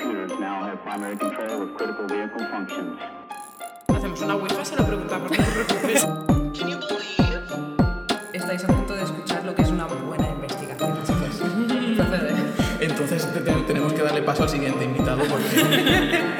computers now have primary control of critical vehicle functions. Hacemos una ouija, se lo preguntamos, no te preocupes. Estáis a punto de escuchar lo que es una buena investigación, chicos. Entonces te- te- tenemos que darle paso al siguiente invitado porque...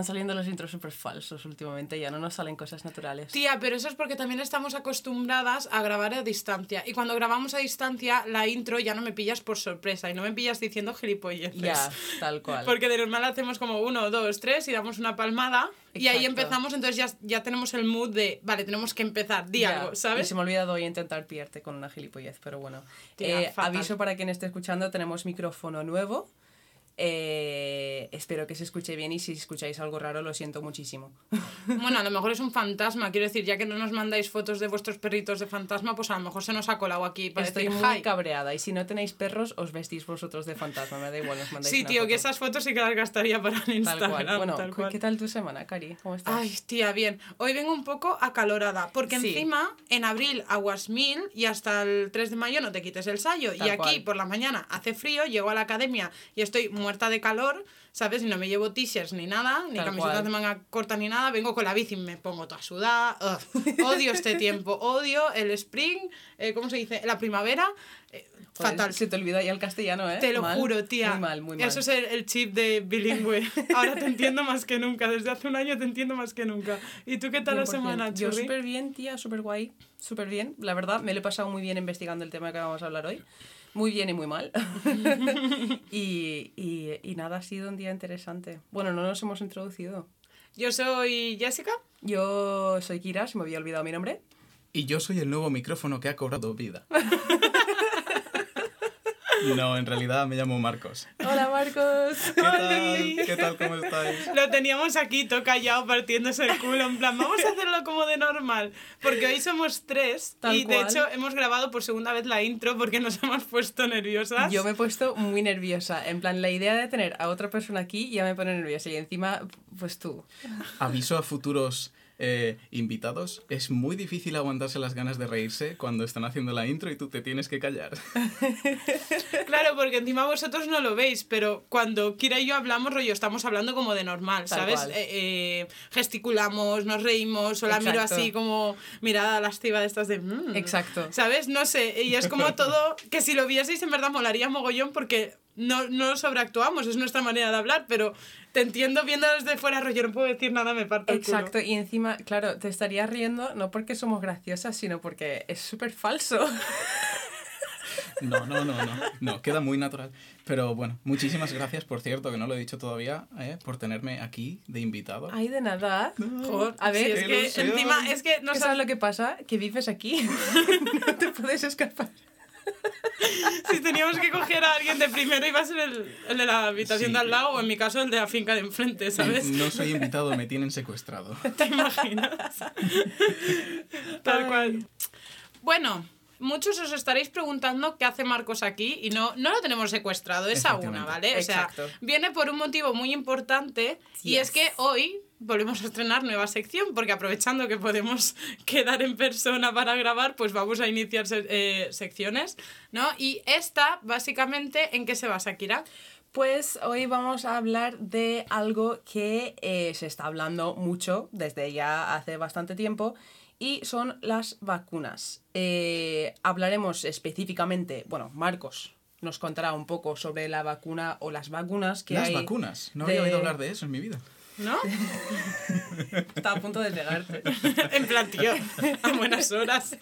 están saliendo los intros súper falsos últimamente, ya no nos salen cosas naturales. Tía, pero eso es porque también estamos acostumbradas a grabar a distancia. Y cuando grabamos a distancia, la intro ya no me pillas por sorpresa y no me pillas diciendo gilipolleces. Ya, tal cual. Porque de normal hacemos como uno, dos, tres y damos una palmada. Y ahí Exacto. empezamos, entonces ya, ya tenemos el mood de, vale, tenemos que empezar, di algo, Y ¿sabes? se me ha olvidado hoy intentar pillarte con una gilipollez, pero bueno. Tía, Eh, aviso para quien esté escuchando, tenemos micrófono nuevo. Eh, espero que se escuche bien y si escucháis algo raro lo siento muchísimo. Bueno, a lo mejor es un fantasma, quiero decir, ya que no nos mandáis fotos de vuestros perritos de fantasma, pues a lo mejor se nos ha colado aquí para Estoy decir muy hi. cabreada y si no tenéis perros os vestís vosotros de fantasma, me da igual, os mandáis Sí, una tío, que foto. esas fotos sí que las gastaría para Tal Instagram. cual. Bueno, tal ¿qué- cual. ¿qué tal tu semana, Cari? ¿Cómo estás? Ay, tía, bien. Hoy vengo un poco acalorada, porque Sí. encima en abril aguas mil y hasta el 3 de mayo no te quites el sayo. Tal y aquí cual. por la mañana hace frío, llego a la academia y estoy muerta de calor, ¿sabes? Y no me llevo t-shirts ni nada, ni Tal camisetas cual. de manga corta ni nada. Vengo con la bici y me pongo toda sudada. Ugh. Odio este tiempo, odio el spring, eh, ¿cómo se dice? La primavera. eh, Joder, fatal. Se te olvida ya el castellano, ¿eh? Te lo Mal. juro, tía. Muy mal, muy mal. Eso es el, el chip de bilingüe. Ahora te entiendo más que nunca. Desde hace un año te entiendo más que nunca. ¿Y tú qué tal la 100%. semana, Yo Churri? súper bien, tía, súper guay, súper bien. La verdad, me lo he pasado muy bien investigando el tema que vamos a hablar hoy. Muy bien y muy mal. y, y, y nada, ha sido un día interesante. Bueno, no nos hemos introducido. Yo soy Jessica. Yo soy Kira, se me había olvidado mi nombre. y yo soy el nuevo micrófono que ha cobrado vida. No, en realidad me llamo Marcos. Hola, Marcos. ¿Qué tal? ¿Qué tal? ¿Cómo estáis? Lo teníamos aquí todo callado partiéndose el culo. En plan, vamos a hacerlo como de normal. Porque hoy somos tres. Tal y de cual. hecho hemos grabado por segunda vez la intro porque nos hemos puesto nerviosas. Yo me he puesto muy nerviosa. En plan, la idea de tener a otra persona aquí ya me pone nerviosa. Y encima, pues tú. Aviso a futuros eh, invitados. Es muy difícil aguantarse las ganas de reírse cuando están haciendo la intro y tú te tienes que callar. Claro, porque encima vosotros no lo veis, pero cuando Kira y yo hablamos, rollo, estamos hablando como de normal, Tal ¿sabes? Eh, eh, gesticulamos, nos reímos, o la miro así como mirada lasciva de estas de... "Mm". Exacto. ¿Sabes? No sé, y es como todo que si lo vieseis en verdad molaría mogollón porque no, no sobreactuamos, es nuestra manera de hablar, pero te entiendo viendo desde fuera, rollo, no puedo decir nada, me parto el culo. Exacto, y encima, claro, te estarías riendo no porque somos graciosas, sino porque es súper falso. No, no, no, no. No, queda muy natural. Pero bueno, muchísimas gracias, por cierto, que no lo he dicho todavía, eh, por tenerme aquí de invitado. Ay, de nada. Joder, A ver, es que ilusión. encima es que no ¿Qué sabes sabes lo que pasa? Que vives aquí. no te puedes escapar. si teníamos que coger a alguien de primero iba a ser el, el de la habitación Sí. de al lado o en mi caso el de la finca de enfrente, ¿sabes? No soy invitado, me tienen secuestrado. ¿Te imaginas? Tal cual. Bueno, muchos os estaréis preguntando qué hace Marcos aquí y no, no lo tenemos secuestrado, es a una. ¿vale? O sea, Exacto. viene por un motivo muy importante y Yes. es que hoy volvemos a estrenar nueva sección porque aprovechando que podemos quedar en persona para grabar, pues vamos a iniciar eh, secciones, ¿no? Y esta, básicamente, ¿en qué se basa, Kira? Pues hoy vamos a hablar de algo que eh, se está hablando mucho desde ya hace bastante tiempo y son las vacunas. Eh, hablaremos específicamente, bueno, Marcos nos contará un poco sobre la vacuna o las vacunas que Las hay. vacunas. No de- había oído hablar de eso en mi vida. ¿No? Está a punto de negarte. en plan, tío, a buenas horas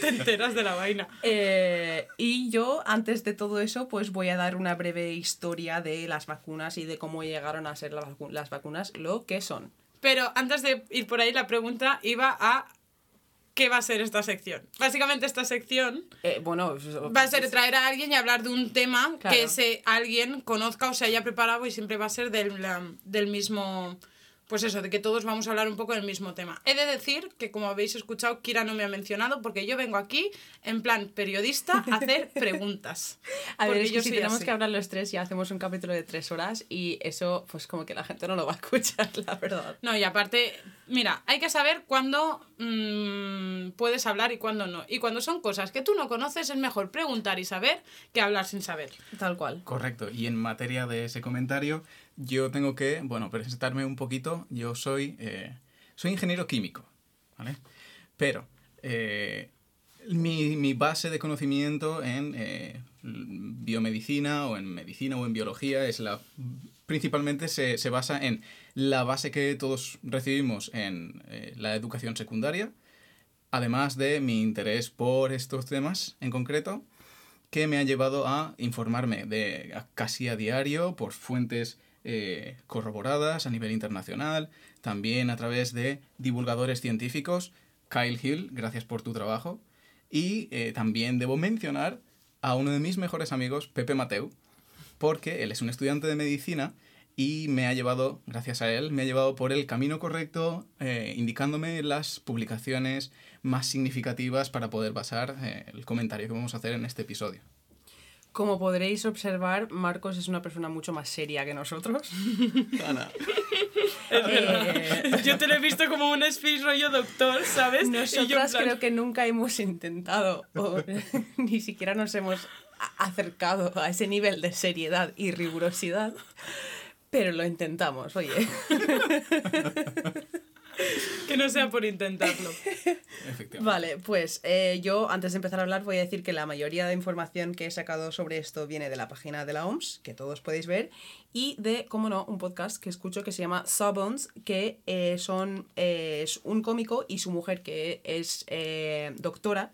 te enteras de la vaina. Eh, y yo, antes de todo eso, pues voy a dar una breve historia de las vacunas y de cómo llegaron a ser las, vacu- las vacunas lo que son. Pero antes de ir por ahí, la pregunta iba a qué va a ser esta sección. Básicamente esta sección Eh, bueno, va a ser traer a alguien y hablar de un tema Claro. que ese alguien conozca o se haya preparado y siempre va a ser del, del mismo pues eso, de que todos vamos a hablar un poco del mismo tema. He de decir que, como habéis escuchado, Kira no me ha mencionado porque yo vengo aquí, en plan periodista, a hacer preguntas. A ver, es que si tenemos así. que hablar los tres y hacemos un capítulo de tres horas y eso, pues como que la gente no lo va a escuchar, la verdad. No, y aparte, mira, hay que saber cuándo mm, puedes hablar y cuándo no. Y cuando son cosas que tú no conoces, es mejor preguntar y saber que hablar sin saber. Tal cual. Correcto. Y en materia de ese comentario, yo tengo que, bueno, presentarme un poquito. Yo soy, eh, soy ingeniero químico, ¿vale? Pero eh, mi, mi base de conocimiento en eh, biomedicina o en medicina o en biología es la principalmente se, se basa en la base que todos recibimos en eh, la educación secundaria, además de mi interés por estos temas en concreto, que me ha llevado a informarme de casi a diario por fuentes eh, corroboradas a nivel internacional, también a través de divulgadores científicos. Kyle Hill, gracias por tu trabajo. Y eh, también debo mencionar a uno de mis mejores amigos, Pepe Mateu, porque él es un estudiante de medicina y me ha llevado, gracias a él, me ha llevado por el camino correcto, eh, indicándome las publicaciones más significativas para poder basar el comentario que vamos a hacer en este episodio. Como podréis observar, Marcos es una persona mucho más seria que nosotros. Eh, Yo te lo he visto como un speech rollo doctor, ¿sabes? Y yo en Nosotras plan- creo que nunca hemos intentado o ni siquiera nos hemos a- acercado a ese nivel de seriedad y rigurosidad, pero lo intentamos, oye. Que no sea por intentarlo. Efectivamente. Vale, pues eh, yo antes de empezar a hablar voy a decir que la mayoría de información que he sacado sobre esto viene de la página de la OMS, que todos podéis ver, y de, como no, un podcast que escucho que se llama Sawbones, que eh, son, eh, es un cómico y su mujer que es doctora.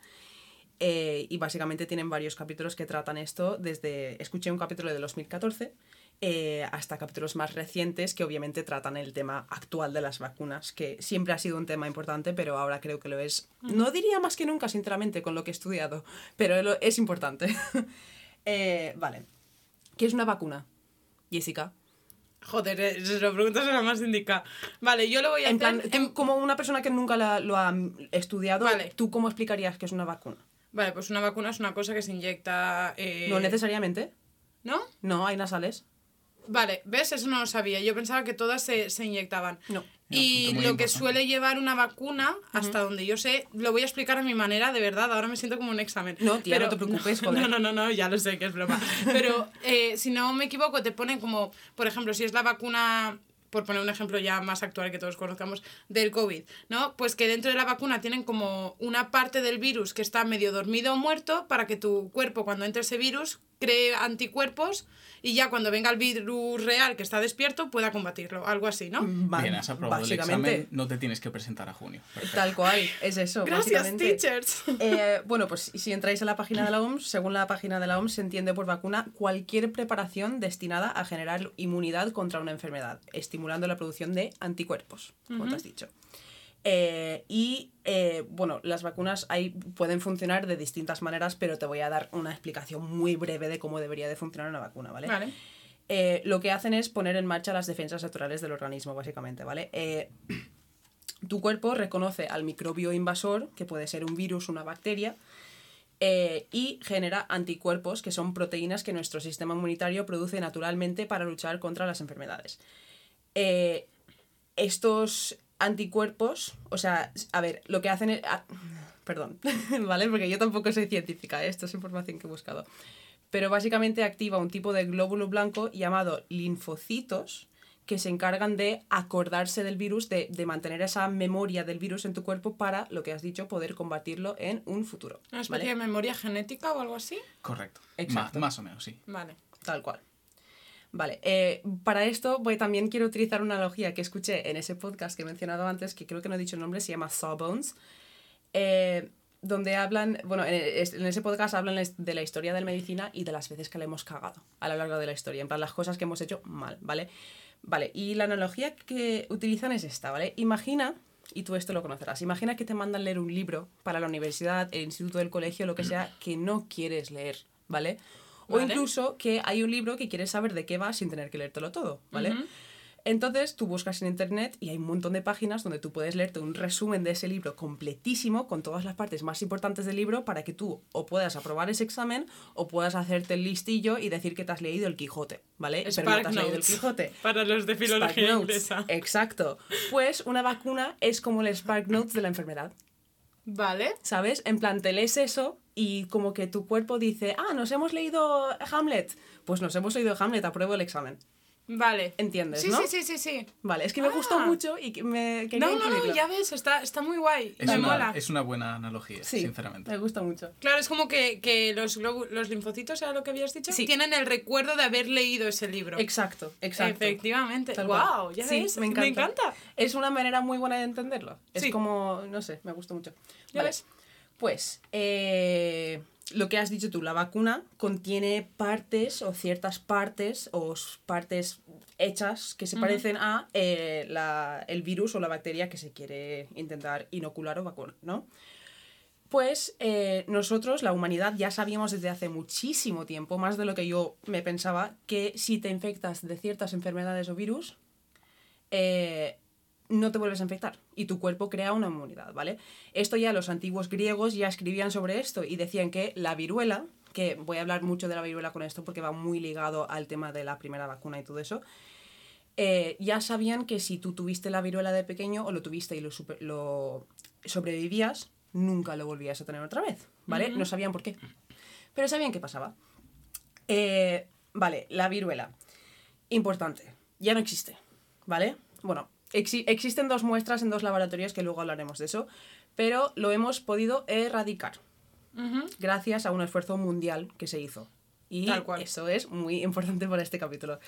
y básicamente tienen varios capítulos que tratan esto desde... Escuché un capítulo de 2014 eh, hasta capítulos más recientes que obviamente tratan el tema actual de las vacunas, que siempre ha sido un tema importante, pero ahora creo que lo es. No diría más que nunca, sinceramente, con lo que he estudiado, pero es importante. Eh, vale. ¿Qué es una vacuna? Jessica. Joder, eh, se lo preguntas a la más indicada. Vale, yo lo voy a En hacer... plan, tú, como una persona que nunca la- lo ha estudiado, Vale. ¿tú cómo explicarías que es una vacuna? Vale, pues una vacuna es una cosa que se inyecta... eh, No necesariamente. ¿No? No, hay nasales. Vale, ¿ves? Eso no lo sabía. Yo pensaba que todas se, se inyectaban. No. Y lo que suele llevar una vacuna, hasta donde yo sé, lo voy a explicar a mi manera, de verdad, ahora me siento como un examen. No, tía, no te preocupes, joder. No, no, no, no, ya lo sé que es broma. Pero eh, si no me equivoco, te ponen como, por ejemplo, si es la vacuna, por poner un ejemplo ya más actual que todos conozcamos, del COVID, ¿no? Pues que dentro de la vacuna tienen como una parte del virus que está medio dormido o muerto para que tu cuerpo, cuando entre ese virus, cree anticuerpos y ya cuando venga el virus real que está despierto pueda combatirlo, algo así, ¿no? Va- Bien, has aprobado el examen, no te tienes que presentar a junio. Perfecto. Tal cual, es eso. Gracias, básicamente. teachers. Eh, bueno, pues si entráis a la página de la OMS, según la página de la OMS, se entiende por vacuna cualquier preparación destinada a generar inmunidad contra una enfermedad, estimulando la producción de anticuerpos, como te has dicho. Eh, y eh, bueno, las vacunas ahí pueden funcionar de distintas maneras, pero te voy a dar una explicación muy breve de cómo debería de funcionar una vacuna, ¿vale? Vale. Eh, lo que hacen es poner en marcha las defensas naturales del organismo, básicamente, ¿vale? Tu cuerpo reconoce al microbio invasor, que puede ser un virus, una bacteria, eh, y genera anticuerpos, que son proteínas que nuestro sistema inmunitario produce naturalmente para luchar contra las enfermedades. Eh, estos anticuerpos, o sea, a ver, lo que hacen es... ah, perdón, ¿vale? Porque yo tampoco soy científica, ¿eh? esto es información que he buscado. Pero básicamente activa un tipo de glóbulo blanco llamado linfocitos que se encargan de acordarse del virus, de, de mantener esa memoria del virus en tu cuerpo para, lo que has dicho, poder combatirlo en un futuro. ¿Una especie ¿vale? de memoria genética o algo así? Correcto. Exacto. Ma- más o menos, sí. Vale. Tal cual. Vale, eh, para esto voy, también quiero utilizar una analogía que escuché en ese podcast que he mencionado antes, que creo que no he dicho el nombre, se llama Sawbones, eh, donde hablan, bueno, en, es- en ese podcast hablan de la historia de la medicina y de las veces que la hemos cagado a lo largo de la historia, en las cosas que hemos hecho mal, ¿vale? Vale, y la analogía que utilizan es esta, ¿vale? Imagina, y tú esto lo conocerás, imagina que te mandan leer un libro para la universidad, el instituto del colegio, lo que sea, que no quieres leer, ¿vale? O incluso que hay un libro que quieres saber de qué va sin tener que leértelo todo, ¿vale? Entonces tú buscas en internet y hay un montón de páginas donde tú puedes leerte un resumen de ese libro completísimo con todas las partes más importantes del libro para que tú o puedas aprobar ese examen o puedas hacerte el listillo y decir que te has leído el Quijote, ¿vale? Pero no te has leído el. Quijote. Para los de filología inglesa. Exacto. Pues una vacuna es como el Spark Notes de la enfermedad. Vale. ¿Sabes? En plan, te lees eso y como que tu cuerpo dice, ah, nos hemos leído Hamlet. Pues nos hemos leído Hamlet, apruebo el examen. Vale. ¿Entiendes, sí, no? Sí, sí, sí, sí. Vale, es que me Ah. gustó mucho y que me quería No, no, no, ya ves, está, está muy guay. Es me una, mola. es una buena analogía, Sí, sinceramente. me gusta mucho. Claro, es como que, que los, los linfocitos, ¿era lo que habías dicho? Sí. Tienen el recuerdo de haber leído ese libro. Exacto, exacto. Efectivamente. Tal cual. wow, ya Sí, ves. me encanta. Me encanta. Es una manera muy buena de entenderlo. Es como, no sé, me gusta mucho. Ya Vale. ves. Pues, eh, lo que has dicho tú, la vacuna contiene partes o ciertas partes o partes hechas que se parecen a eh, la- el virus o la bacteria que se quiere intentar inocular o vacunar, ¿no? Pues eh, nosotros, la humanidad, ya sabíamos desde hace muchísimo tiempo, más de lo que yo me pensaba, que si te infectas de ciertas enfermedades o virus, eh, no te vuelves a infectar y tu cuerpo crea una inmunidad, ¿vale? Esto ya los antiguos griegos ya escribían sobre esto y decían que la viruela, que voy a hablar mucho de la viruela con esto porque va muy ligado al tema de la primera vacuna y todo eso, eh, ya sabían que si tú tuviste la viruela de pequeño o lo tuviste y lo, super- lo sobrevivías, nunca lo volvías a tener otra vez, ¿vale? No sabían por qué, pero sabían qué pasaba. Eh, vale, la viruela. Importante. Ya no existe. ¿Vale? Bueno, exi- existen dos muestras en dos laboratorios que luego hablaremos de eso. Pero lo hemos podido erradicar. Gracias a un esfuerzo mundial que se hizo. Y Tal cual. eso es muy importante para este capítulo.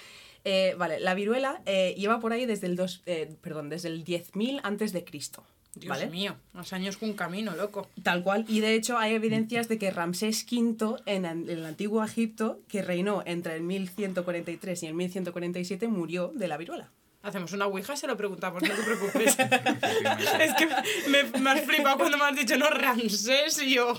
Eh, vale, la viruela eh, lleva por ahí desde el, dos, eh, perdón, desde el 10.000 antes de Cristo. Dios ¿vale? mío, más años que un camino, loco. Tal cual. Y de hecho hay evidencias de que Ramsés V en, en el antiguo Egipto, que reinó entre el 1143 y el 1147, murió de la viruela. Hacemos una ouija y se lo preguntamos, no te preocupes. Es que me, me has flipado cuando me has dicho, no, Ramsés y yo.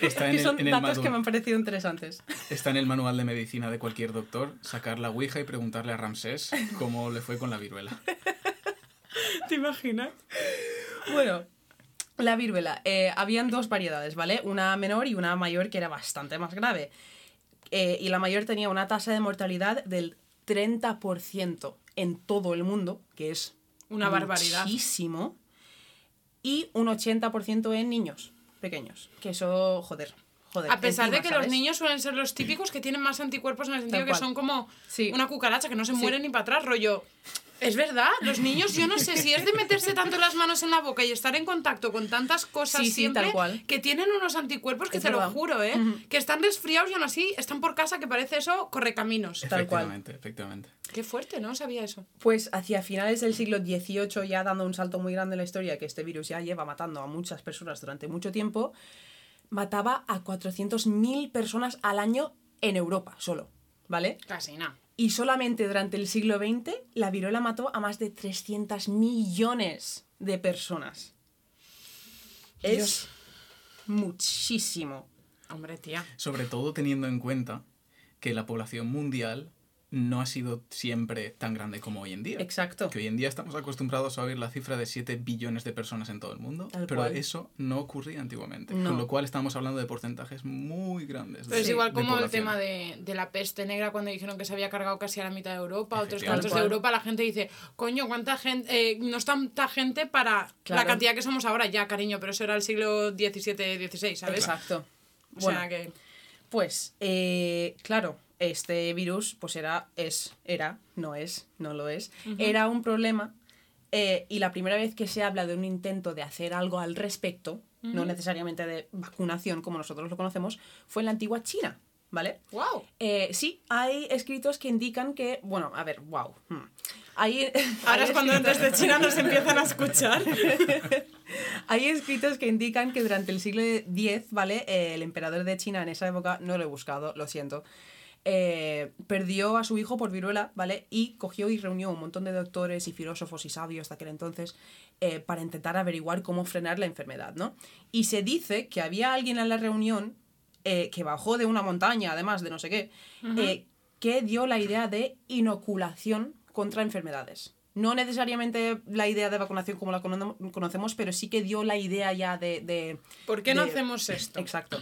Está en que el, son en el datos que me han parecido interesantes. está en el manual de medicina de cualquier doctor, sacar la ouija y preguntarle a Ramsés cómo le fue con la viruela. ¿Te imaginas? Bueno, la viruela. eh, habían dos variedades, ¿vale? Una menor y una mayor que era bastante más grave. Eh, y la mayor tenía una tasa de mortalidad del 30% en todo el mundo, que es Una barbaridad. Muchísimo. Y un 80% en niños pequeños. Que eso, joder. joder A pesar de que los niños suelen ser los típicos que tienen más anticuerpos en el sentido Tal que cual. son como Sí. una cucaracha, que no se Sí. mueren ni para atrás, rollo. Es verdad, los niños, yo no sé si es de meterse tanto las manos en la boca y estar en contacto con tantas cosas Sí, sí, siempre, tal cual. que tienen unos anticuerpos que Es te lo juro, ¿eh? Que están resfriados y aún así están por casa que parece eso correcaminos. Tal cual. Efectivamente, efectivamente. Qué fuerte, ¿no? Sabía eso. Pues hacia finales del siglo XVIII, ya dando un salto muy grande en la historia, que este virus ya lleva matando a muchas personas durante mucho tiempo, mataba a 400.000 personas al año en Europa solo, ¿vale? Casi nada. Y solamente durante el siglo XX la viruela mató a más de 300 millones de personas. Es Dios. muchísimo. Hombre, tía. Sobre todo teniendo en cuenta que la población mundial no ha sido siempre tan grande como hoy en día. Exacto. Que hoy en día estamos acumbrados a oír la cifra de 7 billones de personas en todo el mundo, Tal pero cual. eso no ocurría antiguamente. No. Con lo cual estamos hablando de porcentajes muy grandes. Pero es igual de como el tema de, de la peste negra cuando dijeron que se había cargado casi a la mitad de Europa, otros tantos de. Europa, la gente dice, coño, ¿cuánta gente? eh, no es tanta gente para la cantidad que somos ahora, ya, cariño, pero eso era el siglo XVII, XVI, ¿sabes? Exacto. O Bueno, sea que... Pues, eh, claro, este virus, pues era, es, era, no es, no lo es, era un problema. eh, y la primera vez que se habla de un intento de hacer algo al respecto, no necesariamente de vacunación como nosotros lo conocemos, fue en la antigua China, ¿vale? ¡Wow! Eh, sí, hay escritos que indican que, bueno, a ver, wow. hmm. Hay, Ahora es cuando desde China nos empiezan a escuchar. Hay escritos que indican que durante el siglo X, ¿vale? Eh, el emperador de China en esa época, no lo he buscado, lo siento, eh, perdió a su hijo por viruela, ¿vale? Y cogió y reunió un montón de doctores y filósofos y sabios de aquel entonces eh, para intentar averiguar cómo frenar la enfermedad, ¿no? Y se dice que había alguien en la reunión eh, que bajó de una montaña, además de no sé qué, que dio la idea de inoculación contra enfermedades. No necesariamente la idea de vacunación como la cono- conocemos, pero sí que dio la idea ya de... de- ¿Por qué no hacemos esto? Exacto.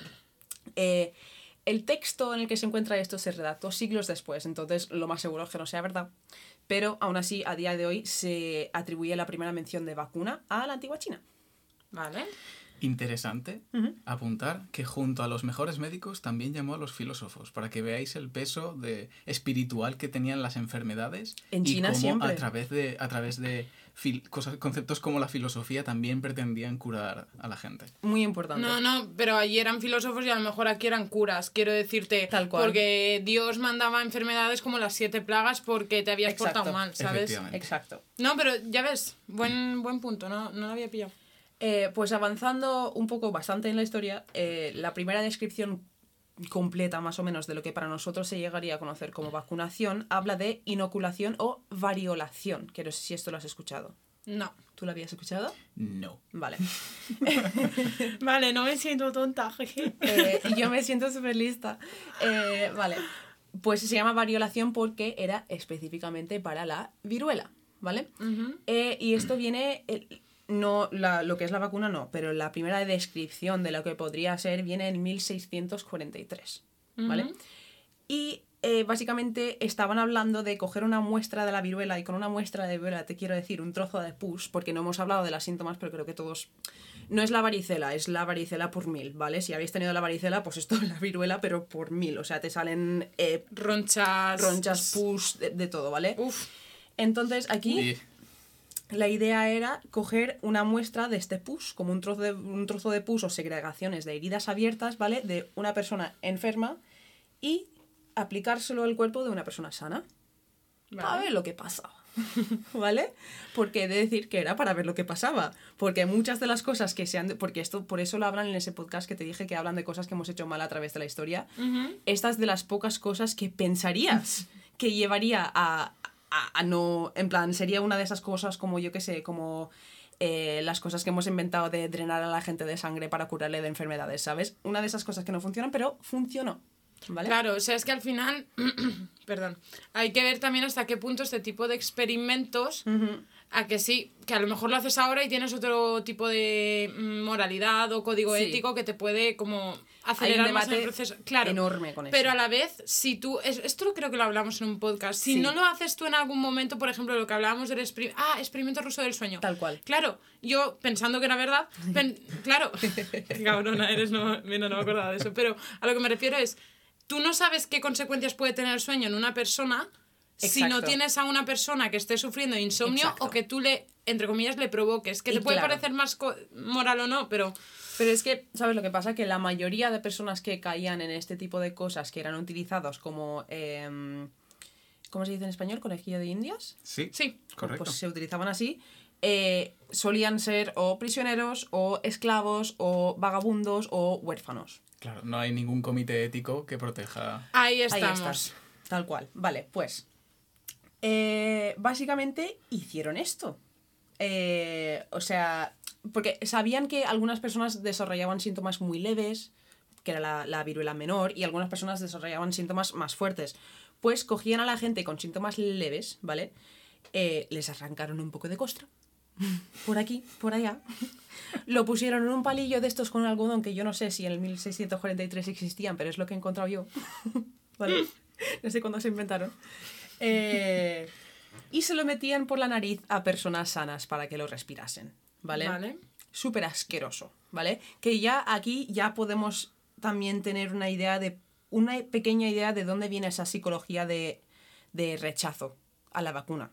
Eh, el texto en el que se encuentra esto se redactó siglos después, entonces lo más seguro es que no sea verdad. Pero aún así, a día de hoy se atribuye la primera mención de vacuna a la antigua China. Vale. Interesante apuntar que junto a los mejores médicos también llamó a los filósofos para que veáis el peso de espiritual que tenían las enfermedades En y China cómo siempre. a través de a través de fil- cosas, conceptos como la filosofía también pretendían curar a la gente. Muy importante. No, no, pero allí eran filósofos y a lo mejor aquí eran curas, quiero decirte. Tal cual. Porque Dios mandaba enfermedades como las siete plagas porque te habías Exacto. portado mal, ¿sabes? Exacto. No, pero ya ves, buen, buen punto, no, no lo había pillado. Eh, pues avanzando un poco bastante en la historia, eh, la primera descripción completa más o menos de lo que para nosotros se llegaría a conocer como vacunación habla de inoculación o variolación, que no sé si esto lo has escuchado. No. ¿Tú lo habías escuchado? No. Vale. Vale, no me siento tonta, jeje. Eh, y yo me siento súper lista. Eh, vale. Pues se llama variolación porque era específicamente para la viruela, ¿vale? Eh, y esto viene, no la- lo que es la vacuna no, pero la primera descripción de lo que podría ser viene en 1643, ¿vale? Y eh, básicamente estaban hablando de coger una muestra de la viruela y con una muestra de viruela te quiero decir un trozo de pus, porque no hemos hablado de los síntomas, pero creo que todos... No es la varicela, es la varicela por mil, ¿vale? Si habéis tenido la varicela, pues esto es la viruela, pero por mil, o sea, te salen eh, Ronchas. ronchas, pus, de, de todo, ¿vale? Uf. Entonces aquí la idea era coger una muestra de este pus, como un trozo de, un trozo de pus o segregaciones de heridas abiertas, ¿vale? De una persona enferma y aplicárselo al cuerpo de una persona sana. Para Vale. ver lo que pasa. ¿Vale? Porque he de decir que era para ver lo que pasaba. Porque muchas de las cosas que se han. Porque esto, por eso lo hablan en ese podcast que te dije que hablan de cosas que hemos hecho mal a través de la historia. Estas de las pocas cosas que pensarías que llevaría a, a, a no. En plan, sería una de esas cosas como yo que sé, como. eh, las cosas que hemos inventado de drenar a la gente de sangre para curarle de enfermedades, ¿sabes? Una de esas cosas que no funcionan, pero funcionó. ¿Vale? Claro, o sea, es que al final, perdón, hay que ver también hasta qué punto este tipo de experimentos, a que sí, que a lo mejor lo haces ahora y tienes otro tipo de mm, moralidad o código Sí. ético que te puede como Hay acelerar un más el debate proceso. Claro, enorme con eso. pero a la vez, si tú, es- esto lo creo que lo hablamos en un podcast, si Sí. no lo haces tú en algún momento, por ejemplo, lo que hablábamos del ah, experimento ruso del sueño. Tal cual. Claro, yo pensando que era verdad, pen- claro, cabrona eres, no, no me acordaba de eso, pero a lo que me refiero es, tú no sabes qué consecuencias puede tener el sueño en una persona si no tienes a una persona que esté sufriendo insomnio Exacto. o que tú le, entre comillas, le provoques, que Y te puede claro. parecer más co- moral o no, pero Pero es que, ¿sabes lo que pasa? Que la mayoría de personas que caían en este tipo de cosas que eran utilizados como. em, ¿Cómo se dice en español? ¿Conejillo de indias? sí, sí, correcto. Pues se utilizaban así. eh, solían ser o prisioneros, o esclavos, o vagabundos, o huérfanos. Claro, no hay ningún comité ético que proteja. ahí Ahí estamos. estás. Tal cual. Vale, pues. eh, básicamente hicieron esto. Eh, o sea, porque sabían que algunas personas desarrollaban síntomas muy leves, que era la, la viruela menor, y algunas personas desarrollaban síntomas más fuertes. Pues cogían a la gente con síntomas leves, ¿vale? Eh, les arrancaron un poco de costra. Por aquí, por allá. Lo pusieron en un palillo de estos con algodón que yo no sé si en el 1643 existían, pero es lo que he encontrado yo. ¿Vale? No sé cuándo se inventaron. Eh, y se lo metían por la nariz a personas sanas para que lo respirasen. ¿Vale? Vale. Súper asqueroso, ¿vale? Que ya aquí ya podemos también tener una idea de. Una pequeña idea de dónde viene esa psicología de, de rechazo a la vacuna.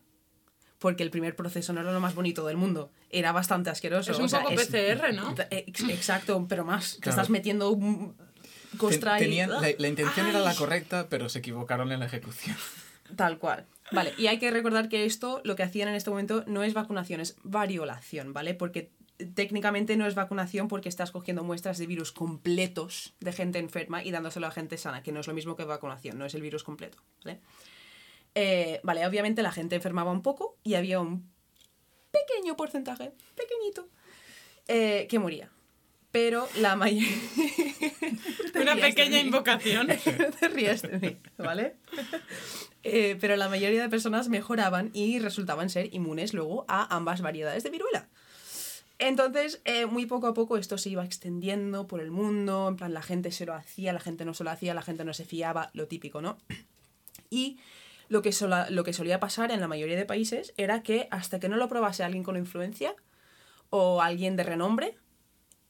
Porque el primer proceso no era lo más bonito del mundo. Era bastante asqueroso. Es un o sea, poco es- PCR, ¿no? Ex- Exacto, pero más. Te estás metiendo un Ten- tenían- la, la intención era la correcta, pero se equivocaron en la ejecución. Tal cual. Vale, y hay que recordar que esto lo que hacían en este momento no es vacunación, es variolación, ¿vale? Porque técnicamente no es vacunación porque estás cogiendo muestras de virus completos de gente enferma y dándoselo a gente sana, que no es lo mismo que vacunación, no es el virus completo, ¿vale? Eh, vale, obviamente la gente enfermaba un poco y había un pequeño porcentaje, pequeñito, eh, que moría. Pero la mayoría... Una pequeña invocación. te rías de mí, ¿vale? Eh, pero la mayoría de personas mejoraban y resultaban ser inmunes luego a ambas variedades de viruela. Entonces, eh, muy poco a poco esto se iba extendiendo por el mundo, en plan la gente se lo hacía, la gente no se lo hacía, la gente no se fiaba, lo típico, ¿no? Y lo que, sola- lo que solía pasar en la mayoría de países era que hasta que no lo probase alguien con influencia o alguien de renombre,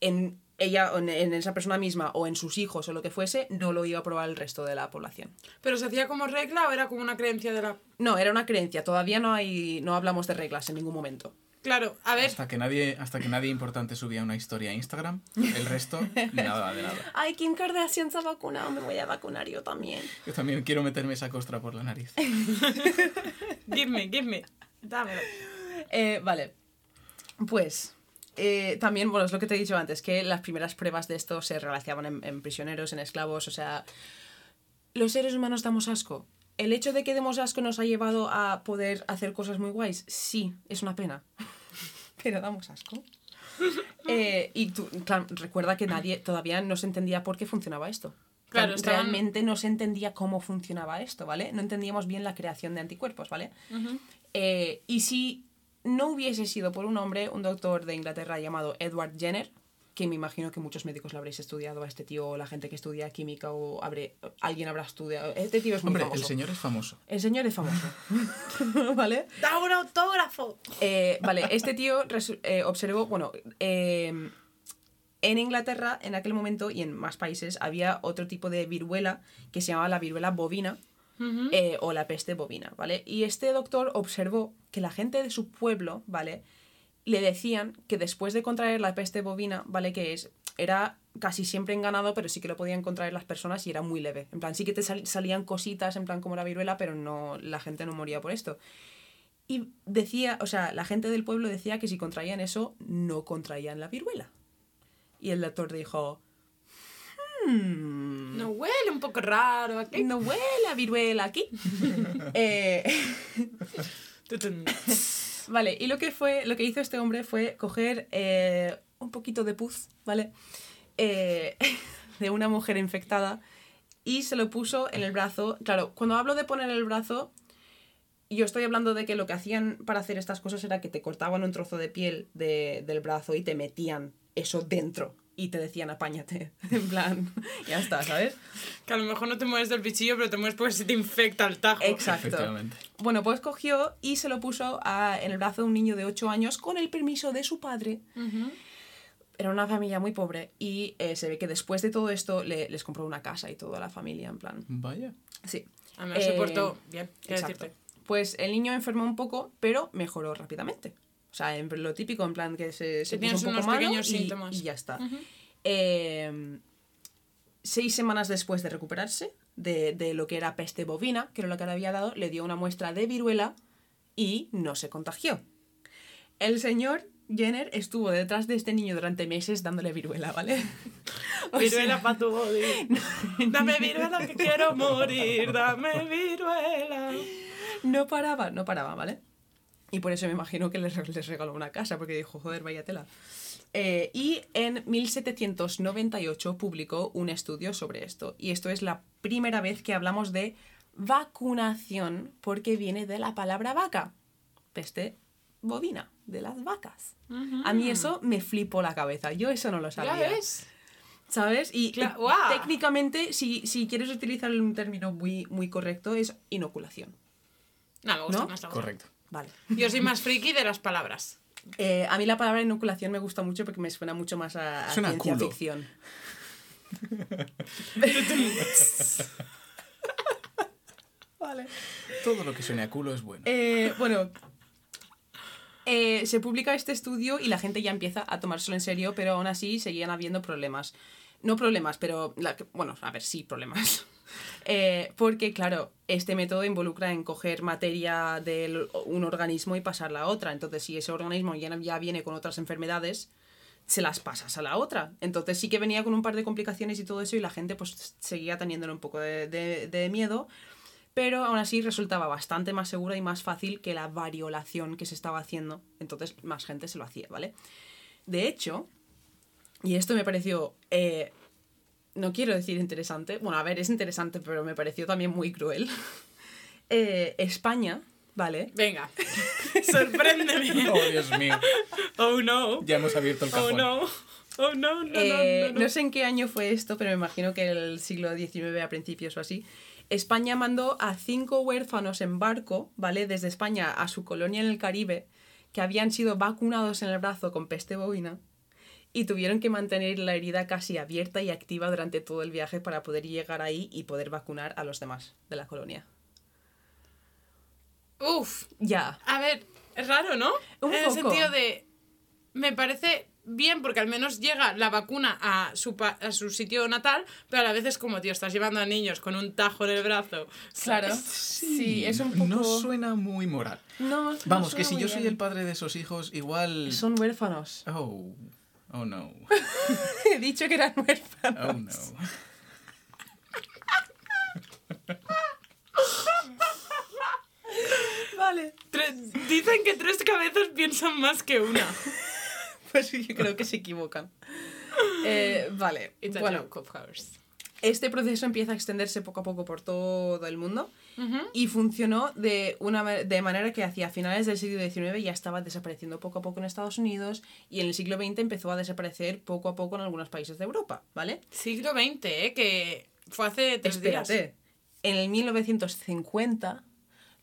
en ella, o en, en esa persona misma o en sus hijos o lo que fuese, no lo iba a probar el resto de la población. ¿Pero se hacía como regla o era como una creencia de la...? No, era una creencia, todavía no hay no hablamos de reglas en ningún momento. Claro, a ver, Hasta que nadie, hasta que nadie importante subía una historia a Instagram, el resto, nada de nada. Ay, Kim Kardashian se ha vacunado, me voy a vacunar yo también. Yo también quiero meterme esa costra por la nariz. give me, give me. Dámelo. Eh, vale, pues eh, también, bueno, es lo que te he dicho antes, que las primeras pruebas de esto se realizaban en, en prisioneros, en esclavos, o sea, los seres humanos damos asco. El hecho de que demos asco nos ha llevado a poder hacer cosas muy guays, sí, es una pena, pero damos asco. Eh, y tú, claro, recuerda que nadie todavía no se entendía por qué funcionaba esto. Claro, estaban- Realmente no se entendía cómo funcionaba esto, ¿vale? No entendíamos bien la creación de anticuerpos, ¿vale? Eh, y si no hubiese sido por un hombre, un doctor de Inglaterra llamado Edward Jenner, que me imagino que muchos médicos lo habréis estudiado a este tío, o la gente que estudia química, o habré, alguien habrá estudiado. Este tío es muy Hombre, famoso. el señor es famoso. El señor es famoso. ¿Vale? ¡Da un autógrafo! Eh, vale, este tío eh, observó, bueno, eh, en Inglaterra en aquel momento y en más países había otro tipo de viruela que se llamaba la viruela bovina eh, o la peste bovina, ¿vale? Y este doctor observó que la gente de su pueblo, ¿vale? Le decían que después de contraer la peste bovina, ¿vale? Que es, era casi siempre en ganado, pero sí que lo podían contraer las personas y era muy leve. En plan, sí que te sal- salían cositas, en plan como la viruela, pero no, la gente no moría por esto. Y decía, o sea, la gente del pueblo decía que si contraían eso, no contraían la viruela. Y el doctor dijo, "Hmm, No huele un poco raro aquí. no huele a viruela aquí. Eh, vale, y lo que fue, lo que hizo este hombre fue coger eh, un poquito de pus, ¿vale? Eh, de una mujer infectada y se lo puso en el brazo. Claro, cuando hablo de poner el brazo, yo estoy hablando de que lo que hacían para hacer estas cosas era que te cortaban un trozo de piel de- del brazo y te metían eso dentro y te decían apáñate. En plan, ya está, ¿sabes? Que a lo mejor no te mueves del bichillo, pero te mueves porque se te infecta el tajo. Exacto. Efectivamente. Bueno, pues cogió y se lo puso a- en el brazo de un niño de 8 años con el permiso de su padre. Ujú. Era una familia muy pobre y eh, se ve que después de todo esto le- les compró una casa y toda la familia, en plan. Vaya. Sí. A mí se Eh, portó bien, quiero Exacto. decirte. Pues el niño enfermó un poco, pero mejoró rápidamente. O sea, en lo típico, en plan que se, se tienes puso un poco malo pequeños y, síntomas. y ya está. Eh, seis semanas después de recuperarse de, de lo que era peste bovina, que era lo que le había dado, le dio una muestra de viruela y no se contagió. El señor Jenner estuvo detrás de este niño durante meses dándole viruela, ¿vale? O Viruela sea, pa' tu body. Dame viruela que quiero morir. Dame viruela. no paraba, no paraba, ¿vale? Y por eso me imagino que les, les regaló una casa, porque dijo, joder, vaya tela. Eh, y en 1798 publicó un estudio sobre esto. Y esto es la primera vez que hablamos de vacunación, porque viene de la palabra vaca. Peste bovina, de las vacas. A mí eso me flipó la cabeza. Yo eso no lo sabía. ¿Ya ves? ¿Sabes? Y técnicamente, si, si quieres utilizar un término muy, muy correcto, es inoculación. No, me gusta ¿No? más. Correcto. Vale. Yo soy más friki de las palabras. Eh, a mí la palabra inoculación me gusta mucho porque me suena mucho más a, a ciencia culo. ficción. vale. Todo lo que suene a culo es bueno. Eh, bueno, eh, se publica este estudio y la gente ya empieza a tomárselo en serio, pero aún así seguían habiendo problemas. No problemas, pero, la- bueno, a ver, sí, problemas. Eh, porque, claro, este método involucra en coger materia de un organismo y pasarla a otra. Entonces, si ese organismo ya, ya viene con otras enfermedades, se las pasas a la otra. Entonces sí que venía con un par de complicaciones y todo eso y la gente pues seguía teniéndole un poco de, de- miedo, pero aún así resultaba bastante más segura y más fácil que la variolación que se estaba haciendo. Entonces más gente se lo hacía, ¿vale? De hecho, y esto me pareció, eh, no quiero decir interesante, bueno, a ver, es interesante, pero me pareció también muy cruel. Eh, España, ¿vale? Venga, sorpréndeme. Oh, Dios mío. Oh no. Ya hemos abierto el Oh cajón. no. Oh no, no, Eh, no, no, no. no sé en qué año fue esto, pero me imagino que el siglo XIX a principios o así. España mandó a cinco huérfanos en barco, ¿vale? Desde España a su colonia en el Caribe, que habían sido vacunados en el brazo con peste bovina y tuvieron que mantener la herida casi abierta y activa durante todo el viaje para poder llegar ahí y poder vacunar a los demás de la colonia. Uf, Ya. a ver, es raro, ¿no? Un en poco. el sentido de. Me parece bien porque al menos llega la vacuna a su, pa- a su sitio natal, pero a la vez es como, tío, estás llevando a niños con un tajo en el brazo. Claro. Sí, es un poco... No suena muy moral. No, no Vamos, que si muy yo soy el padre de esos hijos, igual... Son huérfanos. Oh, oh no, He dicho que eran huérfanos. oh no. Vale. Tre- dicen que tres cabezas piensan más que una. Pues yo creo que se equivocan. Eh, vale. It's a bueno, joke, of course. este proceso empieza a extenderse poco a poco por todo el mundo y funcionó de, una, de manera que hacia finales del siglo XIX ya estaba desapareciendo poco a poco en Estados Unidos y en el siglo XX empezó a desaparecer poco a poco en algunos países de Europa, ¿vale? Siglo XX, ¿eh? Que fue hace tres días. Espérate. En el 1950,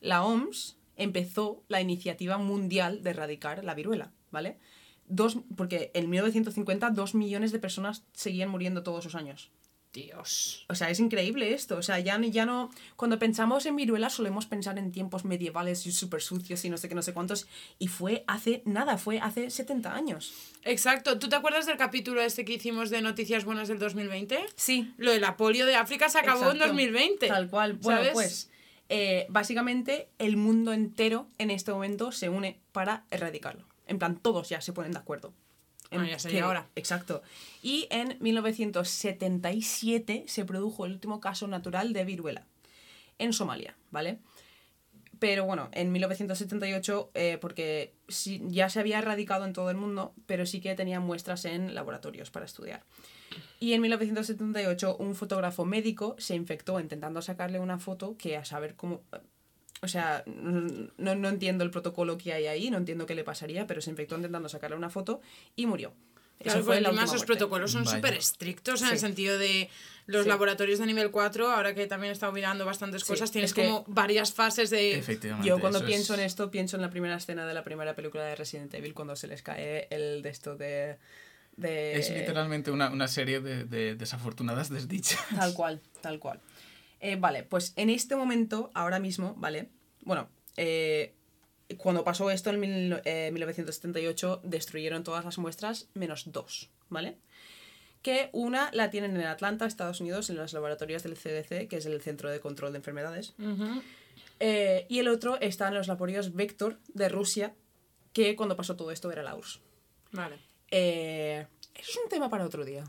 la OMS empezó la iniciativa mundial de erradicar la viruela, ¿vale? Dos, porque en 1950 dos millones de personas seguían muriendo todos los años. Dios. O sea, es increíble esto. O sea, ya, no- ya no... Cuando pensamos en viruela solemos pensar en tiempos medievales y súper sucios y no sé qué, no sé cuántos. Y fue hace nada, fue hace 70 años. Exacto. ¿Tú te acuerdas del capítulo este que hicimos de Noticias Buenas del 2020? Sí, Lo de la polio de África se acabó en Exacto. 2020. Tal cual. Bueno, ¿sabes? pues eh, básicamente el mundo entero en este momento se une para erradicarlo. En plan, todos ya se ponen de acuerdo. En Ah, ya sería hora. Exacto. Y en 1977 se produjo el último caso natural de viruela en Somalia, ¿vale? Pero bueno, en 1978, eh, porque sí- ya se había erradicado en todo el mundo, pero sí que tenían muestras en laboratorios para estudiar. Y en 1978 un fotógrafo médico se infectó intentando sacarle una foto que a saber cómo... O sea, no, no entiendo el protocolo que hay ahí, no entiendo qué le pasaría, pero se infectó intentando sacarle una foto y murió. Claro, Esa fue porque la encima última sus muerte. protocolos son súper estrictos en el sentido de los Sí. laboratorios de nivel 4, ahora que también he estado mirando bastantes Sí, cosas, tienes es que- como varias fases de... Efectivamente. Yo cuando pienso es- en esto, pienso en la primera escena de la primera película de Resident Evil, cuando se les cae el de esto de... de Es literalmente una, una serie de, de desafortunadas desdichas. Tal cual, tal cual. Eh, vale, pues en este momento, ahora mismo, ¿vale? Bueno, eh, cuando pasó esto en mil- eh, 1978, destruyeron todas las muestras menos dos, ¿vale? Que una la tienen en Atlanta, Estados Unidos, en los laboratorios del CDC, que es el Centro de Control de Enfermedades. Eh, y el otro está en los laboratorios Vector de Rusia, que cuando pasó todo esto era la URSS. Vale. Eh, es un tema para otro día.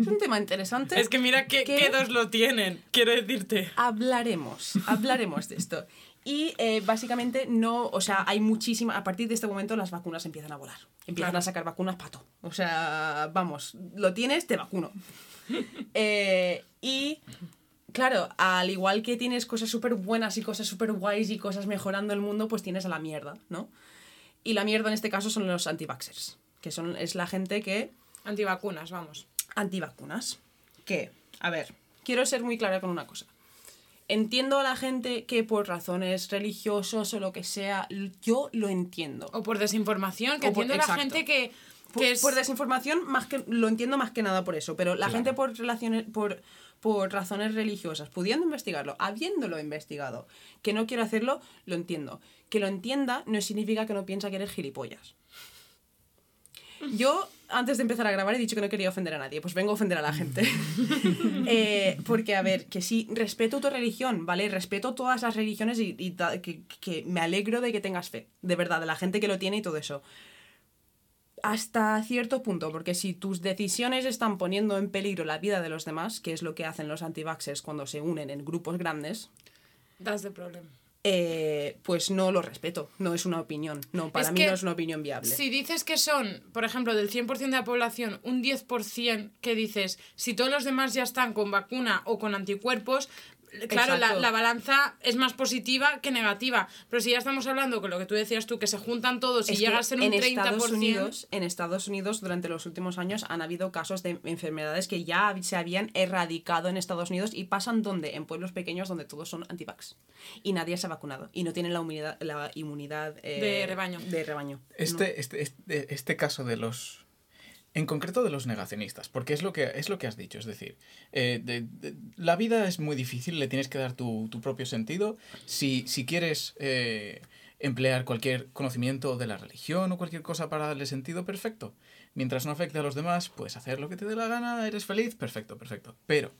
es un tema interesante. Es que mira qué, ¿Qué? qué dos lo tienen, quiero decirte. hablaremos, hablaremos de esto. Y eh, básicamente no, o sea, hay muchísima, a partir de este momento las vacunas empiezan a volar. Empiezan Claro. a sacar vacunas pato. O sea, vamos, lo tienes, te vacuno. Eh, y claro, al igual que tienes cosas súper buenas y cosas súper guays y cosas mejorando el mundo, pues tienes a la mierda, ¿no? Y la mierda en este caso son los anti-vaxxers, que son, es la gente que Antivacunas, vamos. antivacunas. Que, a ver, quiero ser muy clara con una cosa. Entiendo a la gente que por razones religiosas o lo que sea, yo lo entiendo. O por desinformación, que O por- entiendo la exacto. gente que, Por, que es... por desinformación, más que, lo entiendo más que nada por eso, pero la Claro. gente por, relaciones, por, por razones religiosas, pudiendo investigarlo, habiéndolo investigado, que no quiero hacerlo, lo entiendo. Que lo entienda no significa que no piensa que eres gilipollas. Yo, antes de empezar a grabar, he dicho que no quería ofender a nadie, pues vengo a ofender a la gente. Eh, porque, a ver, que sí, respeto tu religión, ¿vale? Respeto todas las religiones y, y ta- que, que me alegro de que tengas fe, de verdad, de la gente que lo tiene y todo eso. Hasta cierto punto, porque si tus decisiones están poniendo en peligro la vida de los demás, que es lo que hacen los antivaxxers cuando se unen en grupos grandes, That's the problem. Eh, pues no lo respeto. No es una opinión. No, para Es mí no es una opinión viable. Si dices que son, por ejemplo, del 100% de la población, un 10% que dices, si todos los demás ya están con vacuna o con anticuerpos, claro, la, balanza es más positiva que negativa. Pero si ya estamos hablando con lo que tú decías tú, que se juntan todos y Es llega a ser un en 30%. Estados Unidos, en Estados Unidos durante los últimos años han habido casos de enfermedades que ya se habían erradicado en Estados Unidos y pasan donde en pueblos pequeños donde todos son antivax y nadie se ha vacunado y no tienen la inmunidad la inmunidad eh, De rebaño. de rebaño Este, este, este, este caso de los. En concreto de los negacionistas, porque es lo que, es lo que has dicho. Es decir, eh, la vida es muy difícil, le tienes que dar tu, tu propio sentido. Si, si quieres eh, emplear cualquier conocimiento de la religión o cualquier cosa para darle sentido, perfecto. Mientras no afecte a los demás, puedes hacer lo que te dé la gana, eres feliz, perfecto, perfecto. Pero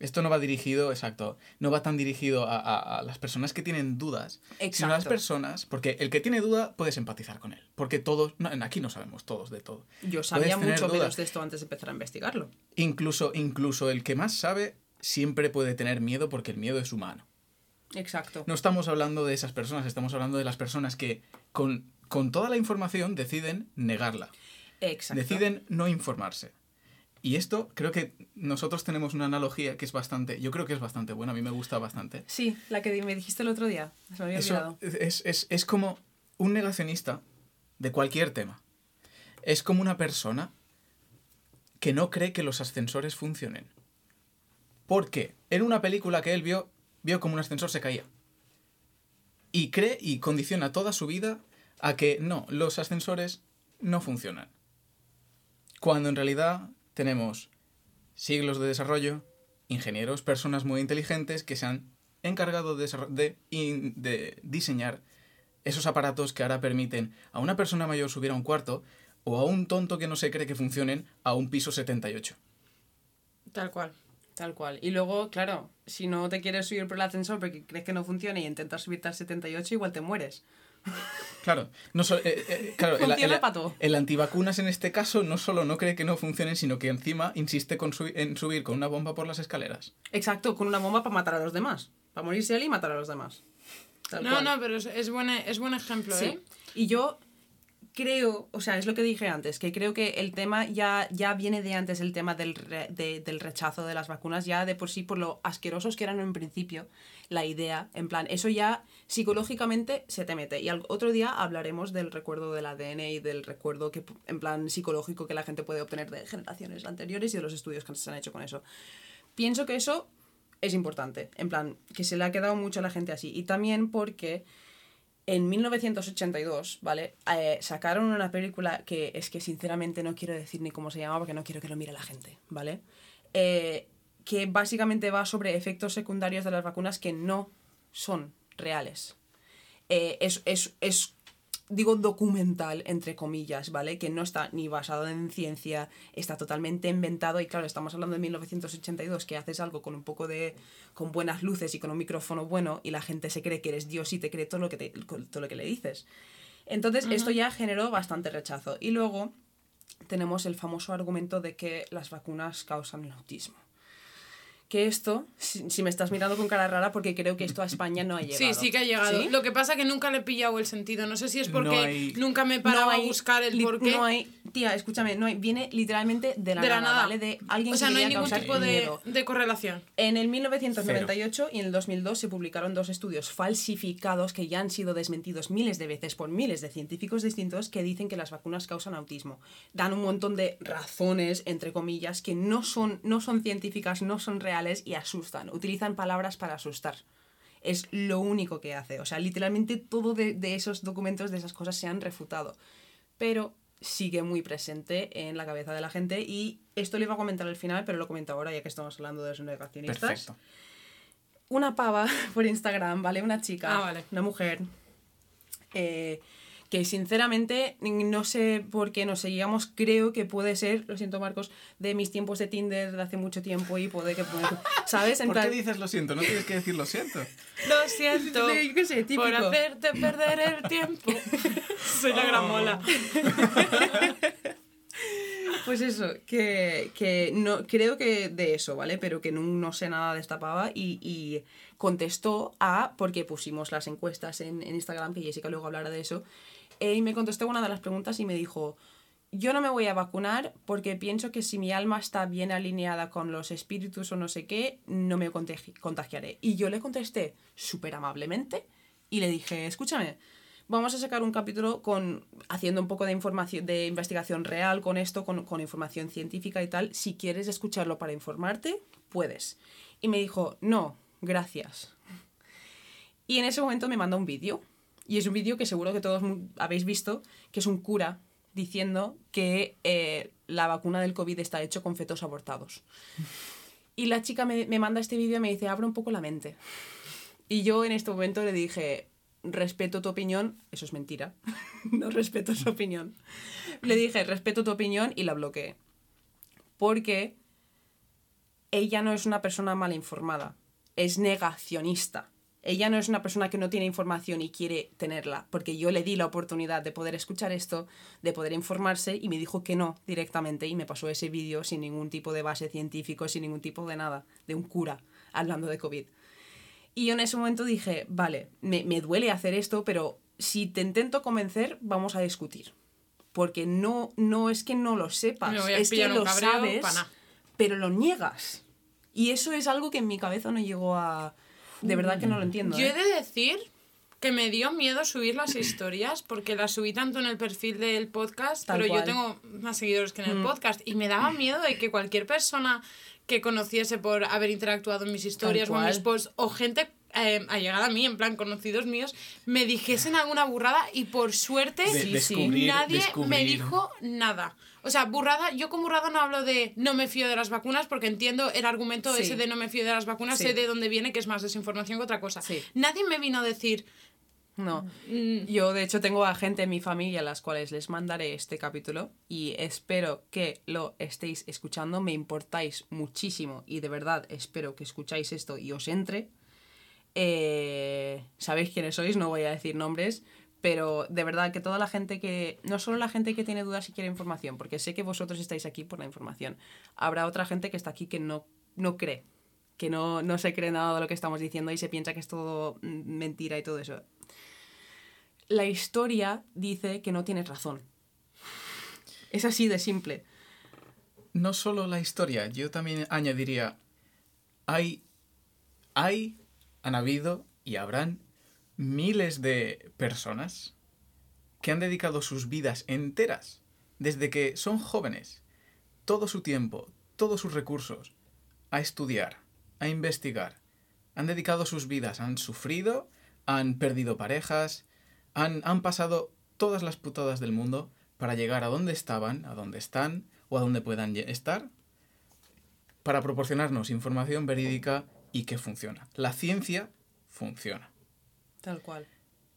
esto no va dirigido, exacto, no va tan dirigido a, a- a las personas que tienen dudas, sino a las Exacto. personas, porque el que tiene duda puedes empatizar con él, porque todos, no, aquí no sabemos todos de todo. yo sabía mucho dudas. menos de esto antes de empezar a investigarlo Incluso, incluso el que más sabe siempre puede tener miedo porque el miedo es humano. exacto No estamos hablando de esas personas, estamos hablando de las personas que con, con toda la información deciden negarla, exacto deciden no informarse. Y esto creo que nosotros tenemos una analogía que es bastante, yo creo que es bastante buena, a mí me gusta bastante. sí la que me dijiste el otro día se me había Eso es, es, es como un negacionista de cualquier tema. Es como una persona que no cree que los ascensores funcionen. Porque en una película que él vio, vio como un ascensor se caía. Y cree y condiciona toda su vida a que no, los ascensores no funcionan. Cuando en realidad tenemos siglos de desarrollo, ingenieros, personas muy inteligentes que se han encargado de, diseñar esos aparatos que ahora permiten a una persona mayor subir a un cuarto o a un tonto que no se cree que funcionen a un piso 78. Tal cual. Tal cual. Y luego, claro, si no te quieres subir por el ascensor porque crees que no funciona y intentas subirte al 78, igual te mueres. Claro, no so- eh, eh, claro el, el- el antivacunas en este caso no solo no cree que no funcionen, sino que encima insiste con en subir con una bomba por las escaleras. Exacto, con una bomba para matar a los demás. Para morirse él y matar a los demás. Tal No, cual. no, pero es, es, buen, es buen ejemplo, Sí. ¿eh? Y yo creo, o sea, es lo que dije antes, que creo que el tema ya, ya viene de antes, el tema del, re- de- del rechazo de las vacunas, ya de por sí, por lo asquerosos que eran en principio, la idea, en plan, eso ya psicológicamente se te mete. Y al otro día hablaremos del recuerdo del ADN y del recuerdo que, en plan psicológico que la gente puede obtener de generaciones anteriores y de los estudios que se han hecho con eso. Pienso que eso es importante, en plan, que se le ha quedado mucho a la gente así. Y también porque en 1982, ¿vale? Eh, sacaron una película que es que sinceramente no quiero decir ni cómo se llama porque no quiero que lo mire la gente, ¿vale? Eh, que básicamente va sobre efectos secundarios de las vacunas que no son reales. Eh, es, es, es, digo, documental, entre comillas, ¿vale? Que no está ni basado en ciencia, está totalmente inventado y claro, estamos hablando de 1982, que haces algo con un poco de... con buenas luces y con un micrófono bueno y la gente se cree que eres Dios y te cree todo lo que, te- todo lo que le dices. Entonces, esto ya generó bastante rechazo. Y luego tenemos el famoso argumento de que las vacunas causan el autismo. Que esto, si, si me estás mirando con cara rara, porque creo que esto a España no ha llegado. Sí, sí que ha llegado. ¿Sí? Lo que pasa que nunca le he pillado el sentido. No sé si es No porque hay- nunca me he parado No a buscar el porqué. No hay, tía, escúchame, no hay, viene literalmente de la, de la nada, nada. ¿vale? De alguien o sea, que no hay ningún tipo de, miedo. de correlación. En el 1998 y en el 2002 se publicaron dos estudios falsificados que ya han sido desmentidos miles de veces por miles de científicos distintos que dicen que las vacunas causan autismo. Dan un montón de razones, entre comillas, que no son, no son científicas, no son reales y asustan. Utilizan palabras para asustar. Es lo único que hace. O sea, literalmente todo de, de esos documentos, de esas cosas, se han refutado. Pero sigue muy presente en la cabeza de la gente y esto lo iba a comentar al final, pero lo comento ahora ya que estamos hablando de los negacionistas. Perfecto. Una pava por Instagram, ¿vale? Una chica, Ah, vale. una mujer, eh, que sinceramente no sé por qué nos seguíamos, creo que puede ser, lo siento Marcos, de mis tiempos de Tinder de hace mucho tiempo y puede que... ¿Sabes? En ¿Por qué dices lo siento? No tienes que decir lo siento. Lo siento qué sé, típico. por hacerte perder el tiempo. Soy la Oh. gran mola. Pues eso, que, que no, creo que de eso, ¿vale? Pero que no, no sé nada de esta pava y, y contestó a, porque pusimos las encuestas en, en Instagram, que Jessica luego hablará de eso, eh, y me contestó una de las preguntas y me dijo, yo no me voy a vacunar porque pienso que si mi alma está bien alineada con los espíritus o no sé qué, no me contagi- contagiaré. Y yo le contesté súper amablemente y le dije, escúchame, vamos a sacar un capítulo con haciendo un poco de información de investigación real con esto, con, con información científica y tal. Si quieres escucharlo para informarte, puedes. Y me dijo, no, gracias. Y en ese momento me mandó un vídeo. Y es un vídeo que seguro que todos habéis visto, que es un cura diciendo que eh, la vacuna del COVID está hecho con fetos abortados. Y la chica me, me manda este vídeo y me dice, abre un poco la mente. Y yo en este momento le dije, respeto tu opinión, eso es mentira, no respeto su opinión. Le dije, respeto tu opinión y la bloqueé. Porque ella no es una persona mal informada, es negacionista. Ella no es una persona que no tiene información y quiere tenerla, porque yo le di la oportunidad de poder escuchar esto, de poder informarse y me dijo que no directamente y me pasó ese vídeo sin ningún tipo de base científico, sin ningún tipo de nada, de un cura hablando de COVID. Y yo en ese momento dije, vale, me, me duele hacer esto, pero si te intento convencer, vamos a discutir. Porque no, no es que no lo sepas, es que lo sabes, pero lo niegas. Y eso es algo que en mi cabeza no llegó a... De verdad que no lo entiendo. Yo he ¿eh? de decir que me dio miedo subir las historias porque las subí tanto en el perfil del podcast, Tal pero cual. yo tengo más seguidores que en el podcast y me daba miedo de que cualquier persona que conociese por haber interactuado en mis historias o en mis posts o gente eh, allegada a mí, en plan conocidos míos, me dijesen alguna burrada y por suerte De- sí, descubrir, nadie me dijo nada. O sea, burrada, yo con burrada no hablo de no me fío de las vacunas porque entiendo el argumento Sí. ese de no me fío de las vacunas, Sí. sé de dónde viene, que es más desinformación que otra cosa. Sí. Nadie me vino a decir, No. Mm. Yo, de hecho, tengo a gente en mi familia a las cuales les mandaré este capítulo y espero que lo estéis escuchando. Me importáis muchísimo y de verdad espero que escucháis esto y os entre. Eh, Sabéis quiénes sois, no voy a decir nombres, pero de verdad que toda la gente que. No solo la gente que tiene dudas y quiere información, porque sé que vosotros estáis aquí por la información. Habrá otra gente que está aquí que no, no cree, que no, no se cree nada de lo que estamos diciendo y se piensa que es todo mentira y todo eso la historia dice que no tienes razón. Es así de simple. No solo la historia, yo también añadiría, hay, hay, han habido y habrán miles de personas que han dedicado sus vidas enteras, desde que son jóvenes, todo su tiempo, todos sus recursos, a estudiar, a investigar. Han dedicado sus vidas, han sufrido, han perdido parejas, han, han pasado todas las putadas del mundo para llegar a donde estaban, a donde están o a donde puedan estar, para proporcionarnos información verídica y que funciona. La ciencia funciona. Tal cual.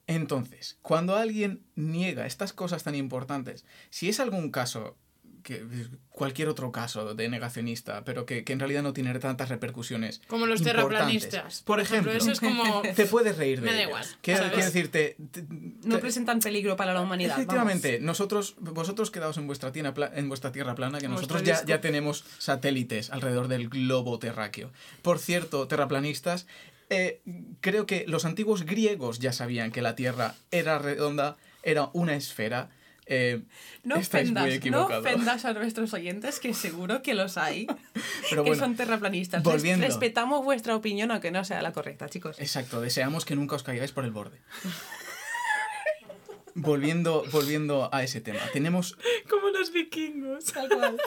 Entonces, cuando alguien niega estas cosas tan importantes, si es algún caso, que, cualquier otro caso de negacionista, pero que, que en realidad no tiene tantas repercusiones. como los terraplanistas. Por ejemplo, eso es como... te puedes reír de Me da ellos. igual, Quiero, decirte. te- No te- presentan peligro para la humanidad. vamos. Efectivamente, nosotros, vosotros quedaos en vuestra, tierra pla- en vuestra tierra plana, que nosotros ya, ya tenemos satélites alrededor del globo terráqueo. Por cierto, terraplanistas, eh, creo que los antiguos griegos ya sabían que la Tierra era redonda, era una esfera. Eh, No ofendas, muy no ofendas a nuestros oyentes, que seguro que los hay, Pero que son terraplanistas. Volviendo. Respetamos vuestra opinión, aunque no sea la correcta, chicos. Exacto, deseamos que nunca os caigáis por el borde. volviendo, volviendo a ese tema, tenemos como los vikingos. Tal cual.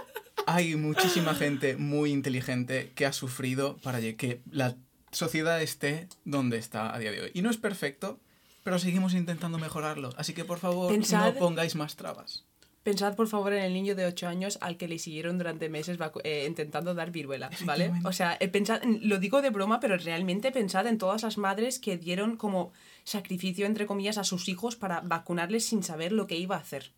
hay muchísima gente muy inteligente que ha sufrido para que la sociedad esté donde está a día de hoy. Y no es perfecto, pero seguimos intentando mejorarlo. Así que por favor, Pensad- no pongáis más trabas. Pensad, por favor, en el niño de 8 años al que le siguieron durante meses eh, intentando dar viruela, ¿vale? O sea, eh, pensad, lo digo de broma, pero realmente pensad en todas las madres que dieron como sacrificio, entre comillas, a sus hijos para vacunarles sin saber lo que iba a hacer.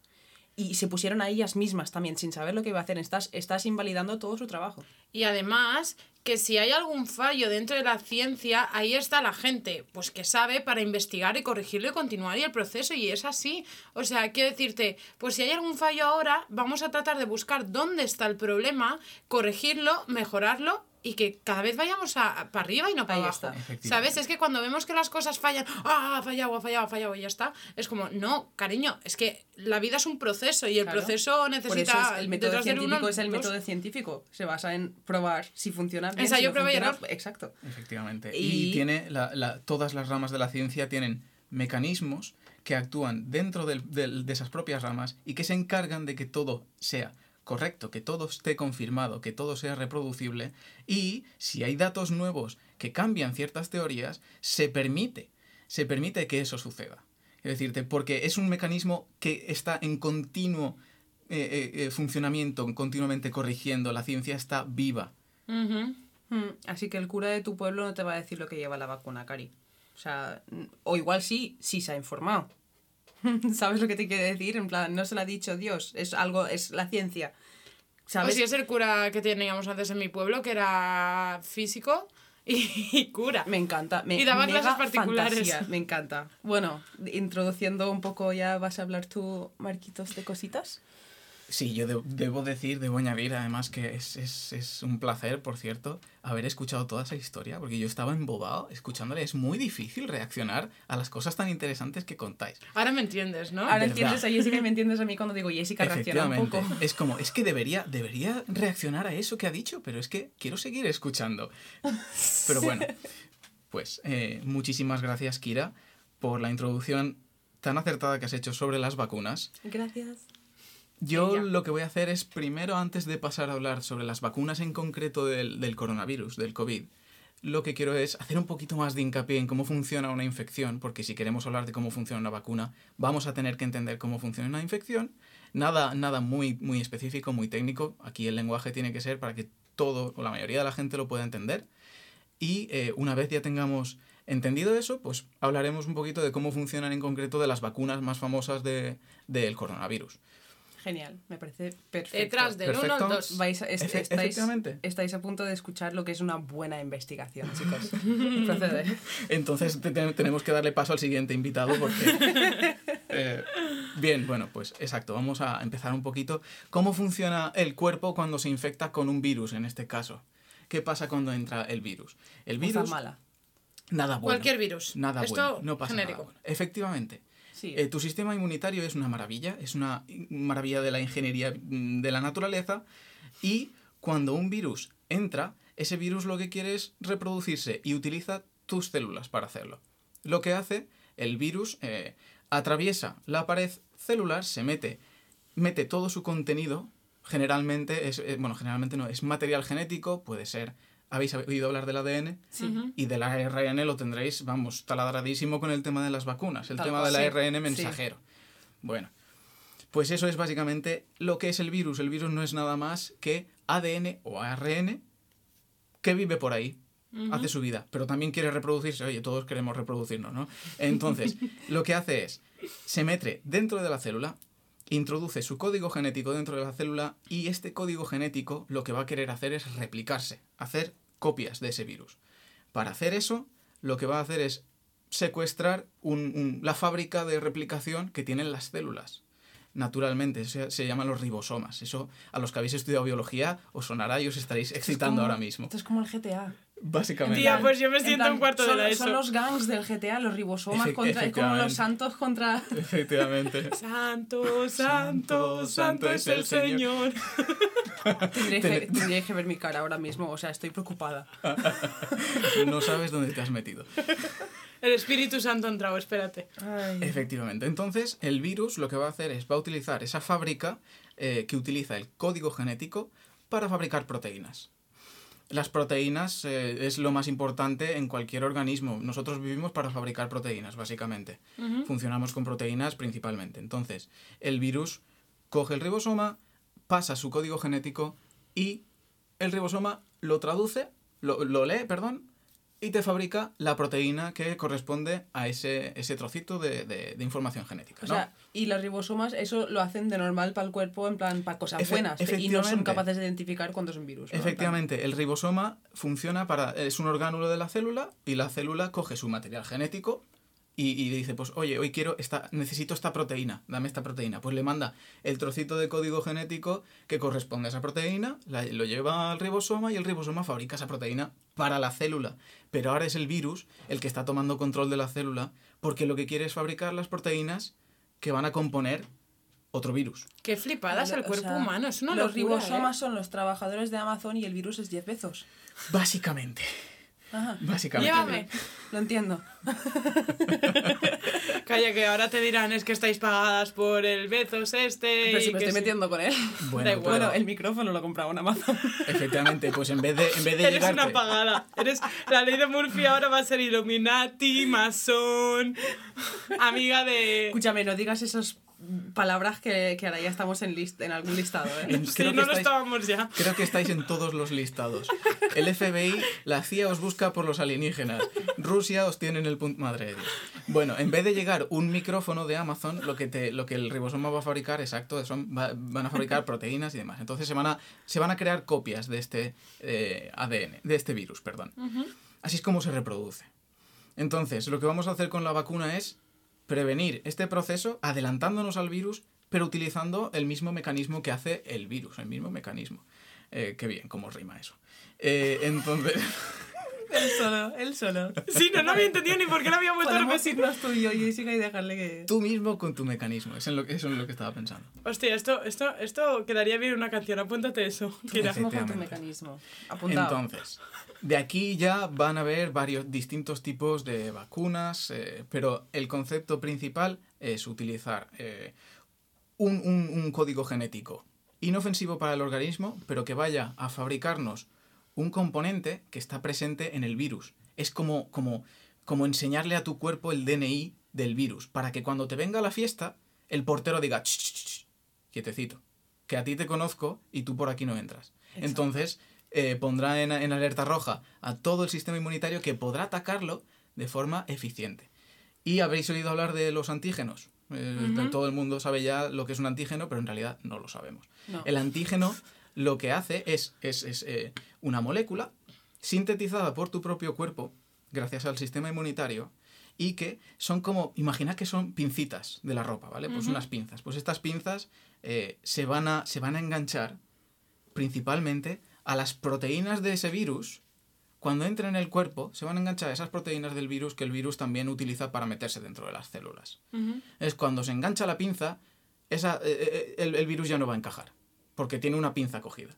Y se pusieron a ellas mismas también sin saber lo que iba a hacer. Estás, estás invalidando todo su trabajo. Y además, que si hay algún fallo dentro de la ciencia, ahí está la gente, pues que sabe para investigar y corregirlo y continuar y el proceso, y es así. O sea, quiero decirte, pues si hay algún fallo ahora, vamos a tratar de buscar dónde está el problema, corregirlo, mejorarlo y que cada vez vayamos a, para arriba y no para Ahí abajo. está. ¿Sabes? Es que cuando vemos que las cosas fallan, ah, ha fallado, ha fallado, ha fallado y ya está, es como, no, cariño, es que la vida es un proceso y el Claro. proceso Por necesita. eso es el método científico uno, es el dos. método científico. Se basa en probar si funciona bien. Ensayo, si no prueba y error. Exacto. Efectivamente. Y- Y, tiene la- la- todas las ramas de la ciencia tienen mecanismos que actúan dentro del- del- de esas propias ramas y que se encargan de que todo sea correcto, que todo esté confirmado, que todo sea reproducible y si hay datos nuevos que cambian ciertas teorías, se permite, se permite que eso suceda. Es decirte, porque es un mecanismo que está en continuo eh, eh, eh, funcionamiento, continuamente corrigiendo, la ciencia está viva. Ujú. Mm, Así que el cura de tu pueblo no te va a decir lo que lleva la vacuna, Cari. O sea, o igual sí, sí se ha informado. ¿Sabes lo que te quiere decir? En plan, no se lo ha dicho Dios, es algo, es la ciencia. O ¿Sabes? si es el cura que teníamos antes en mi pueblo, que era físico y, cura. Me encanta. Me, Y daba clases particulares. fantasía, me encanta. Bueno, introduciendo un poco ya, ¿vas a hablar tú, Marquitos, de cositas? Sí, yo de- debo decir, debo añadir además que es, es, es un placer, por cierto, haber escuchado toda esa historia, porque yo estaba embobado escuchándole. Es muy difícil reaccionar a las cosas tan interesantes que contáis. Ahora me entiendes, ¿no? Ahora verdad. entiendes a Jessica y me entiendes a mí cuando digo Jessica reacciona un poco. Es como, es que debería, debería reaccionar a eso que ha dicho, pero es que quiero seguir escuchando. Pero bueno, pues eh, muchísimas gracias, Kira, por la introducción tan acertada que has hecho sobre las vacunas. Gracias. Yo lo que voy a hacer es, primero, antes de pasar a hablar sobre las vacunas en concreto del, del coronavirus, del COVID, lo que quiero es hacer un poquito más de hincapié en cómo funciona una infección, porque si queremos hablar de cómo funciona una vacuna, vamos a tener que entender cómo funciona una infección. Nada, nada muy, muy específico, muy técnico. Aquí el lenguaje tiene que ser para que todo o la mayoría de la gente lo pueda entender. Y eh, una vez ya tengamos entendido eso, pues hablaremos un poquito de cómo funcionan en concreto de las vacunas más famosas de- del coronavirus. Genial, me parece perfecto. Detrás del uno, Perfecto. el dos. Vais a- est- Efe- estáis, efectivamente. estáis a punto de escuchar lo que es una buena investigación, chicos. Procede. Entonces te- te- tenemos que darle paso al siguiente invitado porque... eh, bien, bueno, pues exacto, vamos a empezar un poquito. ¿Cómo funciona el cuerpo cuando se infecta con un virus en este caso? ¿Qué pasa cuando entra el virus? El Cosa virus... mala. Nada bueno. Cualquier virus. Nada Esto bueno. No pasa genérico. nada bueno. Efectivamente. Eh, tu sistema inmunitario es una maravilla, es una maravilla de la ingeniería mm, de la naturaleza y cuando un virus entra, ese virus lo que quiere es reproducirse y utiliza tus células para hacerlo. Lo que hace, el virus eh, atraviesa la pared celular, se mete, mete todo su contenido, generalmente es, eh, bueno, generalmente no, es material genético, puede ser, ¿habéis oído hablar del ADN? Y del ARN lo tendréis, vamos, taladradísimo con el tema de las vacunas, el Tal tema del sí. ARN mensajero. Bueno, pues eso es básicamente lo que es el virus. El virus no es nada más que ADN o ARN que vive por ahí, hace su vida, pero también quiere reproducirse. Oye, todos queremos reproducirnos, ¿no? Entonces, lo que hace es, se mete dentro de la célula, introduce su código genético dentro de la célula y este código genético lo que va a querer hacer es replicarse, hacer copias de ese virus. Para hacer eso, lo que va a hacer es secuestrar un- un- la fábrica de replicación que tienen las células. Naturalmente, se, se llaman los ribosomas. Eso, a los que habéis estudiado biología, os sonará y os estaréis excitando Como- ahora mismo. Esto es como el GTA. Básicamente. Tía, pues yo me En siento plan, un cuarto de son, la ESO. Son los gangs del GTA, los ribosomas Efe- contra, como efectivamente. los santos contra... Efectivamente. Santo, santo, santo es el Señor. Tendríais Ten- que, tendríais que ver mi cara ahora mismo, o sea, estoy preocupada. No sabes dónde te has metido. El Espíritu Santo ha entrado, espérate. Efectivamente. Entonces, el virus lo que va a hacer es, va a utilizar esa fábrica eh, que utiliza el código genético para fabricar proteínas. Las proteínas eh, es lo más importante en cualquier organismo. Nosotros vivimos para fabricar proteínas, básicamente. Funcionamos con proteínas principalmente. Entonces, el virus coge el ribosoma, pasa su código genético y el ribosoma lo traduce, lo, lo lee, perdón, y te fabrica la proteína que corresponde a ese, ese trocito de, de- de información genética. O ¿no? sea, y los ribosomas eso lo hacen de normal para el cuerpo, en plan, para cosas Efe- buenas. Y no son capaces de identificar cuando es un virus. ¿no? Efectivamente, el ribosoma funciona para. es un orgánulo de la célula y la célula coge su material genético y, y dice, pues, oye, hoy quiero esta, necesito esta proteína, dame esta proteína. Pues le manda el trocito de código genético que corresponde a esa proteína, la- lo lleva al ribosoma y el ribosoma fabrica esa proteína para la célula. Pero ahora es el virus el que está tomando control de la célula porque lo que quiere es fabricar las proteínas que van a componer otro virus. Qué flipadas el O cuerpo sea, humano, es una Los locura, ribosomas ¿eh? son los trabajadores de Amazon y el virus es 10 Bezos. Básicamente. Ajá. Básicamente. Llévame. Lo entiendo. Calla, que ahora te dirán, es que estáis pagadas por el Bezos este. Pero si y me que estoy sí. metiendo con él. Bueno, Da igual. Bueno, el micrófono lo compraba en Amazon. Efectivamente, pues en vez de, en vez de Eres una pagada. Eres la ley de Murphy ahora va a ser Illuminati, masón, amiga de. Escúchame, no digas esas palabras que, que ahora ya estamos en, list, en algún listado. ¿eh? en- Sí, creo, que no lo estáis, estábamos ya. creo que estáis en todos los listados. El FBI, la CIA os busca por los alienígenas. Rusia os tiene en el punto... Madre de Dios. Bueno, en vez de llegar un micrófono de Amazon, lo que, te, lo que el ribosoma va a fabricar, exacto, son, va- van a fabricar proteínas y demás. Entonces se van a, se van a crear copias de este eh, ADN, de este virus, perdón. Así es como se reproduce. Entonces, lo que vamos a hacer con la vacuna es prevenir este proceso adelantándonos al virus, pero utilizando el mismo mecanismo que hace el virus, el mismo mecanismo. Eh, qué bien, cómo rima eso. Eh, entonces, Él solo, él solo. Sí, no, no había entendido ni por qué lo había Podemos repetido. irnos tú y yo, Jessica, y dejarle que... tú mismo con tu mecanismo, es en lo, eso es lo que estaba pensando. Hostia, esto, esto, esto quedaría bien una canción, apúntate eso. Mismo con tu mecanismo. Apuntado. Entonces, de aquí ya van a haber varios distintos tipos de vacunas, eh, pero el concepto principal es utilizar eh, un, un- un código genético inofensivo para el organismo, pero que vaya a fabricarnos un componente que está presente en el virus. Es como, como, como enseñarle a tu cuerpo el DNI del virus, para que cuando te venga a la fiesta, el portero diga, "Ch, ch, ch, ch, quietecito, que a ti te conozco y tú por aquí no entras. Exacto. Entonces, eh, pondrá en, en alerta roja a todo el sistema inmunitario que podrá atacarlo de forma eficiente. Y habréis oído hablar de los antígenos. Eh, Todo el mundo sabe ya lo que es un antígeno, pero en realidad no lo sabemos. No. El antígeno lo que hace es, es, es, eh, una molécula sintetizada por tu propio cuerpo, gracias al sistema inmunitario, y que son como, imagina que son pincitas de la ropa, ¿vale? Pues unas pinzas. Pues estas pinzas eh, se, van a, se van a enganchar principalmente a las proteínas de ese virus. Cuando entren en el cuerpo, se van a enganchar a esas proteínas del virus que el virus también utiliza para meterse dentro de las células. Es cuando se engancha la pinza, esa, eh, eh, el, el virus ya no va a encajar, porque tiene una pinza cogida.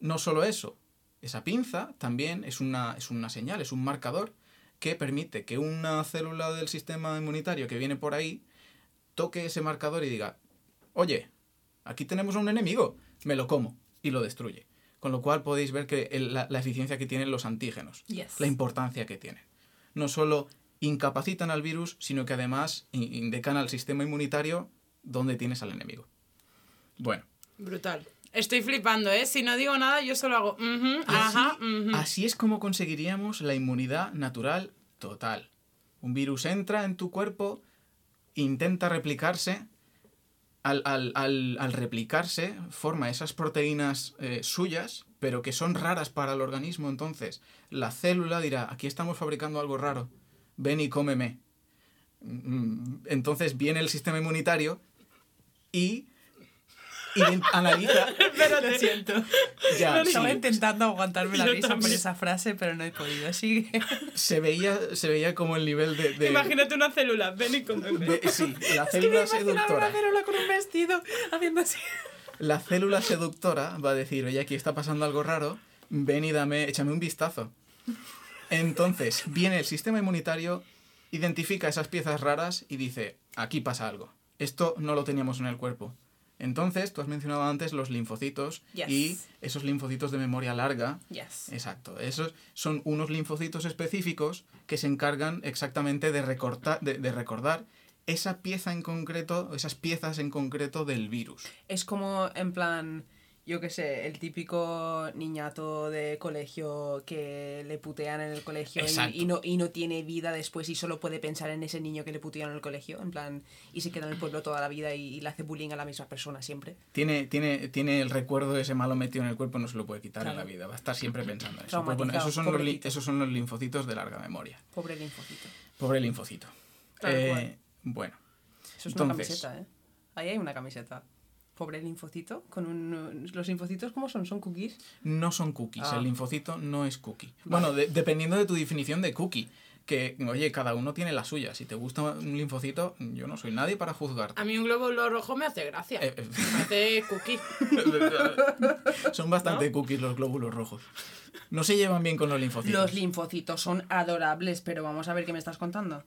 No solo eso, esa pinza también es una, es una señal, es un marcador que permite que una célula del sistema inmunitario que viene por ahí toque ese marcador y diga, oye, aquí tenemos a un enemigo, me lo como y lo destruye. Con lo cual podéis ver que el- la, la eficiencia que tienen los antígenos, Yes. la importancia que tienen. No solo incapacitan al virus, sino que además in- indican al sistema inmunitario dónde tienes al enemigo. Bueno, Brutal. Estoy flipando, ¿eh? Si no digo nada, yo solo hago. ujú, ajá. Así es como conseguiríamos la inmunidad natural total. Un virus entra en tu cuerpo, intenta replicarse, al, al- al- al replicarse forma esas proteínas eh, suyas, pero que son raras para el organismo, entonces la célula dirá, aquí estamos fabricando algo raro, ven y cómeme. Mm, Entonces viene el sistema inmunitario y analiza... Espérate. siento. Ya, Estaba sí. intentando aguantarme la Yo risa por esa frase, pero no he podido. Sigue. se veía, se veía como el nivel de... de- Imagínate una célula, ven y cómeme. sí, la célula seductora. célula con un vestido haciendo así. La célula seductora va a decir, oye, aquí está pasando algo raro, ven y dame, échame un vistazo. Entonces, viene el sistema inmunitario, identifica esas piezas raras y dice, aquí pasa algo. Esto no lo teníamos en el cuerpo. Entonces, tú has mencionado antes los linfocitos Yes. y esos linfocitos de memoria larga. Yes. Exacto. Esos son unos linfocitos específicos que se encargan exactamente de, recortar, de, de recordar esa pieza en concreto, esas piezas en concreto del virus. Es como, en plan, yo qué sé, el típico niñato de colegio que le putean en el colegio y, no, y no tiene vida después y solo puede pensar en ese niño que le putean en el colegio, en plan, y se queda en el pueblo toda la vida y, y le hace bullying a la misma persona siempre. Tiene, tiene, tiene el recuerdo de ese malo metido en el cuerpo, no se lo puede quitar en la vida. Va a estar siempre pensando en eso. Pues bueno, esos, son los, esos son los linfocitos de larga memoria. Pobre linfocito. Pobre linfocito. Eh, bueno, Eso es una Entonces- camiseta, ¿eh? Ahí hay una camiseta. Pobre linfocito, con un... ¿Los linfocitos cómo son? ¿Son cookies? no son cookies. Ah. El linfocito no es cookie. Bueno, de- dependiendo de tu definición de cookie. Que, oye, cada uno tiene la suya. Si te gusta un linfocito, yo no soy nadie para juzgarte. A mí un glóbulo rojo me hace gracia. Eh, eh, Me hace cookie. son bastante cookies los glóbulos rojos. No se llevan bien con los linfocitos. Los linfocitos son adorables, pero vamos a ver qué me estás contando.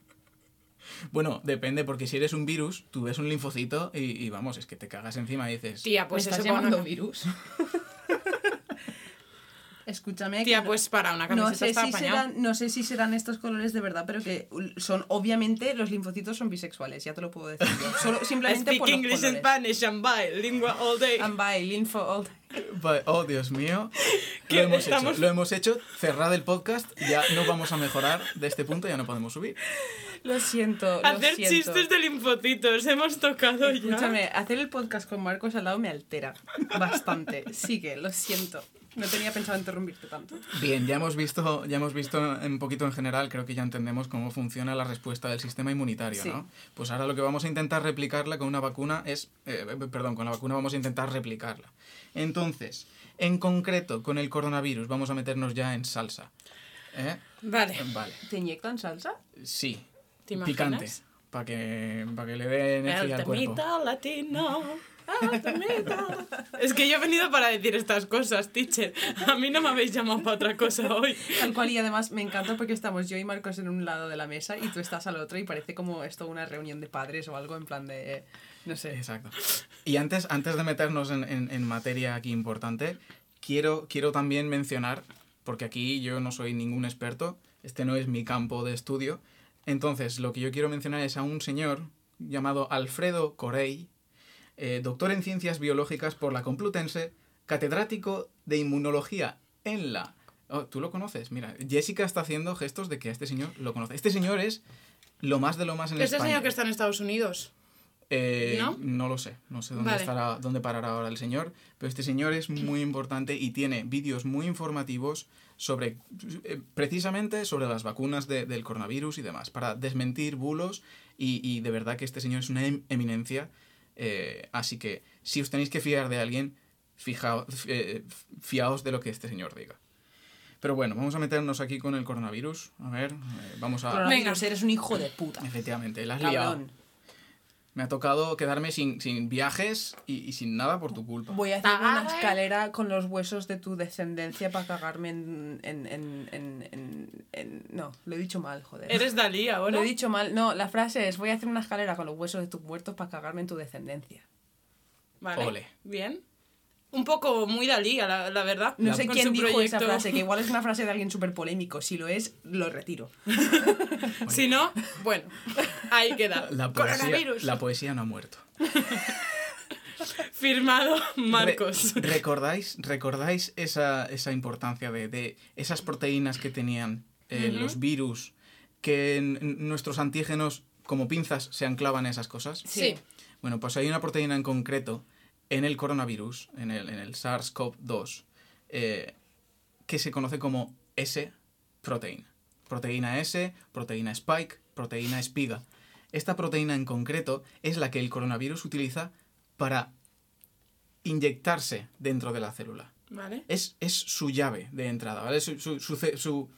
Bueno, depende, porque si eres un virus, tú ves un linfocito y, y vamos, es que te cagas encima y dices... Tía, pues ¿Me eso estás llamando una... virus? Escúchame. Tía, que pues para una no camiseta sé, está si serán, no sé si serán estos colores de verdad, pero que son, obviamente, los linfocitos son bisexuales, ya te lo puedo decir yo. Solo, simplemente speak por los English and colores. Spanish and bilingua all day. And by linfo all- Va- Oh, Dios mío. Lo hemos estamos- hecho. Lo hemos hecho. Cerrad el podcast. Ya no vamos a mejorar de este punto. Ya no podemos subir. Lo siento, lo Hacer siento. chistes de linfocitos, hemos tocado ya. Escúchame, hacer el podcast con Marcos al lado me altera bastante. Sigue, lo siento. No tenía pensado interrumpirte tanto. Bien, ya hemos visto, ya hemos visto un poquito en general, creo que ya entendemos cómo funciona la respuesta del sistema inmunitario, Sí. ¿no? Pues ahora lo que vamos a intentar replicarla con una vacuna es, eh, perdón, con la vacuna vamos a intentar replicarla. Entonces, en concreto, con el coronavirus vamos a meternos ya en salsa. ¿Eh? Vale. Vale, ¿Te inyectan salsa? sí. ¿Te Picante, para que, para que le dé El energía al cuerpo. temita latino. Temita. Es que yo he venido para decir estas cosas, teacher. A mí no me habéis llamado para otra cosa hoy. Tal cual, y además me encanta porque estamos yo y Marcos en un lado de la mesa y tú estás al otro y parece como esto una reunión de padres o algo en plan de... No sé. Exacto. Y antes, antes de meternos en, en- en materia aquí importante, quiero, quiero también mencionar, porque aquí yo no soy ningún experto, este no es mi campo de estudio, entonces lo que yo quiero mencionar es a un señor llamado Alfredo Corey, eh, doctor en ciencias biológicas por la Complutense, catedrático de inmunología en la... Oh, ¿Tú lo conoces? Mira, Jessica está haciendo gestos de que a este señor lo conoce. Este señor es lo más de lo más en Este España. señor que está en Estados Unidos. Eh, ¿No? lo sé, no sé dónde Vale. estará, dónde parará ahora el señor, pero este señor es muy importante y tiene vídeos muy informativos sobre, eh, precisamente sobre las vacunas de- del coronavirus y demás, para desmentir bulos y, y de verdad que este señor es una em- eminencia, eh, así que si os tenéis que fiar de alguien, fijaos, eh, fiaos de lo que este señor diga. Pero bueno, vamos a meternos aquí con el coronavirus. A ver, eh, vamos a... Coronavirus, eres un hijo de puta. Efectivamente, la has liado. Me ha tocado quedarme sin, sin viajes y, y sin nada por tu culpa. Voy a hacer una Ay. escalera con los huesos de tu descendencia para cagarme en, en, en, en, en- en- No, lo he dicho mal, joder. Eres Dalí ahora. Lo he dicho mal. No, la frase es voy a hacer una escalera con los huesos de tus muertos para cagarme en tu descendencia. Vale. Ole. Bien. Un poco muy Dalí, la, la verdad. No sé quién dijo esa frase, que igual es una frase de alguien súper polémico. Si lo es, lo retiro. Si no, bueno, ahí queda. La poesía, Coronavirus. la poesía no ha muerto. Firmado Marcos. Re- ¿Recordáis, recordáis esa, esa importancia de, de esas proteínas que tenían eh, los virus, que en- en nuestros antígenos como pinzas se anclaban a esas cosas? Sí. Bueno, pues hay una proteína en concreto en el coronavirus, en el, en el SARS-CoV-2, eh, que se conoce como S-proteína. Proteína S, proteína spike, proteína espiga. Esta proteína en concreto es la que el coronavirus utiliza para inyectarse dentro de la célula. Vale. Es, es su llave de entrada, ¿vale? Su, su, su,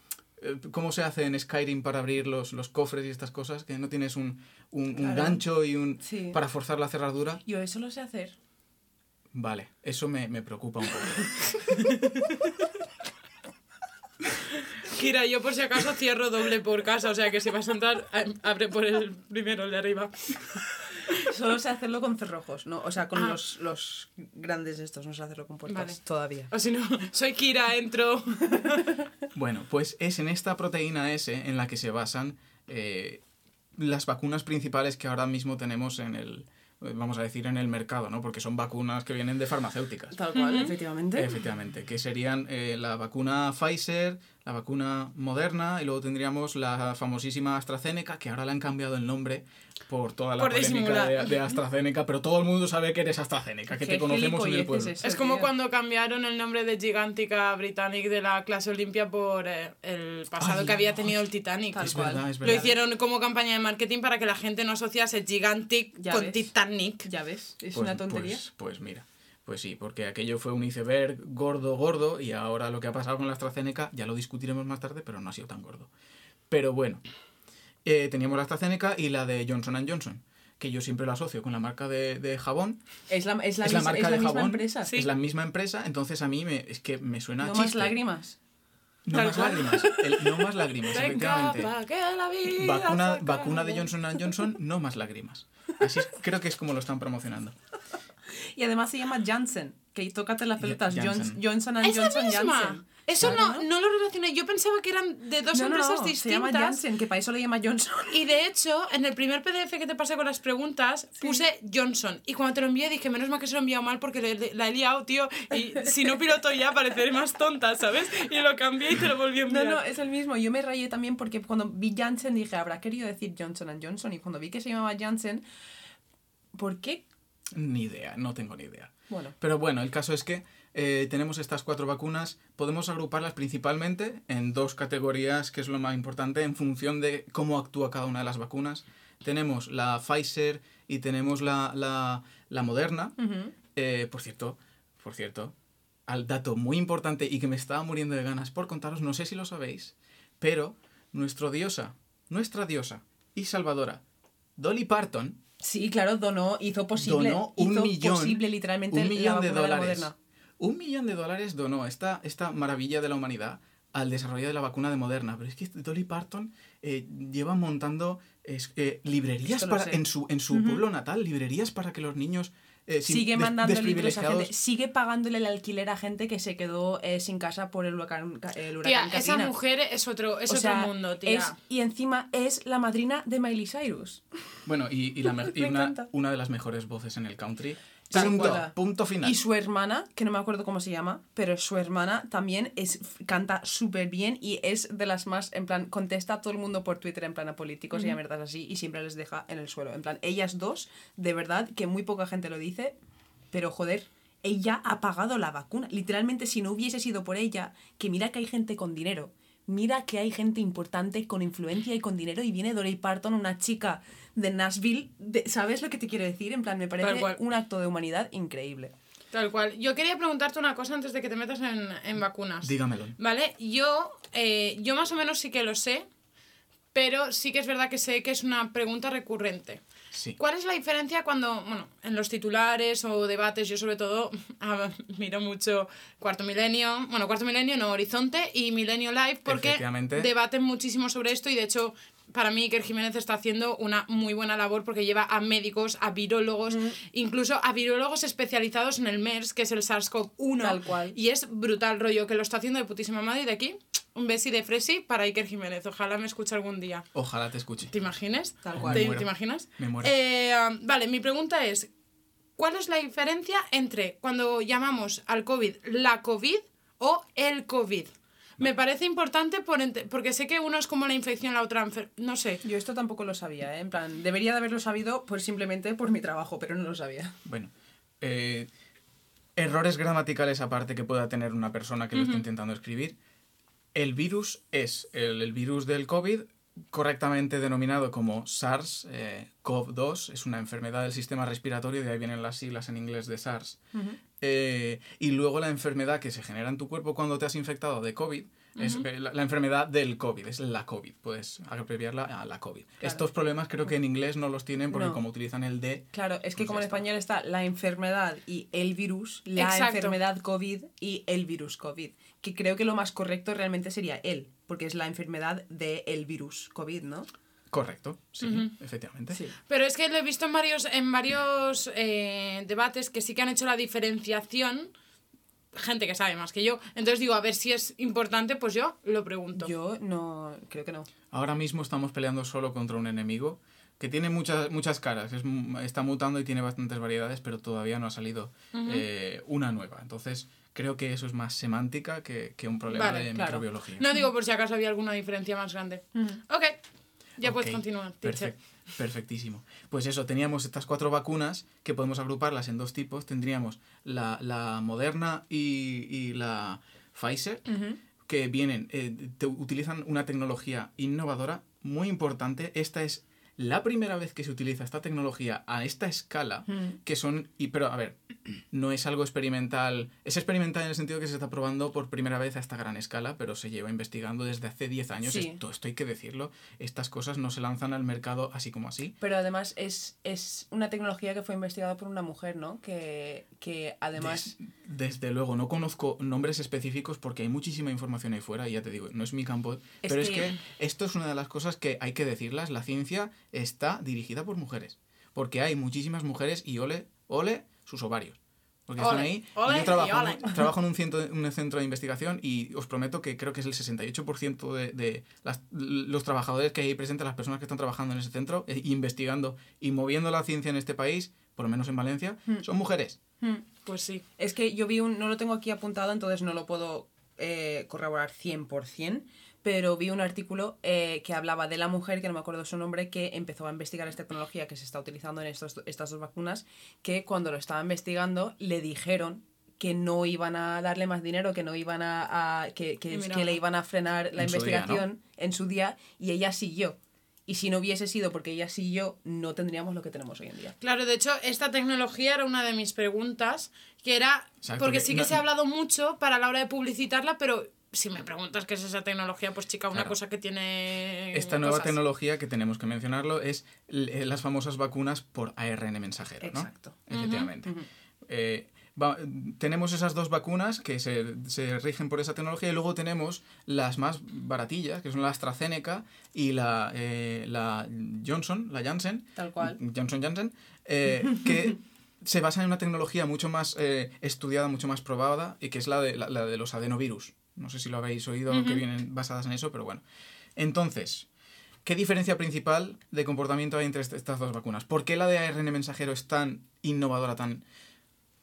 eh, ¿Cómo se hace en Skyrim para abrir los, los cofres y estas cosas? Que no tienes un, un, gancho y un... Sí. para forzar la cerradura. Yo eso lo sé hacer. Vale, eso me, me preocupa un poco. Kira, yo por si acaso cierro doble por casa, o sea que si vas a entrar, abre por el primero, el de arriba. Solo sé hacerlo con cerrojos, ¿no? O sea, con Ah. los, los grandes estos, no sé hacerlo con puertas Vale. todavía. O si no, soy Kira, entro. Bueno, pues es en esta proteína S en la que se basan eh, las vacunas principales que ahora mismo tenemos en el... eh, vamos a decir, en el mercado, ¿no? Porque son vacunas que vienen de farmacéuticas. Tal cual, efectivamente. Efectivamente, que serían eh, la vacuna Pfizer, la vacuna Moderna y luego tendríamos la famosísima AstraZeneca, que ahora le han cambiado el nombre por toda la Por polémica de, AstraZeneca, pero todo el mundo sabe que eres AstraZeneca, que te conocemos en el pueblo. eso, Es como tío. cuando cambiaron el nombre de Gigantica Britannic de la clase Olimpia por eh, el pasado Ay, que había tenido el Titanic. Tal Es cual. verdad, es Lo hicieron como campaña de marketing para que la gente no asociase Gigantic Ya con ves. Titanic. Ya ves, es Pues- una tontería. Pues, pues mira, pues sí, porque aquello fue un iceberg gordo, gordo, y ahora lo que ha pasado con la AstraZeneca, ya lo discutiremos más tarde, pero no ha sido tan gordo. Pero bueno, eh, teníamos la AstraZeneca y la de Johnson Johnson, que yo siempre lo asocio con la marca de, de jabón. es la, es la, es la mis- marca es la de misma jabón, empresa. Sí. es la misma empresa, entonces a mí me, es que me suena a No más chiste. lágrimas. No más lágrimas. El- no más lágrimas, efectivamente. pa' que la vida Vacuna, vacuna de. Johnson Johnson, no más lágrimas. Así creo que es como lo están promocionando. Y además se llama Janssen, que tócate las pelotas. Johnson, Johnson and ¿Es la Johnson misma? Janssen. Eso Claro, no, no lo relacioné. Yo pensaba que eran de dos no, no, empresas no, distintas. Se llama Janssen, que para eso le llama Johnson. Y de hecho, en el primer PDF que te pasé con las preguntas, puse Johnson. Y cuando te lo envié dije, menos mal que se lo he enviado mal porque le- la he liado, tío. Y si no piloto ya, pareceré más tonta, ¿sabes? Y lo cambié y te lo volví a No, enviar. no, es el mismo. Yo me rayé también porque cuando vi Janssen dije, habrá querido decir Johnson and Johnson. Y cuando vi que se llamaba Janssen, ¿por qué? Ni idea, no tengo ni idea. Bueno, Pero bueno, el caso es que eh, tenemos estas cuatro vacunas, podemos agruparlas principalmente en dos categorías, que es lo más importante, en función de cómo actúa cada una de las vacunas. Tenemos la Pfizer y tenemos la, la, la Moderna. Eh, por cierto, por cierto, al dato muy importante y que me estaba muriendo de ganas por contaros, no sé si lo sabéis, pero nuestra diosa, nuestra diosa y salvadora, Dolly Parton, sí, claro, donó, hizo posible, donó un hizo millón, posible literalmente un la millón de dólares. Un millón de dólares donó esta, esta maravilla de la humanidad al desarrollo de la vacuna de Moderna. Pero es que Dolly Parton eh, lleva montando es, eh, librerías para, en su, en su pueblo natal, librerías para que los niños... eh, sin- Sigue des- mandando libros a gente, sigue pagándole el alquiler a gente que se quedó eh, sin casa por el huracán, el Tía, huracán esa Katrina. mujer es otro, es O otro mundo, tía. es- y encima es la madrina de Miley Cyrus. Bueno, y, y la y una, una de las mejores voces en el country. Punto, final. Y su hermana, que no me acuerdo cómo se llama, pero su hermana también es, canta súper bien y es de las más, en plan, contesta a todo el mundo por Twitter en plan a políticos y a verdad así y siempre les deja en el suelo. En plan, ellas dos, de verdad, que muy poca gente lo dice, pero joder, ella ha pagado la vacuna. Literalmente, si no hubiese sido por ella, que mira que hay gente con dinero. Mira que hay gente importante con influencia y con dinero y viene Dolly Parton, una chica de Nashville. de- ¿Sabes lo que te quiero decir? En plan, me parece un acto de humanidad increíble. Tal cual. Yo quería preguntarte una cosa antes de que te metas en, en vacunas. Dígamelo. Vale, yo, eh, yo más o menos sí que lo sé, pero sí que es verdad que sé que es una pregunta recurrente. Sí. ¿Cuál es la diferencia cuando, bueno, en los titulares o debates, yo sobre todo ah, miro mucho Cuarto Milenio, bueno, Cuarto Milenio no, Horizonte y Milenio Live, porque debaten muchísimo sobre esto y de hecho, para mí Iker Jiménez está haciendo una muy buena labor porque lleva a médicos, a virólogos, incluso a virólogos especializados en el MERS, que es el SARS-CoV-1. Tal cual. Y es brutal rollo que lo está haciendo de putísima madre y de aquí un besi de fresi para Iker Jiménez. Ojalá me escuche algún día. Ojalá te escuche. ¿Te imaginas? Tal cual. ¿Te, te imaginas? Me muero. Eh, um, vale, mi pregunta es, ¿cuál es la diferencia entre cuando llamamos al COVID la COVID o el COVID? Me parece importante por ente- porque sé que uno es como la infección, la otra enfer- no sé. Yo esto tampoco lo sabía, ¿eh? En plan, debería de haberlo sabido pues simplemente por mi trabajo, pero no lo sabía. Bueno, eh, errores gramaticales aparte que pueda tener una persona que lo esté intentando escribir. El virus es el, el virus del COVID, correctamente denominado como SARS-CoV-2, es una enfermedad del sistema respiratorio, de ahí vienen las siglas en inglés de SARS. Eh, y luego la enfermedad que se genera en tu cuerpo cuando te has infectado de COVID es eh, la, la enfermedad del COVID, es la COVID, puedes abreviarla a la COVID. Estos problemas creo que en inglés no los tienen porque No. como utilizan el D, Claro, es que Pues como en español está la enfermedad y el virus, la Exacto. enfermedad COVID y el virus COVID, que creo que lo más correcto realmente sería el, porque es la enfermedad del virus COVID, ¿no? Correcto, sí, efectivamente. Sí. Pero es que lo he visto en varios, en varios eh, debates que sí que han hecho la diferenciación. Gente que sabe más que yo. Entonces digo, a ver si es importante, pues yo lo pregunto. Yo no, creo que no. Ahora mismo estamos peleando solo contra un enemigo, que tiene muchas, muchas caras, es, está mutando y tiene bastantes variedades, pero todavía no ha salido eh, una nueva. Entonces, creo que eso es más semántica que, que un problema Vale, de claro. microbiología. No digo por si acaso había alguna diferencia más grande. Ok, ya puedes continuar, teacher. perfec- perfectísimo. Pues eso, teníamos estas cuatro vacunas que podemos agruparlas en dos tipos. Tendríamos la, la Moderna y, y la Pfizer, que vienen, eh, te- utilizan una tecnología innovadora muy importante. Esta es la primera vez que se utiliza esta tecnología a esta escala, que son, y, pero a ver, no es algo experimental, es experimental en el sentido que se está probando por primera vez a esta gran escala, pero se lleva investigando desde hace 10 años, Sí. esto, esto hay que decirlo, estas cosas no se lanzan al mercado así como así. Pero además es, es una tecnología que fue investigada por una mujer, ¿no? Que, que además... Des- desde luego, no conozco nombres específicos porque hay muchísima información ahí fuera y ya te digo, no es mi campo, Es pero es que esto es una de las cosas que hay que decirlas, la ciencia está dirigida por mujeres, porque hay muchísimas mujeres y ole, ole sus ovarios. Porque están Ole, ahí. ole yo trabajo, y trabajo en un centro, un centro de investigación y os prometo que creo que es el 68% de, de las- los trabajadores que hay presentes, las personas que están trabajando en ese centro, eh, investigando y moviendo la ciencia en este país, por lo menos en Valencia, son mujeres. Pues sí. Es que yo vi un, no lo tengo aquí apuntado, entonces no lo puedo eh, corroborar 100%, pero vi un artículo eh, que hablaba de la mujer, que no me acuerdo su nombre, que empezó a investigar esta tecnología que se está utilizando en estos, estas dos vacunas, que cuando lo estaba investigando le dijeron que no iban a darle más dinero, que no iban a, a- que, que, Y mira que le iban a frenar la En su día, ¿no? investigación en su día y ella siguió. Y si no hubiese sido porque ella siguió, no tendríamos lo que tenemos hoy en día. Claro, de hecho, esta tecnología era una de mis preguntas, que era, porque que sí que no- se ha hablado mucho para la hora de publicitarla, pero si me preguntas qué es esa tecnología, pues chica, una Claro. cosa que tiene... Esta nueva cosas. tecnología que tenemos que mencionarlo es eh, las famosas vacunas por ARN mensajero, ¿no? Exacto. Efectivamente. Eh, va- tenemos esas dos vacunas que se, se rigen por esa tecnología y luego tenemos las más baratillas, que son la AstraZeneca y la, eh, la Johnson, la Janssen. Tal cual. Johnson Janssen, eh, que se basa en una tecnología mucho más estudiada, mucho más probada, y que es la de, la, la de los adenovirus. No sé si lo habéis oído, que vienen basadas en eso, pero bueno. Entonces, ¿qué diferencia principal de comportamiento hay entre est- estas dos vacunas? ¿Por qué la de ARN mensajero es tan innovadora, tan...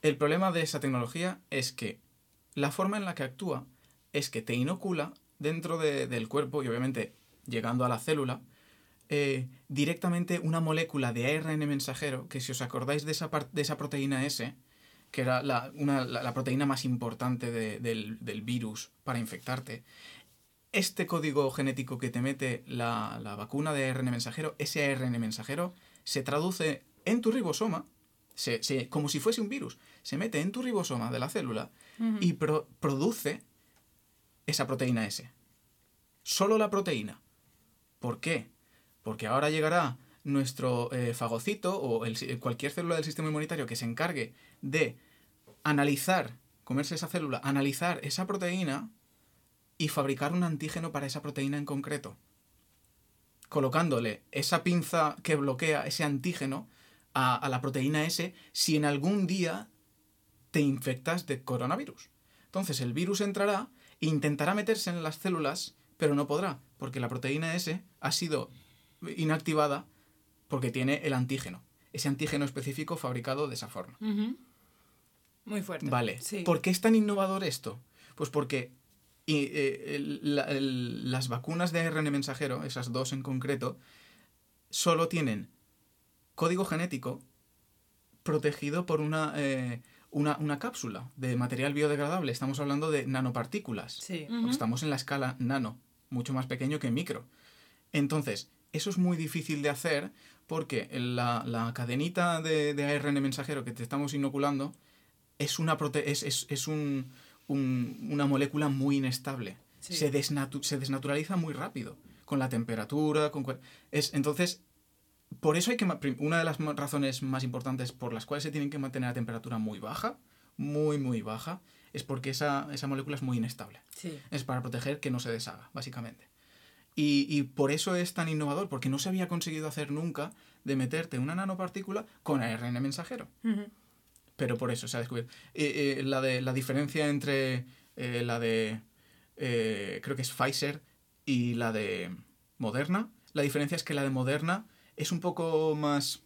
El problema de esa tecnología es que la forma en la que actúa es que te inocula dentro de- del cuerpo y obviamente llegando a la célula eh, directamente una molécula de ARN mensajero que si os acordáis de esa, de esa proteína S, que era la, una- la- la proteína más importante de- del, del virus para infectarte, este código genético que te mete la, la vacuna de ARN mensajero, ese ARN mensajero, se traduce en tu ribosoma, se, se- como si fuese un virus, se mete en tu ribosoma de la célula y pro- produce esa proteína S. Solo la proteína. ¿Por qué? Porque ahora llegará nuestro eh, fagocito o si- cualquier célula del sistema inmunitario que se encargue de analizar, comerse esa célula, analizar esa proteína y fabricar un antígeno para esa proteína en concreto. Colocándole esa pinza que bloquea ese antígeno a, a la proteína S si en algún día te infectas de coronavirus. Entonces el virus entrará e intentará meterse en las células, pero no podrá, porque la proteína S ha sido inactivada porque tiene el antígeno. Ese antígeno específico fabricado de esa forma. Muy fuerte. Vale. Sí. ¿Por qué es tan innovador esto? Pues porque y, eh, el- la- el- las vacunas de ARN mensajero, esas dos en concreto, solo tienen código genético protegido por una, eh, una, una cápsula de material biodegradable. Estamos hablando de nanopartículas. Sí. Estamos en la escala nano, mucho más pequeño que micro. Entonces, eso es muy difícil de hacer porque la, la cadenita de, de ARN mensajero que te estamos inoculando es, una prote es, es, es un, un- una molécula muy inestable. Sí. Se, desnatu- se desnaturaliza muy rápido con la temperatura. Con es, entonces, por eso hay que... Una de las razones más importantes por las cuales se tienen que mantener a temperatura muy baja, muy, muy baja, es porque esa, esa molécula es muy inestable. Sí. Es para proteger que no se deshaga, básicamente. Y, y por eso es tan innovador, porque no se había conseguido hacer nunca de meterte una nanopartícula con ARN mensajero. Pero por eso se ha descubierto. Eh, eh, la, de, la diferencia entre eh, la de, creo que es Pfizer y la de Moderna, la diferencia es que la de Moderna es un poco más...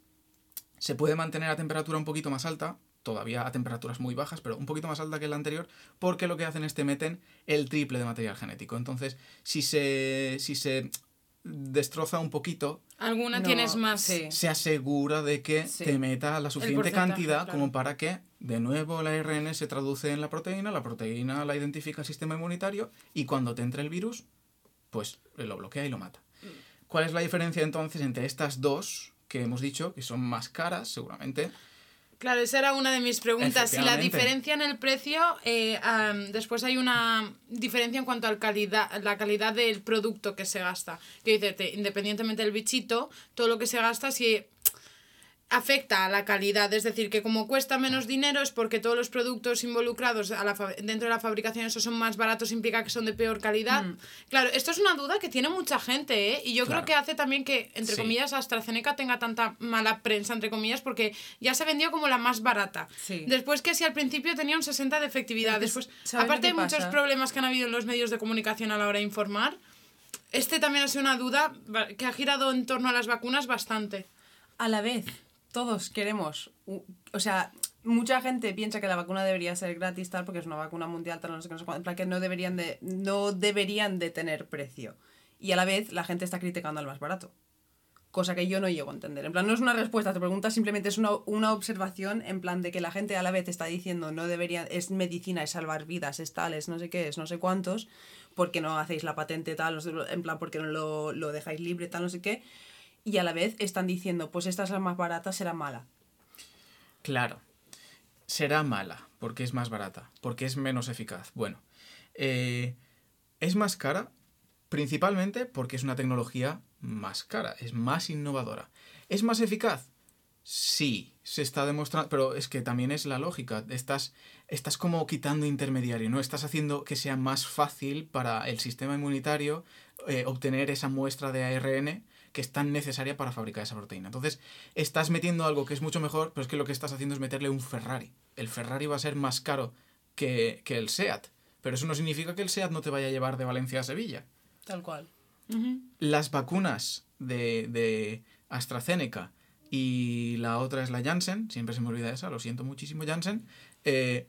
Se puede mantener a temperatura un poquito más alta, todavía a temperaturas muy bajas, pero un poquito más alta que la anterior, porque lo que hacen es te meten el triple de material genético. Entonces, si se, si se destroza un poquito, Alguna No, tienes más. sí. se asegura de que Sí. te meta la suficiente cantidad claro. como para que, de nuevo, el ARN se traduce en la proteína, la proteína la identifica el sistema inmunitario y cuando te entre el virus, pues lo bloquea y lo mata. ¿Cuál es la diferencia entonces entre estas dos que hemos dicho, que son más caras seguramente? Claro, esa era una de mis preguntas. Si la diferencia en el precio, eh, am, después hay una diferencia en cuanto a calidad, la calidad del producto que se gasta. Quiero decirte, independientemente del bichito, todo lo que se gasta, si afecta a la calidad. Es decir, que como cuesta menos dinero es porque todos los productos involucrados a la dentro de la fabricación esos son más baratos, implica que son de peor calidad. Claro, esto es una duda que tiene mucha gente, ¿eh? Y yo Claro. creo que hace también que, entre Sí. comillas, AstraZeneca tenga tanta mala prensa, entre comillas, porque ya se vendió como la más barata. Sí. Después que si al principio tenía un 60 de efectividad, después, ¿sabes lo aparte hay muchos problemas que han habido en los medios de comunicación a la hora de informar. Este también ha sido una duda que ha girado en torno a las vacunas bastante. A la vez, todos queremos. O sea, mucha gente piensa que la vacuna debería ser gratis, tal, porque es una vacuna mundial, tal, no sé qué, no sé cuánto, que no deberían de, no deberían de tener precio. Y a la vez, la gente está criticando al más barato. Cosa que yo no llego a entender. En plan, no es una respuesta a tu pregunta, simplemente es una, una observación en plan de que la gente a la vez está diciendo no debería, es medicina, es salvar vidas, es tal, es no sé qué, es no sé cuántos, porque no hacéis la patente tal, en plan, porque no lo, lo dejáis libre, tal, no sé qué. Y a la vez están diciendo, pues esta es la más barata, será mala. Claro, será mala porque es más barata, porque es menos eficaz. Bueno, eh, es más cara principalmente porque es una tecnología más cara, es más innovadora. ¿Es más eficaz? Sí, se está demostrando, pero es que también es la lógica. Estás, como quitando intermediario, ¿no? Estás haciendo que sea más fácil para el sistema inmunitario eh, obtener esa muestra de ARN que es tan necesaria para fabricar esa proteína. Entonces, estás metiendo algo que es mucho mejor, pero es que lo que estás haciendo es meterle un Ferrari. El Ferrari va a ser más caro que, que el SEAT, pero eso no significa que el SEAT no te vaya a llevar de Valencia a Sevilla Tal cual. las vacunas de, de AstraZeneca y la otra es la Janssen, siempre se me olvida esa, lo siento muchísimo Janssen, eh,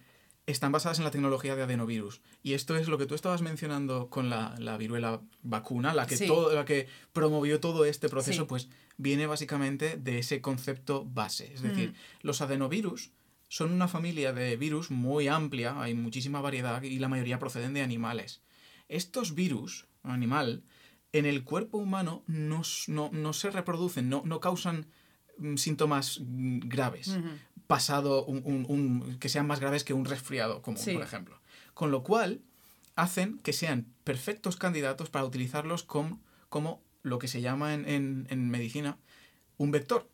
están basadas en la tecnología de adenovirus. Y esto es lo que tú estabas mencionando con la, la viruela vacuna, la que, Sí. todo, la que promovió todo este proceso, Sí. pues viene básicamente de ese concepto base. Es decir, los adenovirus son una familia de virus muy amplia, hay muchísima variedad y la mayoría proceden de animales. Estos virus, animal, en el cuerpo humano no, no, no se reproducen, no, no causan mm, síntomas mm, graves, pasado un, un- un- que sean más graves que un resfriado común, Sí. por ejemplo. Con lo cual, hacen que sean perfectos candidatos para utilizarlos com- como lo que se llama en, en- en medicina un vector.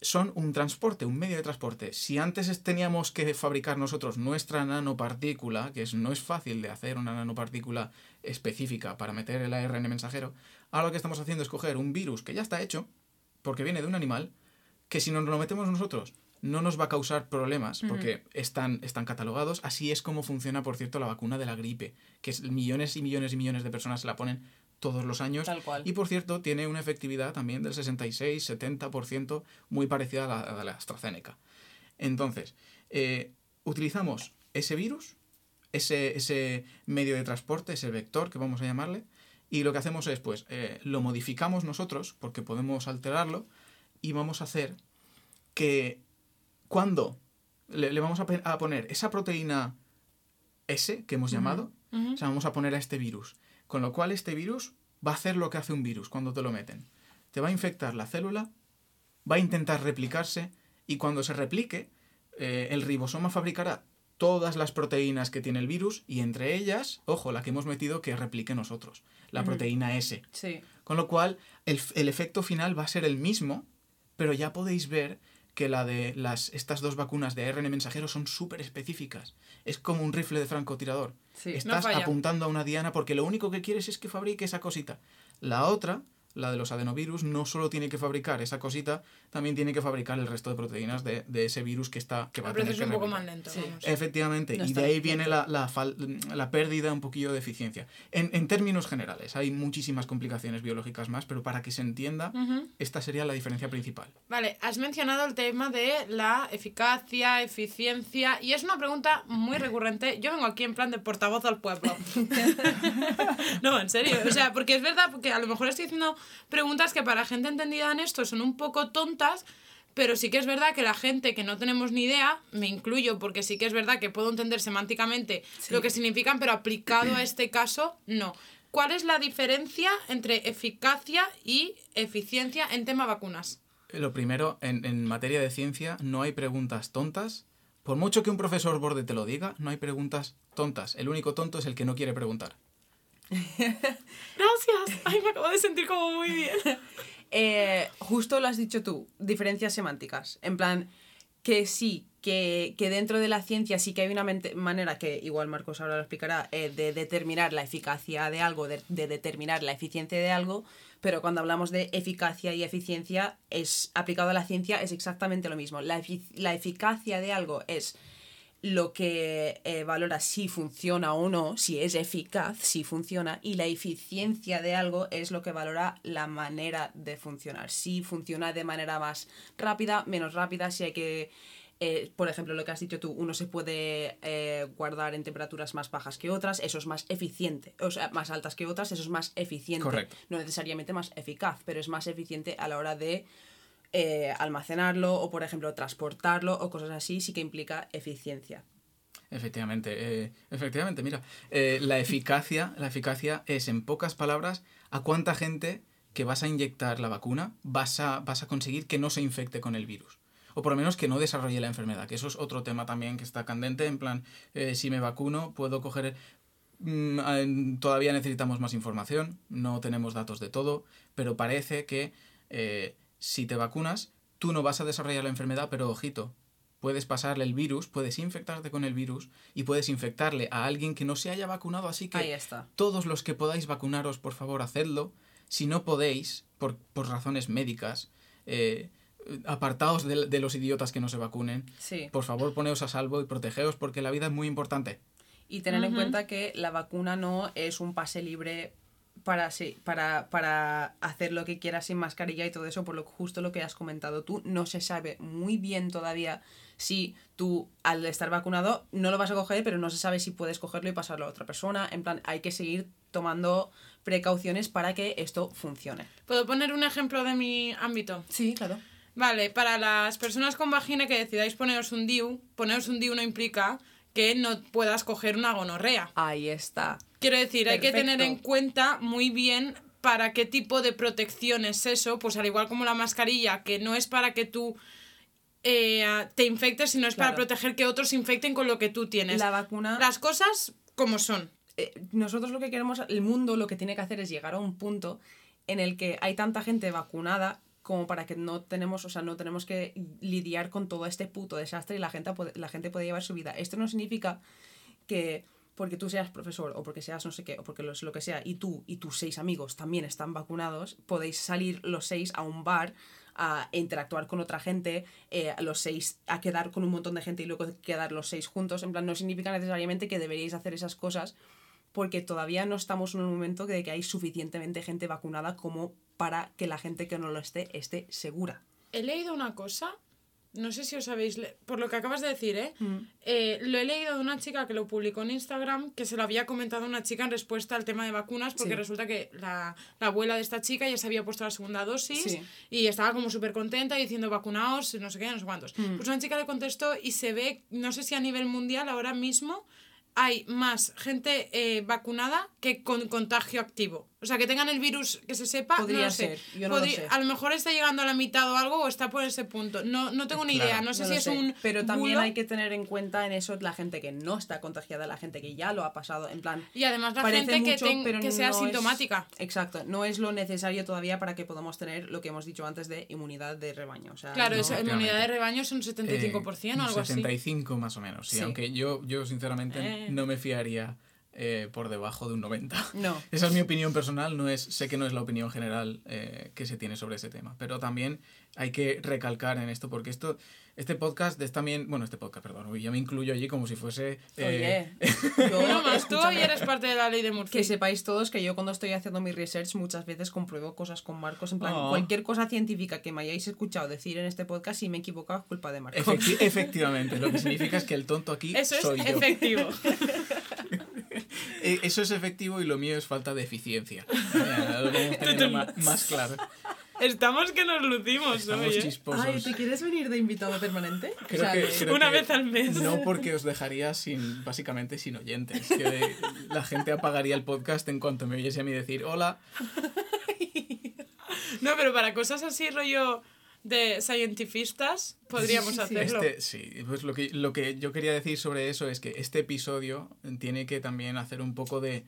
Son un transporte, un medio de transporte. Si antes es- teníamos que fabricar nosotros nuestra nanopartícula, que es, no es fácil de hacer una nanopartícula específica para meter el ARN mensajero, ahora lo que estamos haciendo es coger un virus que ya está hecho, porque viene de un animal, que si nos lo metemos nosotros no nos va a causar problemas, porque están, están catalogados. Así es como funciona, por cierto, la vacuna de la gripe, que es millones y millones y millones de personas se la ponen todos los años. Tal cual. Y por cierto, tiene una efectividad también del 66-70%, muy parecida a la, a la AstraZeneca. Entonces, eh, utilizamos ese virus, ese, ese medio de transporte, ese vector que vamos a llamarle, y lo que hacemos es, pues, eh, lo modificamos nosotros, porque podemos alterarlo, y vamos a hacer que cuando le, le vamos a, poner esa proteína S que hemos llamado, o sea, vamos a poner a este virus. Con lo cual este virus va a hacer lo que hace un virus cuando te lo meten. Te va a infectar la célula, va a intentar replicarse y cuando se replique, eh, el ribosoma fabricará todas las proteínas que tiene el virus y entre ellas, ojo, la que hemos metido que replique nosotros, la proteína S. Sí. Con lo cual, el, el efecto final va a ser el mismo, pero ya podéis ver que la de las, estas dos vacunas de ARN mensajero son súper específicas. Es como un rifle de francotirador. Sí. Estás apuntando a una diana porque lo único que quieres es que fabrique esa cosita. La otra, la de los adenovirus, no solo tiene que fabricar esa cosita, también tiene que fabricar el resto de proteínas de, de ese virus que está que va El a tener proceso que es un poco más lento. Sí. vamos. Efectivamente, No y de ahí viene la, la, fal- la pérdida un poquillo de eficiencia. En, en términos generales, hay muchísimas complicaciones biológicas más, pero para que se entienda, esta sería la diferencia principal. Vale, has mencionado el tema de la eficacia, eficiencia, y es una pregunta muy recurrente. Yo vengo aquí en plan de portavoz al pueblo. no, en serio. O sea, porque es verdad, porque a lo mejor estoy haciendo preguntas que para gente entendida en esto son un poco tontas, pero sí que es verdad que la gente que no tenemos ni idea, me incluyo porque sí que es verdad que puedo entender semánticamente lo que significan, pero aplicado a este caso, no. ¿Cuál es la diferencia entre eficacia y eficiencia en tema vacunas? Lo primero, en, en materia de ciencia, no hay preguntas tontas. Por mucho que un profesor borde te lo diga, no hay preguntas tontas. El único tonto es el que no quiere preguntar. Gracias. Ay, me acabo de sentir como muy bien. Eh, justo lo has dicho tú, diferencias semánticas. En plan, que sí, que, que dentro de la ciencia sí que hay una manera, que igual Marcos ahora lo explicará, eh, de determinar la eficacia de algo, de, de determinar la eficiencia de algo, pero cuando hablamos de eficacia y eficiencia, es aplicado a la ciencia es exactamente lo mismo. La eficacia de algo es lo que eh, valora si funciona o no, si es eficaz, si funciona, y la eficiencia de algo es lo que valora la manera de funcionar, si funciona de manera más rápida, menos rápida, si hay que, eh, por ejemplo, lo que has dicho tú, uno se puede eh, guardar en temperaturas más bajas que otras, eso es más eficiente, o sea, más altas que otras, eso es más eficiente, Correcto. no necesariamente más eficaz, pero es más eficiente a la hora de eh, almacenarlo o, por ejemplo, transportarlo o cosas así, sí que implica eficiencia. Efectivamente, eh, efectivamente, mira, eh, la eficacia, la eficacia es, en pocas palabras, a cuánta gente que vas a inyectar la vacuna vas a, vas a conseguir que no se infecte con el virus. O por lo menos que no desarrolle la enfermedad, que eso es otro tema también que está candente, en plan, si me vacuno, puedo coger... mm, todavía necesitamos más información, no tenemos datos de todo, pero parece que si te vacunas, tú no vas a desarrollar la enfermedad, pero ojito, puedes pasarle el virus, puedes infectarte con el virus y puedes infectarle a alguien que no se haya vacunado, así que Ahí está. todos los que podáis vacunaros, por favor, hacedlo. Si no podéis, por, por razones médicas, eh, apartaos de, de los idiotas que no se vacunen. Sí. Por favor, poneos a salvo y protegeos porque la vida es muy importante. Y tener en cuenta que la vacuna no es un pase libre para, sí, para, para hacer lo que quieras sin mascarilla y todo eso, por lo justo lo que has comentado tú, no se sabe muy bien todavía si tú al estar vacunado no lo vas a coger, pero no se sabe si puedes cogerlo y pasarlo a otra persona. En plan, hay que seguir tomando precauciones para que esto funcione. ¿Puedo poner un ejemplo de mi ámbito? Sí, claro. Vale, para las personas con vagina que decidáis poneros un DIU, poneros un DIU no implica que no puedas coger una gonorrea. Ahí está. Quiero decir, hay que tener en cuenta muy bien para qué tipo de protección es eso, pues al igual como la mascarilla, que no es para que tú eh, te infectes, sino es para proteger que otros se infecten con lo que tú tienes. La vacuna... Las cosas como son. eh, nosotros lo que queremos, el mundo lo que tiene que hacer es llegar a un punto en el que hay tanta gente vacunada como para que no tenemos, o sea, no tenemos que lidiar con todo este puto desastre y la gente, la gente puede llevar su vida. Esto no significa que porque tú seas profesor o porque seas no sé qué o porque lo, que sea y tú y tus seis amigos también están vacunados, podéis salir los seis a un bar a interactuar con otra gente, eh, los seis a quedar con un montón de gente y luego quedar los seis juntos. En plan, no significa necesariamente que deberíais hacer esas cosas porque todavía no estamos en un momento de que hay suficientemente gente vacunada como para que la gente que no lo esté esté segura. He leído una cosa, no sé si os habéis, por lo que acabas de decir, ¿eh? Mm. Eh, lo he leído de una chica que lo publicó en Instagram, que se lo había comentado una chica en respuesta al tema de vacunas, porque Sí. resulta que la, la abuela de esta chica ya se había puesto la segunda dosis Sí. y estaba como súper contenta diciendo vacunaos, no sé qué, no sé cuántos. Mm. Pues una chica le contestó y se ve, no sé si a nivel mundial ahora mismo hay más gente eh, vacunada que con contagio activo. O sea, que tengan el virus que se sepa, no Podría lo sé. ser, yo no lo Podría- sé. A lo mejor está llegando a la mitad o algo o está por ese punto. No, no tengo ni Claro. idea. No sé No si es sé, un. Pero también bulo. hay que tener en cuenta en eso la gente que no está contagiada, la gente que ya lo ha pasado. En plan, Y además la gente mucho, que, ten- pero que sea no es- sintomática. exacto, no es lo necesario todavía para que podamos tener lo que hemos dicho antes de inmunidad de rebaño. O sea, Claro, no- eso, inmunidad de rebaño es un 75% o Eh, algo un así. 75 más o menos, sí, Sí. aunque yo, yo sinceramente Eh. no me fiaría eh, por debajo de un 90. No. Esa es mi opinión personal, no es, sé que no es la opinión general eh, que se tiene sobre ese tema, pero también hay que recalcar en esto, porque esto, este podcast es también, bueno, este podcast, perdón, yo me incluyo allí como si fuese... eh, Oye, yo, Uno más, tú hoy eres parte de la ley de Murphy. Que sepáis todos que yo cuando estoy haciendo mi research muchas veces compruebo cosas con Marcos. En plan, Oh. cualquier cosa científica que me hayáis escuchado decir en este podcast, si me he equivocado, es culpa de Marcos. efecti- efectivamente, lo que significa es que el tonto aquí Eso es soy yo. efectivo. Eh, Eso es efectivo y lo mío es falta de eficiencia. Ya, lo vamos teniendo ma- más claro. Estamos que nos lucimos Estamos hoy, ¿eh? chisposos. Ay, ¿te quieres venir de invitado permanente? Creo O sea, que- de- creo Una que vez al mes. No porque os dejaría sin, básicamente sin oyentes. Que la gente apagaría el podcast en cuanto me oyese a mí decir hola. No, pero para cosas así, rollo de cientifistas, podríamos Sí, hacerlo. Este, sí, pues lo que, lo que yo quería decir sobre eso es que este episodio tiene que también hacer un poco de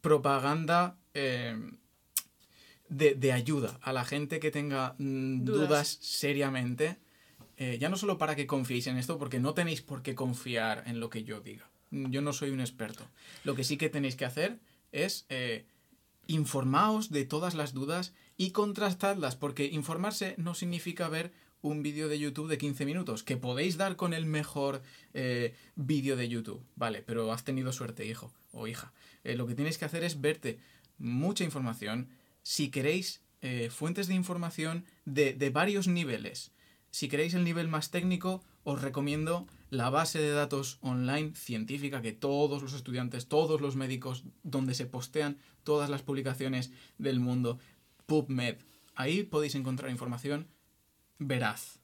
propaganda eh, de, de ayuda a la gente que tenga mm, Dudas. dudas. seriamente. eh, ya no solo para que confiéis en esto, porque no tenéis por qué confiar en lo que yo diga. Yo no soy un experto. Lo que sí que tenéis que hacer es eh, informaos de todas las dudas y contrastadlas, porque informarse no significa ver un vídeo de YouTube de 15 minutos, que podéis dar con el mejor eh, vídeo de YouTube, vale, pero has tenido suerte, hijo o hija. Eh, lo que tienes que hacer es verte mucha información, si queréis eh, fuentes de información de, de varios niveles. Si queréis el nivel más técnico, os recomiendo la base de datos online científica que todos los estudiantes, todos los médicos, donde se postean todas las publicaciones del mundo, PubMed. Ahí podéis encontrar información veraz.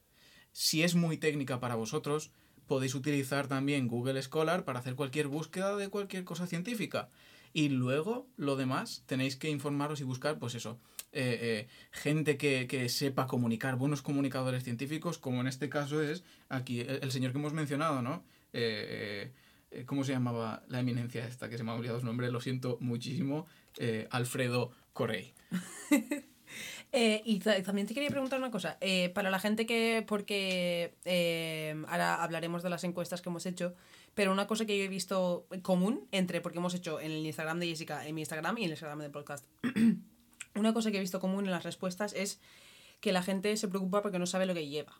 Si es muy técnica para vosotros, podéis utilizar también Google Scholar para hacer cualquier búsqueda de cualquier cosa científica. Y luego, lo demás, tenéis que informaros y buscar, pues eso, eh, eh, gente que, sepa comunicar, buenos comunicadores científicos, como en este caso es aquí el, señor que hemos mencionado, ¿no? Eh, ¿Cómo se llamaba la eminencia esta? Que se me ha olvidado su nombre, lo siento muchísimo. Alfredo Correy. Eh, y ta- también te quería preguntar una cosa. Eh, para la gente que, porque eh, ahora hablaremos de las encuestas que hemos hecho, pero una cosa que yo he visto común entre, porque hemos hecho en el Instagram de Jessica, en mi Instagram y en el Instagram del podcast, una cosa que he visto común en las respuestas es que la gente se preocupa porque no sabe lo que lleva.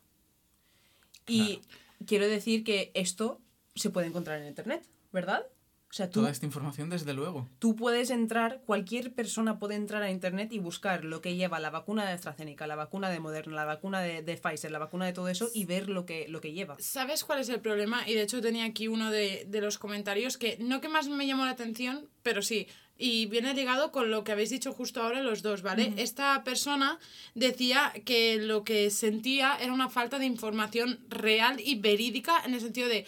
Y quiero decir que esto se puede encontrar en Internet, ¿verdad? O sea, tú, Toda esta información, desde luego. tú puedes entrar, cualquier persona puede entrar a internet y buscar lo que lleva la vacuna de AstraZeneca, la vacuna de Moderna, la vacuna de, de Pfizer, la vacuna de todo eso y ver lo que, lo que lleva. ¿Sabes cuál es el problema? Y de hecho tenía aquí uno de, de los comentarios que no que más me llamó la atención, pero sí. Y viene ligado con lo que habéis dicho justo ahora los dos, ¿vale? Esta persona decía que lo que sentía era una falta de información real y verídica en el sentido de...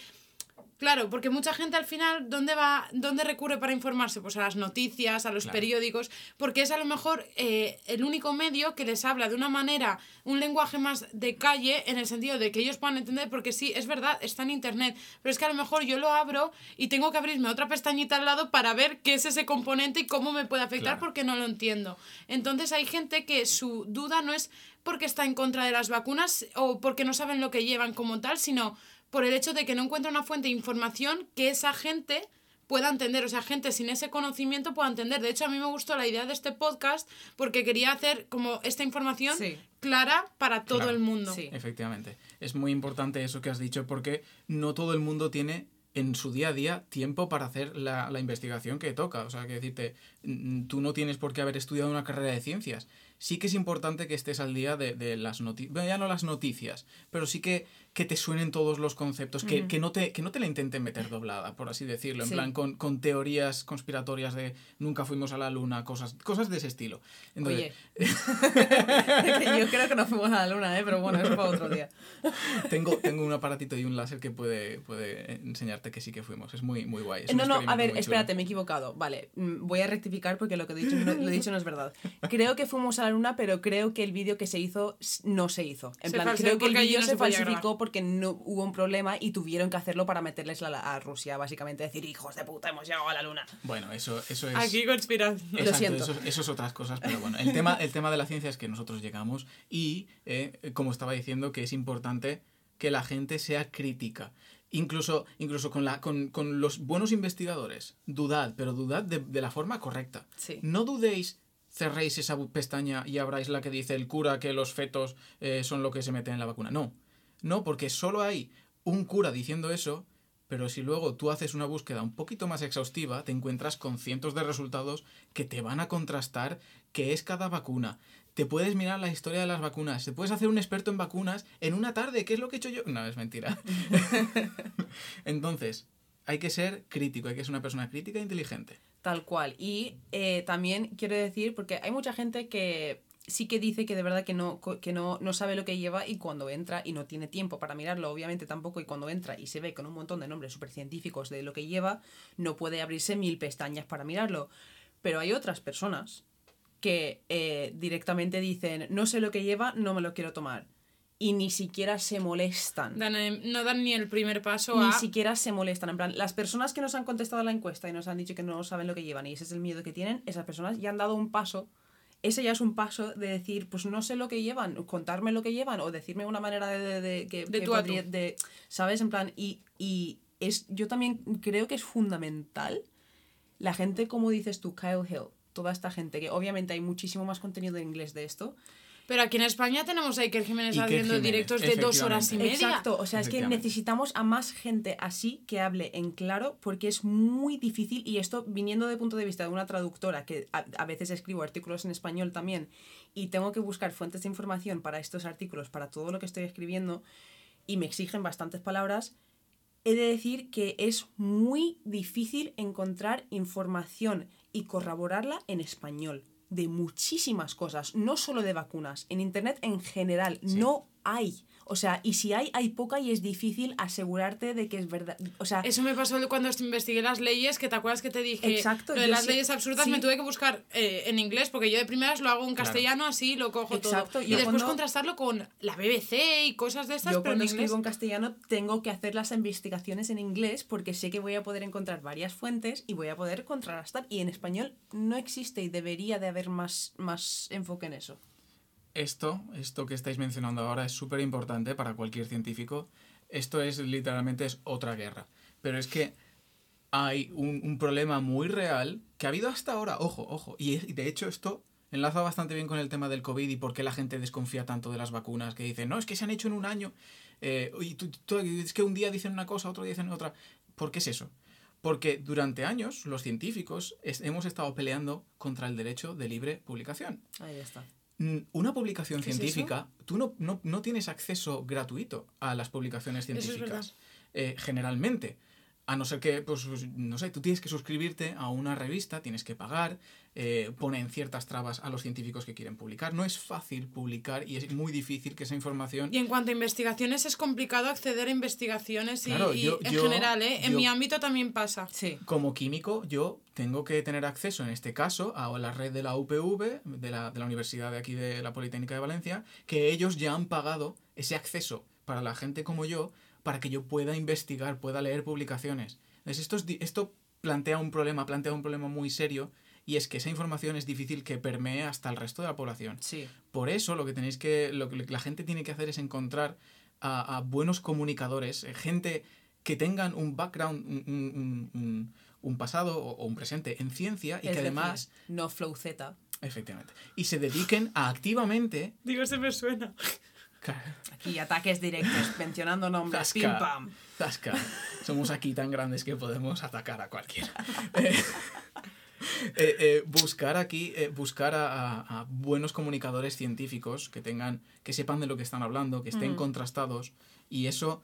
Claro, porque mucha gente al final, ¿dónde va, dónde recurre para informarse? Pues a las noticias, a los Claro. periódicos, porque es a lo mejor eh, el único medio que les habla de una manera, un lenguaje más de calle, en el sentido de que ellos puedan entender, porque sí, es verdad, está en internet, pero es que a lo mejor yo lo abro y tengo que abrirme otra pestañita al lado para ver qué es ese componente y cómo me puede afectar, Claro. porque no lo entiendo. Entonces hay gente que su duda no es porque está en contra de las vacunas o porque no saben lo que llevan como tal, sino por el hecho de que no encuentra una fuente de información que esa gente pueda entender, o sea, gente sin ese conocimiento pueda entender. De hecho, a mí me gustó la idea de este podcast porque quería hacer como esta información Sí. clara para todo Claro. el mundo. Sí. Efectivamente. Es muy importante eso que has dicho porque no todo el mundo tiene en su día a día tiempo para hacer la, la investigación que toca. O sea, que decirte, mm, tú no tienes por qué haber estudiado una carrera de ciencias. Sí que es importante que estés al día de, de las noticias, bueno, ya no las noticias, pero sí que, que te suenen todos los conceptos, que, que, no te, que no te la intenten meter doblada, por así decirlo, en Sí. plan con, con teorías conspiratorias de nunca fuimos a la luna, cosas, cosas de ese estilo. Entonces, Oye, yo creo que no fuimos a la luna, ¿eh? pero bueno, eso para otro día. Tengo, tengo un aparatito y un láser que puede, puede enseñarte que sí que fuimos. Es muy, muy guay. Es No, no, a ver, espérate, chulo. me he equivocado. Vale, mm, voy a rectificar porque lo que he dicho no, lo he dicho no es verdad. Creo que fuimos a la luna, pero creo que el vídeo que se hizo no se hizo. En Se plan, creo que el vídeo no se falsificó grabar. Porque no hubo un problema y tuvieron que hacerlo para meterles la- a Rusia, básicamente. Decir, hijos de puta, hemos llegado a la luna. Bueno, eso, eso es. Aquí conspiración. Exacto, siento. Eso, eso es otras cosas, pero bueno, el tema, el tema de la ciencia es que nosotros llegamos y, eh, como estaba diciendo, que es importante que la gente sea crítica. Incluso, incluso con, la, con, con los buenos investigadores, dudad, pero dudad de, de la forma correcta. Sí. No dudéis, cerréis esa pestaña y abráis la que dice el cura que los fetos eh, son lo que se mete en la vacuna. No, no, porque solo hay un cura diciendo eso, pero si luego tú haces una búsqueda un poquito más exhaustiva, te encuentras con cientos de resultados que te van a contrastar qué es cada vacuna. Te puedes mirar la historia de las vacunas, te puedes hacer un experto en vacunas en una tarde, ¿qué es lo que he hecho yo? No, es mentira. Entonces, hay que ser crítico, hay que ser una persona crítica e inteligente. Tal cual. Y eh, también quiero decir, porque hay mucha gente que sí que dice que de verdad que no, que no, no sabe lo que lleva y cuando entra y no tiene tiempo para mirarlo, obviamente tampoco, y cuando entra y se ve con un montón de nombres súper científicos de lo que lleva, no puede abrirse mil pestañas para mirarlo. Pero hay otras personas que eh, directamente dicen, no sé lo que lleva, no me lo quiero tomar. Y ni siquiera se molestan. Dan, no dan ni el primer paso Ni a... siquiera se molestan. En plan, las personas que nos han contestado a la encuesta y nos han dicho que no saben lo que llevan y ese es el miedo que tienen, esas personas ya han dado un paso. Ese ya es un paso de decir, pues no sé lo que llevan, contarme lo que llevan o decirme una manera de, de- de- que, De que tú a podría- tú. de- ¿sabes? En plan, y, y es, yo también creo que es fundamental la gente, como dices tú, Kyle Hill, toda esta gente, que obviamente hay muchísimo más contenido en inglés de esto, Pero aquí en España tenemos a Iker Jiménez Iker haciendo Jiménez, directos de dos horas y media. Exacto, o sea, es que necesitamos a más gente así que hable en claro porque es muy difícil y esto viniendo de punto de vista de una traductora que a, a veces escribo artículos en español también y tengo que buscar fuentes de información para estos artículos, para todo lo que estoy escribiendo y me exigen bastantes palabras, he de decir que es muy difícil encontrar información y corroborarla en español de muchísimas cosas, no solo de vacunas, en Internet en general, no hay. O sea, y si hay, hay poca y es difícil asegurarte de que es verdad. O sea, Eso me pasó cuando investigué las leyes, que te acuerdas que te dije Exacto, lo de las sí- leyes absurdas, sí. me tuve que buscar eh, en inglés, porque yo de primeras lo hago en Claro. castellano, así lo cojo Exacto, todo. Y después cuando- contrastarlo con la BBC y cosas de estas, yo pero en cuando inglés. escribo en castellano tengo que hacer las investigaciones en inglés porque sé que voy a poder encontrar varias fuentes y voy a poder contrastar. Y en español no existe y debería de haber más, más enfoque en eso. Esto, esto que estáis mencionando ahora es súper importante para cualquier científico. Esto es literalmente es otra guerra. Pero es que hay un, problema muy real que ha habido hasta ahora. Ojo, ojo. Y, de hecho esto enlaza bastante bien con el tema del COVID y por qué la gente desconfía tanto de las vacunas. Que dicen, no, es que se han hecho en un año. eh, es que un día dicen una cosa, otro día dicen otra. ¿Por qué es eso? Porque durante años los científicos hemos estado peleando contra el derecho de libre publicación. Ahí está. Una publicación ¿Qué es científica, tú no, no, no tienes acceso gratuito a las publicaciones Eso es científicas. eh, generalmente. A no ser que, pues, no sé, tú tienes que suscribirte a una revista, tienes que pagar, eh, ponen ciertas trabas a los científicos que quieren publicar. No es fácil publicar y es muy difícil que esa información... Y en cuanto a investigaciones, es complicado acceder a investigaciones y, Claro, y en yo- general, ¿eh? En yo- mi ámbito también pasa. Sí. Como químico, yo tengo que tener acceso, en este caso, a la red de la UPV, de la, de la Universidad de aquí de la Politécnica de Valencia, que ellos ya han pagado ese acceso para la gente como yo, para que yo pueda investigar, pueda leer publicaciones. Entonces, esto, es esto plantea un problema, plantea un problema muy serio, y es que esa información es difícil que permee hasta el resto de la población. Sí. Por eso lo que tenéis que, lo que la gente tiene que hacer es encontrar a, a buenos comunicadores, eh, gente que tengan un background, un, un- un- un- un pasado o, un presente en ciencia y Es que decir, además, no flow Z. efectivamente, y se dediquen a activamente... Digo, se me suena. Aquí ataques directos, mencionando nombres. Pim Zasca, pam. zasca. Somos aquí tan grandes que podemos atacar a cualquiera. Eh, eh, eh, buscar aquí, buscar a, a- a buenos comunicadores científicos que tengan, que sepan de lo que están hablando, que estén contrastados. Y eso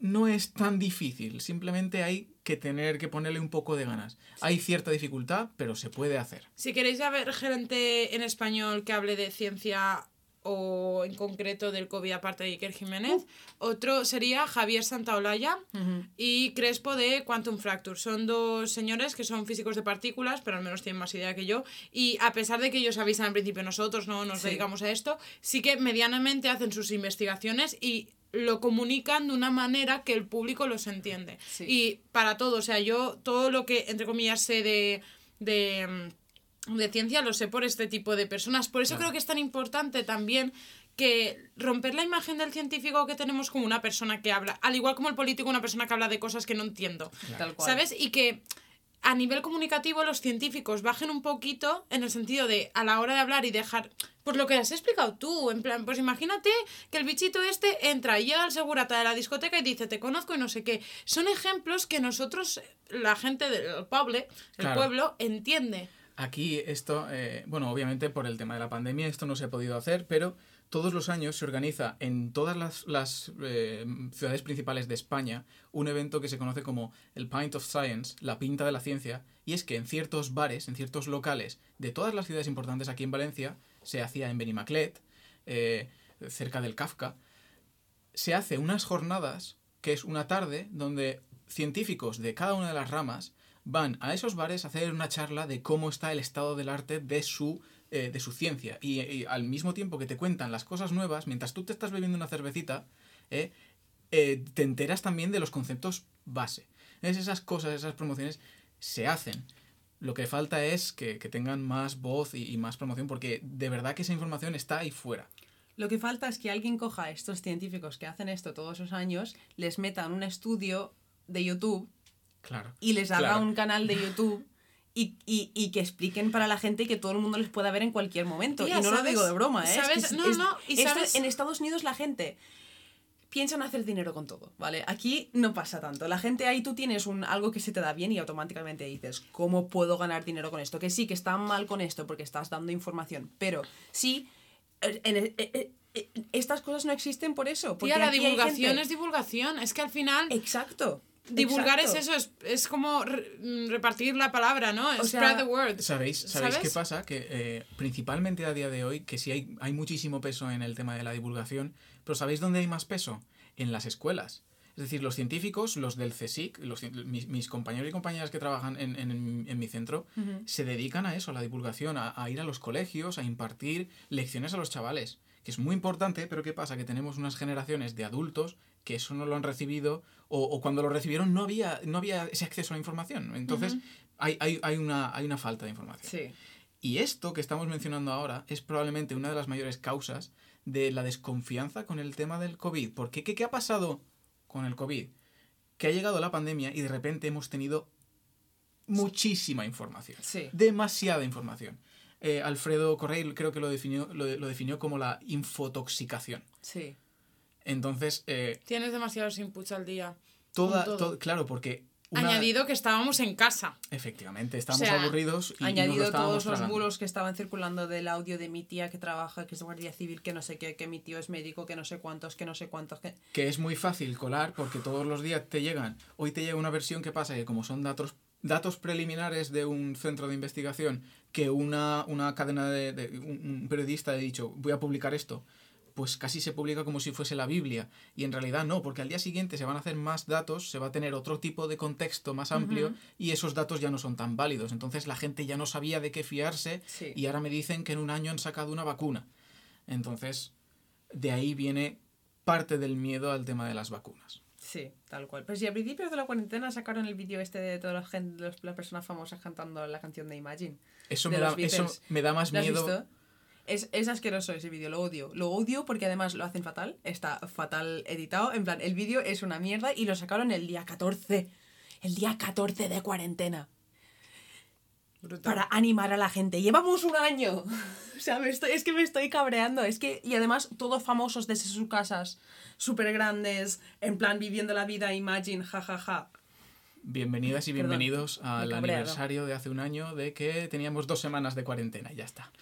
no es tan difícil. Simplemente hay que tener que ponerle un poco de ganas. Hay cierta dificultad, pero se puede hacer. Si queréis saber gente en español que hable de ciencia o en concreto del COVID aparte de Iker Jiménez, otro sería Javier Santaolalla y Crespo de Quantum Fracture. Son dos señores que son físicos de partículas, pero al menos tienen más idea que yo. Y a pesar de que ellos avisan al principio, nosotros no nos Sí. dedicamos a esto, sí que medianamente hacen sus investigaciones y lo comunican de una manera que el público los entiende. Sí. Y para todo, o sea, yo todo lo que, entre comillas, sé de, de, mm, de ciencia lo sé por este tipo de personas. Por eso Claro. creo que es tan importante también que romper la imagen del científico que tenemos como una persona que habla, al igual como el político, una persona que habla de cosas que no entiendo. Tal cual. ¿Sabes? Y que a nivel comunicativo los científicos bajen un poquito en el sentido de a la hora de hablar y dejar pues lo que has explicado tú, en plan, pues imagínate que el bichito este entra y llega al segurata de la discoteca y dice, te conozco y no sé qué. Son ejemplos que nosotros, la gente del pueblo, el Claro. pueblo, entiende. Aquí esto, eh, bueno, obviamente por el tema de la pandemia esto no se ha podido hacer, pero todos los años se organiza en todas las, las, eh, ciudades principales de España un evento que se conoce como el Pint of Science, la pinta de la ciencia, y es que en ciertos bares, en ciertos locales de todas las ciudades importantes aquí en Valencia, se hacía en Benimaclet, eh, cerca del Kafka, se hace unas jornadas, que es una tarde, donde científicos de cada una de las ramas van a esos bares a hacer una charla de cómo está el estado del arte de su, eh, de su ciencia. Y, al mismo tiempo que te cuentan las cosas nuevas, mientras tú te estás bebiendo una cervecita, eh, eh, te enteras también de los conceptos base. Es esas cosas, esas promociones se hacen. Lo que falta es que, que tengan más voz y, más promoción, porque de verdad que esa información está ahí fuera. Lo que falta es que alguien coja a estos científicos que hacen esto todos esos años, les meta en un estudio de YouTube Claro. y les haga Claro. un canal de YouTube y, y- y que expliquen para la gente y que todo el mundo les pueda ver en cualquier momento. Tía, y no lo ¿sabes? digo de broma, ¿eh? Es que ¿Sabes? es- No, es- no, y esto- ¿sabes? en Estados Unidos la gente piensa en hacer dinero con todo, ¿vale? Aquí no pasa tanto. La gente ahí tú tienes un, algo que se te da bien y automáticamente dices, ¿cómo puedo ganar dinero con esto? Que sí, que está mal con esto porque estás dando información, pero sí, eh, en- eh, eh, eh, estas cosas no existen por eso. Porque Tía, la divulgación gente- es divulgación. Es que al final Exacto. Divulgar exacto. es eso, es, es como re- mm, repartir la palabra, ¿no? O sea, Spread the word. ¿Sabéis, ¿sabéis ¿Sabes? qué pasa? Que eh, principalmente a día de hoy, que sí hay, hay muchísimo peso en el tema de la divulgación, pero ¿sabéis dónde hay más peso? En las escuelas. Es decir, los científicos, los del CSIC, los, mis, mis compañeros y compañeras que trabajan en, en- en mi centro, se dedican a eso, a la divulgación, a, a ir a los colegios, a impartir lecciones a los chavales, que es muy importante, pero ¿qué pasa? Que tenemos unas generaciones de adultos que eso no lo han recibido o, o cuando lo recibieron no había, no había ese acceso a la información. Entonces, hay, hay, hay, una, hay una falta de información. Sí. Y esto que estamos mencionando ahora es probablemente una de las mayores causas de la desconfianza con el tema del COVID. Porque ¿qué, qué ha pasado con el COVID? Que ha llegado la pandemia y de repente hemos tenido muchísima información. Sí. Demasiada información. Eh, Alfredo Correil creo que lo definió, lo, lo definió como la infotoxicación. Sí. Entonces, eh, Tienes demasiados inputs al día. toda, todo. to- claro, porque... una- Añadido que estábamos en casa. Efectivamente, estamos sea, aburridos y, lo añadido estábamos todos los bulos que estaban circulando del audio de mi tía que trabaja, que es guardia civil, que no sé qué, que mi tío es médico, que no sé cuántos, que no sé cuántos, que... que es muy fácil colar porque todos los días te llegan. Hoy te llega una versión que pasa que como son datos datos preliminares de un centro de investigación que una, una cadena de, de- un, periodista ha dicho voy a publicar esto pues casi se publica como si fuese la Biblia y en realidad no porque al día siguiente se van a hacer más datos se va a tener otro tipo de contexto más amplio y esos datos ya no son tan válidos entonces la gente ya no sabía de qué fiarse Sí. y ahora me dicen que en un año han sacado una vacuna entonces de ahí viene parte del miedo al tema de las vacunas. Sí, tal cual. Pues sí, a principios de la cuarentena sacaron el vídeo este de todas las, los- las personas famosas cantando la canción de Imagine. Eso, De me da, eso me da más ¿Lo has miedo. visto? Es, es asqueroso ese vídeo, lo odio. Lo odio porque además lo hacen fatal, está fatal editado. En plan, el vídeo es una mierda y lo sacaron el día 14. El día 14 de cuarentena. Brutal. para animar a la gente. Llevamos un año. O sea, me estoy- es que me estoy cabreando. Es que, y además, todos famosos desde sus casas, súper grandes, en plan viviendo la vida, imagine, jajaja. Ja, ja. Bienvenidas y bienvenidos al aniversario de hace un año de que teníamos dos semanas de cuarentena y ya está.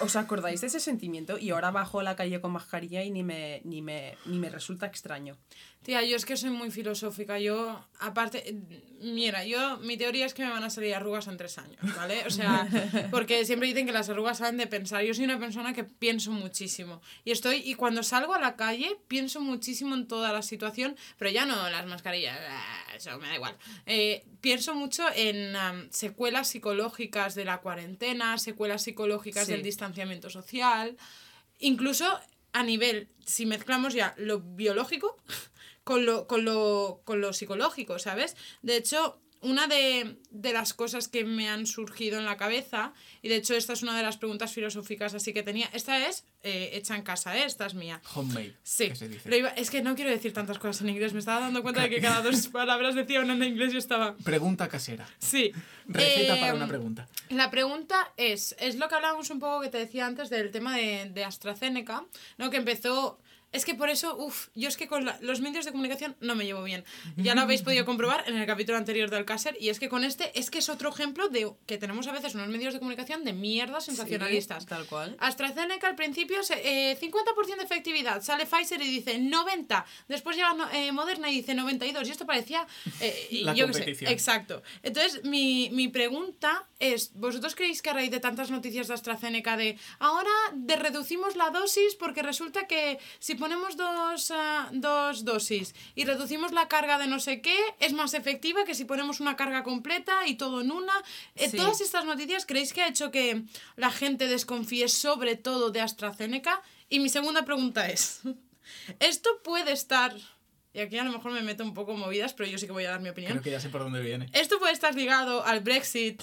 ¿Os acordáis de ese sentimiento? Y ahora bajo la calle con mascarilla y ni me, ni me, ni me resulta extraño. Tía, yo es que soy muy filosófica. Yo, aparte, mira, yo, mi teoría es que me van a salir arrugas en tres años, ¿vale? O sea, porque siempre dicen que las arrugas salen de pensar. Yo soy una persona que pienso muchísimo. Y estoy, y cuando salgo a la calle, pienso muchísimo en toda la situación, pero ya no las mascarillas, ah, eso me da igual. Eh, pienso mucho en secuelas psicológicas de la cuarentena, secuelas psicológicas Sí. del distanciamiento social, incluso a nivel, si mezclamos ya lo biológico con lo, con lo, con lo psicológico, ¿sabes? De hecho, una de, de las cosas que me han surgido en la cabeza, y de hecho esta es una de las preguntas filosóficas así que tenía, esta es eh, hecha en casa, ¿eh? esta es mía. Homemade. Sí, que se dice. lo iba- es que no quiero decir tantas cosas en inglés, me estaba dando cuenta de que cada dos palabras decía una en inglés y estaba... Pregunta casera. Sí. Receta para Em, una pregunta. La pregunta es, es lo que hablábamos un poco que te decía antes del tema de, de AstraZeneca, ¿no? Que empezó... Es que por eso, uff, yo es que con la- los medios de comunicación no me llevo bien. Ya lo habéis podido comprobar en el capítulo anterior del Alcácer y es que con este es que es otro ejemplo de que tenemos a veces unos medios de comunicación de mierda sensacionalistas. Sí, tal cual. AstraZeneca al principio eh, 50% de efectividad, sale Pfizer y dice 90, después llega eh, Moderna y dice 92 y esto parecía eh, y La yo qué sé, competición. exacto. Entonces mi, mi pregunta es, ¿vosotros creéis que a raíz de tantas noticias de AstraZeneca de ahora de reducimos la dosis porque resulta que si ponemos dos, ah, dos dosis y reducimos la carga de no sé qué es más efectiva que si ponemos una carga completa y todo en una? Eh, Sí. Todas estas noticias creéis que ha hecho que la gente desconfíe sobre todo de AstraZeneca? Y mi segunda pregunta es, ¿esto puede estar... Y aquí a lo mejor me meto un poco movidas, pero yo sí que voy a dar mi opinión. Creo que ya sé por dónde viene. ¿Esto puede estar ligado al Brexit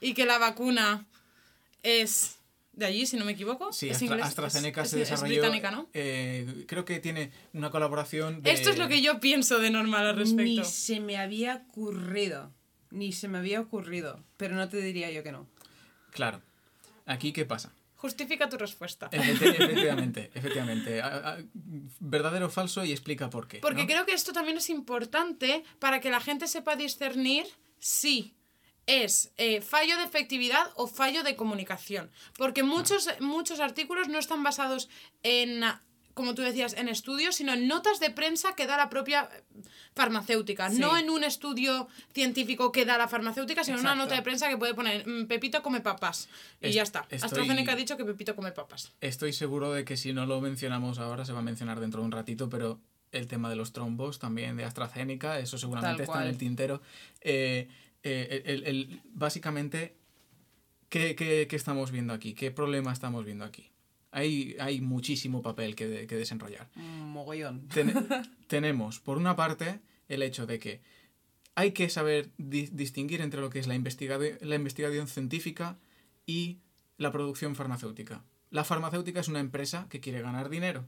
y que la vacuna es de allí, si no me equivoco? Sí, ¿Es Astra-? AstraZeneca Es- se es- desarrolló. Es británica, ¿no? eh, creo que tiene una colaboración. De... Esto es lo que yo pienso de normal al Ni respecto. se me había ocurrido. Ni se me había ocurrido. Pero no te diría yo que no. Claro. Aquí, ¿qué pasa? Justifica tu respuesta. Efecti- Efectivamente, efectivamente. Verdadero o falso y explica por qué. Porque ¿no? creo que esto también es importante para que la gente sepa discernir si es eh, fallo de efectividad o fallo de comunicación. Porque muchos, muchos artículos no están basados en, como tú decías, en estudios, sino en notas de prensa que da la propia farmacéutica. Sí. No en un estudio científico que da la farmacéutica, sino en una nota de prensa que puede poner "Mm, Pepito come papas. Y Es- ya está. estoy- AstraZeneca ha dicho que Pepito come papas. Estoy seguro de que si no lo mencionamos ahora, se va a mencionar dentro de un ratito, pero el tema de los trombos también de AstraZeneca, eso seguramente está en el tintero. Eh, eh, el- el- básicamente, ¿qué, qué, qué estamos viendo aquí? ¿Qué problema estamos viendo aquí? Hay, hay muchísimo papel que, de- que desenrollar. Mogollón. Ten- tenemos, por una parte, el hecho de que hay que saber di- distinguir entre lo que es la, la investigación científica y la producción farmacéutica. La farmacéutica es una empresa que quiere ganar dinero.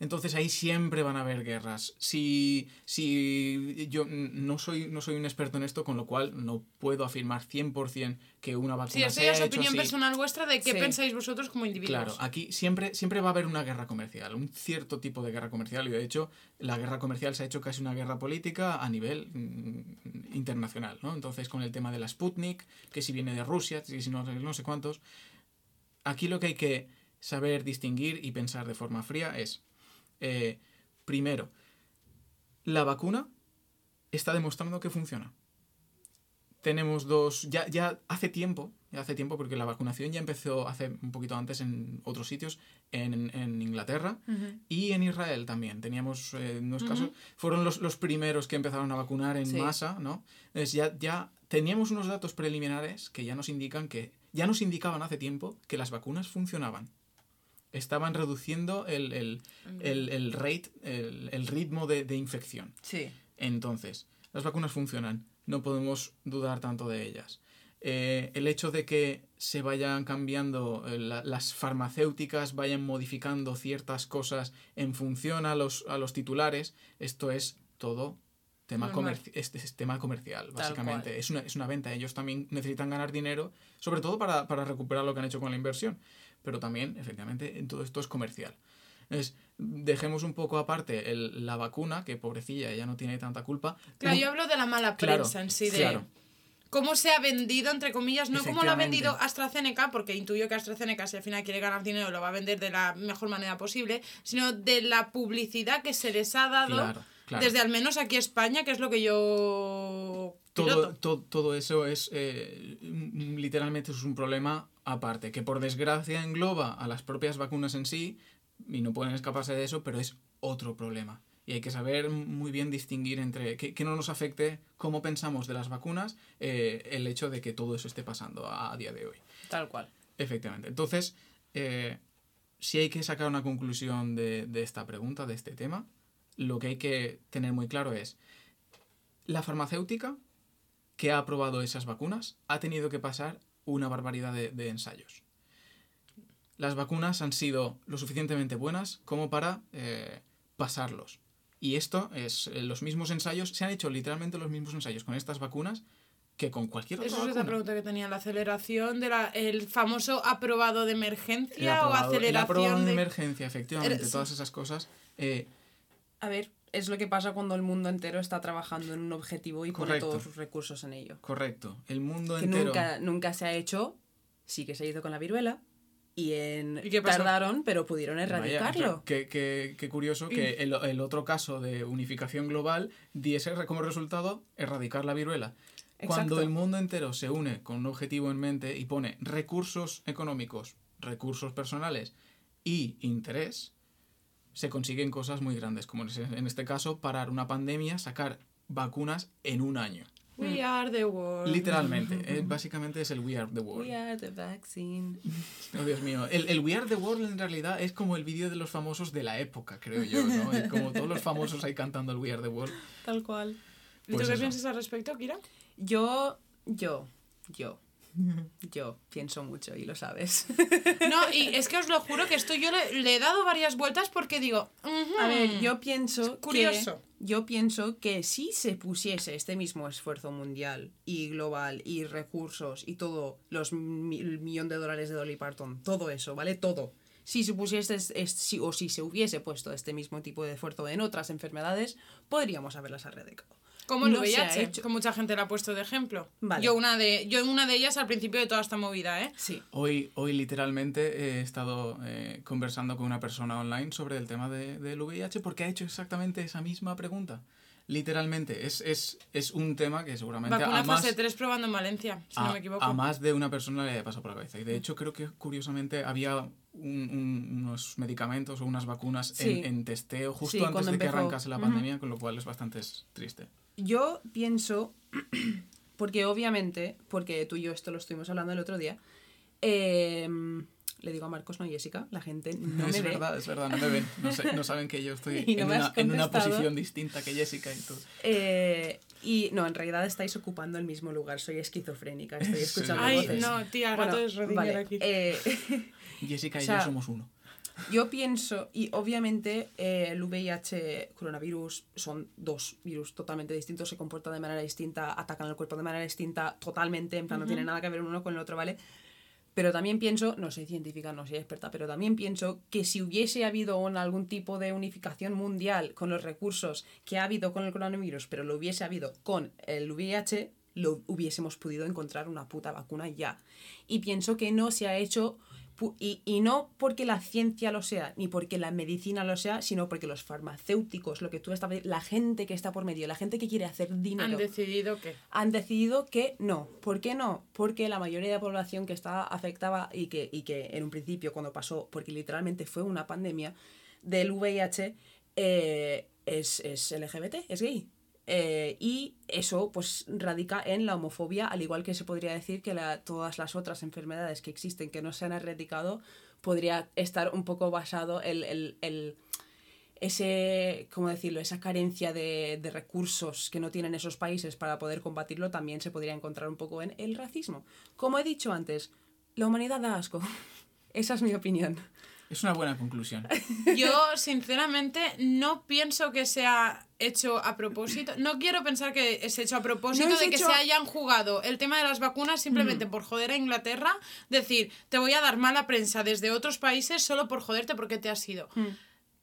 Entonces ahí siempre van a haber guerras. Si, si yo no soy, no soy un experto en esto, con lo cual no puedo afirmar 100% que una vacuna Sí, ha es opinión así. personal vuestra de qué Sí. pensáis vosotros como individuos. Claro, aquí siempre, siempre va a haber una guerra comercial, un cierto tipo de guerra comercial, y de hecho la guerra comercial se ha hecho casi una guerra política a nivel mm, internacional, ¿no? Entonces con el tema de la Sputnik, que si viene de Rusia, que si no, no sé cuántos, aquí lo que hay que saber distinguir y pensar de forma fría es, eh, primero, la vacuna está demostrando que funciona tenemos dos. Ya, ya hace tiempo, ya hace tiempo, porque la vacunación ya empezó hace un poquito antes en otros sitios, en, en Inglaterra y en Israel también. Teníamos eh, unos casos. Fueron los, los primeros que empezaron a vacunar en Sí. masa, ¿no? Entonces ya, ya teníamos unos datos preliminares que ya nos indican que. Ya nos indicaban hace tiempo que las vacunas funcionaban. Estaban reduciendo el, el, el, el rate, el, el ritmo de, de infección. Sí. Entonces, las vacunas funcionan, no podemos dudar tanto de ellas. Eh, el hecho de que se vayan cambiando, eh, la- las farmacéuticas vayan modificando ciertas cosas en función a los, a los titulares, esto es todo tema, comerci- es, es tema comercial, básicamente. Es una, es una venta, ellos también necesitan ganar dinero, sobre todo para, para recuperar lo que han hecho con la inversión, pero también, efectivamente, en todo esto es comercial. Entonces, dejemos un poco aparte el- la vacuna, que pobrecilla, ella no tiene tanta culpa. Claro, yo hablo de la mala Claro, prensa en sí, de claro. cómo se ha vendido, entre comillas, no cómo lo ha vendido AstraZeneca, porque intuyo que AstraZeneca, si al final quiere ganar dinero, lo va a vender de la mejor manera posible, sino de la publicidad que se les ha dado Claro, claro. desde al menos aquí España, que es lo que yo... todo, piloto. to- todo eso es eh, literalmente es un problema aparte, que por desgracia engloba a las propias vacunas en sí y no pueden escaparse de eso, pero es otro problema. Y hay que saber muy bien distinguir entre que, que no nos afecte cómo pensamos de las vacunas eh, el hecho de que todo eso esté pasando a, a día de hoy. Tal cual. Efectivamente. Entonces, eh, si hay que sacar una conclusión de, de esta pregunta, de este tema, lo que hay que tener muy claro es, la farmacéutica que ha aprobado esas vacunas ha tenido que pasar una barbaridad de, de ensayos. Las vacunas han sido lo suficientemente buenas como para eh, pasarlos. Y esto es, eh, los mismos ensayos, se han hecho literalmente los mismos ensayos con estas vacunas que con cualquier otra Eso es vacuna. esa pregunta que tenía, la aceleración del el famoso aprobado de El emergencia aprobado- o el aceleración aprobado de de... emergencia, efectivamente, Eres- todas esas cosas. eh, A ver, es lo que pasa cuando el mundo entero está trabajando en un objetivo y pone todos sus recursos en ello. correcto. El mundo Que entero. nunca, nunca se ha hecho, sí que se hizo con la viruela, y en ¿Y tardaron, pero pudieron Vaya, erradicarlo. qué, qué- qué curioso que el, el otro caso de unificación global diese como resultado erradicar la viruela. Cuando el mundo entero se une con un objetivo en mente y pone recursos económicos, recursos personales y interés, se consiguen cosas muy grandes, como en este caso parar una pandemia, sacar vacunas en un año. We are the world. Literalmente, eh, básicamente es el We Are the World. We are the vaccine. Oh, Dios mío. El, el We Are the World en realidad es como el vídeo de los famosos de la época, creo yo, ¿no? Es como todos los famosos ahí cantando el We Are the World. Tal cual. ¿Y tú Pues qué piensas al respecto, Kira? Yo, yo, yo, yo pienso mucho y lo sabes. No, y es que os lo juro que esto yo le, le he dado varias vueltas porque digo... A ver, yo pienso Es curioso. que yo pienso que si se pusiese este mismo esfuerzo mundial y global y recursos y todo los mi- el millón de dólares de Dolly Parton, todo eso, ¿vale? Todo. Si se pusiese es- es- si- o si se hubiese puesto este mismo tipo de esfuerzo en otras enfermedades, podríamos haberlas erradicado. Como el No se ha VIH, hecho. que mucha gente la ha puesto de ejemplo. Vale. Yo, una de, yo una de ellas al principio de toda esta movida, ¿eh? Sí. Hoy, hoy literalmente he estado eh, conversando con una persona online sobre el tema de- del VIH porque ha hecho exactamente esa misma pregunta. Literalmente, es, es, es un tema que seguramente Vacuna a más, fase 3 probando en Valencia, si a, no me equivoco. a más de una persona le haya pasado por la cabeza. Y de hecho creo que curiosamente había un- un- unos medicamentos o unas vacunas Sí. en, en testeo justo Sí, antes de que empezó. arrancase la pandemia, con lo cual es bastante triste. Yo pienso, porque obviamente, porque tú y yo esto lo estuvimos hablando el otro día, em, le digo a Marcos, no a Jessica, la gente no es me ve. verdad, es verdad, no me ven. No, sé- no saben que yo estoy no en, una, en una posición distinta que Jessica y tú. Eh, y no, en realidad estáis ocupando el mismo lugar, soy esquizofrénica, estoy Sí. escuchando Ay, voces. no, tía, Bueno, rato es Rodinger vale, aquí. eh, Jessica y O sea, yo somos uno. Yo pienso, y obviamente eh, el VIH, coronavirus, son dos virus totalmente distintos, se comportan de manera distinta, atacan al cuerpo de manera distinta, totalmente, en plan, no tiene nada que ver uno con el otro, ¿vale? Pero también pienso, no soy científica, no soy experta, pero también pienso que si hubiese habido un- algún tipo de unificación mundial con los recursos que ha habido con el coronavirus, pero lo hubiese habido con el VIH, lo hubiésemos podido encontrar una puta vacuna ya. Y pienso que no se ha hecho, y, y no porque la ciencia lo sea, ni porque la medicina lo sea, sino porque los farmacéuticos, lo que tú estás la gente que está por medio, la gente que quiere hacer dinero Han decidido que... han decidido que no. ¿Por qué no? Porque la mayoría de la población que estaba afectada y que, y que en un principio cuando pasó, porque literalmente fue una pandemia del VIH, eh, es, es LGBT, es gay. Eh, y eso pues radica en la homofobia, al igual que se podría decir que todas las otras enfermedades que existen que no se han erradicado, podría estar un poco basado el, el- el- ese, ¿cómo decirlo? Esa carencia de, de recursos que no tienen esos países para poder combatirlo también se podría encontrar un poco en el racismo. Como he dicho antes, la humanidad da asco. Esa es mi opinión. Es una buena conclusión. Yo, sinceramente, no pienso que sea hecho a propósito. No quiero pensar que es hecho a propósito No de que hecho- se hayan jugado el tema de las vacunas simplemente por joder a Inglaterra. Decir, te voy a dar mala prensa desde otros países solo por joderte porque te has ido.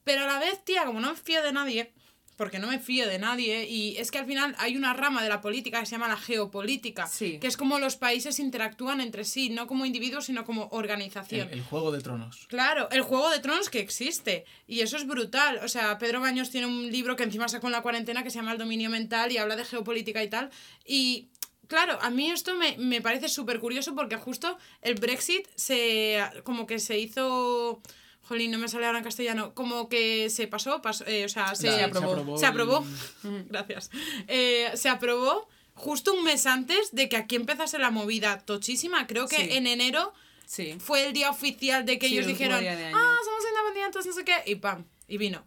Pero a la vez, tía, como no me fío de nadie, porque no me fío de nadie, y es que al final hay una rama de la política que se llama la geopolítica, Sí. que es como los países interactúan entre sí, no como individuos, sino como organización. El, el juego de tronos. Claro, el juego de tronos que existe. Y eso es brutal. O sea, Pedro Baños tiene un libro que encima sacó en la cuarentena que se llama El dominio mental y habla de geopolítica y tal. Y claro, a mí esto me, me parece súper curioso porque justo el Brexit se como que se hizo... Jolín, no me sale ahora en castellano. Como que se pasó, pasó eh, o sea, se, aprobó. Se aprobó. el- Gracias. Eh, se aprobó justo un mes antes de que aquí empezase la movida tochísima. Creo que Sí. en enero Sí. fue el día oficial de que Sí, ellos el dijeron, ah, somos independientes, no sé qué, y pam, y vino.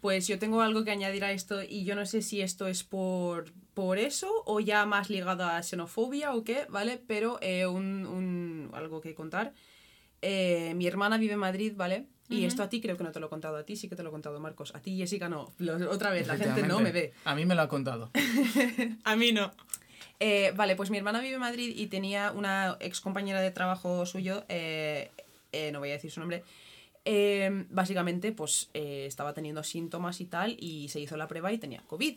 Pues yo tengo algo que añadir a esto y yo no sé si esto es por, por eso o ya más ligado a xenofobia o qué, ¿vale? Pero eh, un, un- algo que contar. Eh, mi hermana vive en Madrid, ¿vale? Y esto a ti creo que no te lo he contado, a ti sí que te lo he contado, Marcos. A ti, Jessica, no. Lo- otra vez, la gente no me ve. A mí me lo ha contado. A mí no. Eh, vale, pues mi hermana vive en Madrid y tenía una ex compañera de trabajo suyo, eh, eh, no voy a decir su nombre, eh, básicamente pues eh, estaba teniendo síntomas y tal y se hizo la prueba y tenía COVID.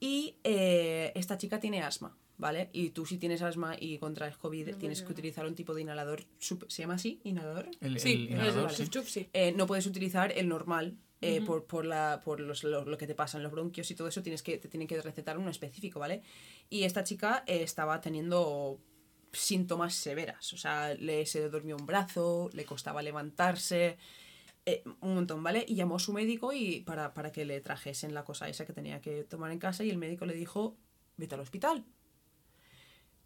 Y eh, esta chica tiene asma, ¿vale? Y tú si tienes asma y contraes COVID tienes que utilizar un tipo de inhalador, ¿se llama así? ¿Inhalador? El, Sí, el inhalador, el sí. chup, sí. eh, no puedes utilizar el normal eh, por, por, la, por los- lo, lo que te pasa en los bronquios y todo eso, tienes que, te tienen que recetar uno específico, ¿vale? Y esta chica eh, estaba teniendo síntomas severas, o sea, le, se le durmió un brazo, le costaba levantarse, eh, un montón, ¿vale? Y llamó a su médico y para, para que le trajesen la cosa esa que tenía que tomar en casa y el médico le dijo, vete al hospital.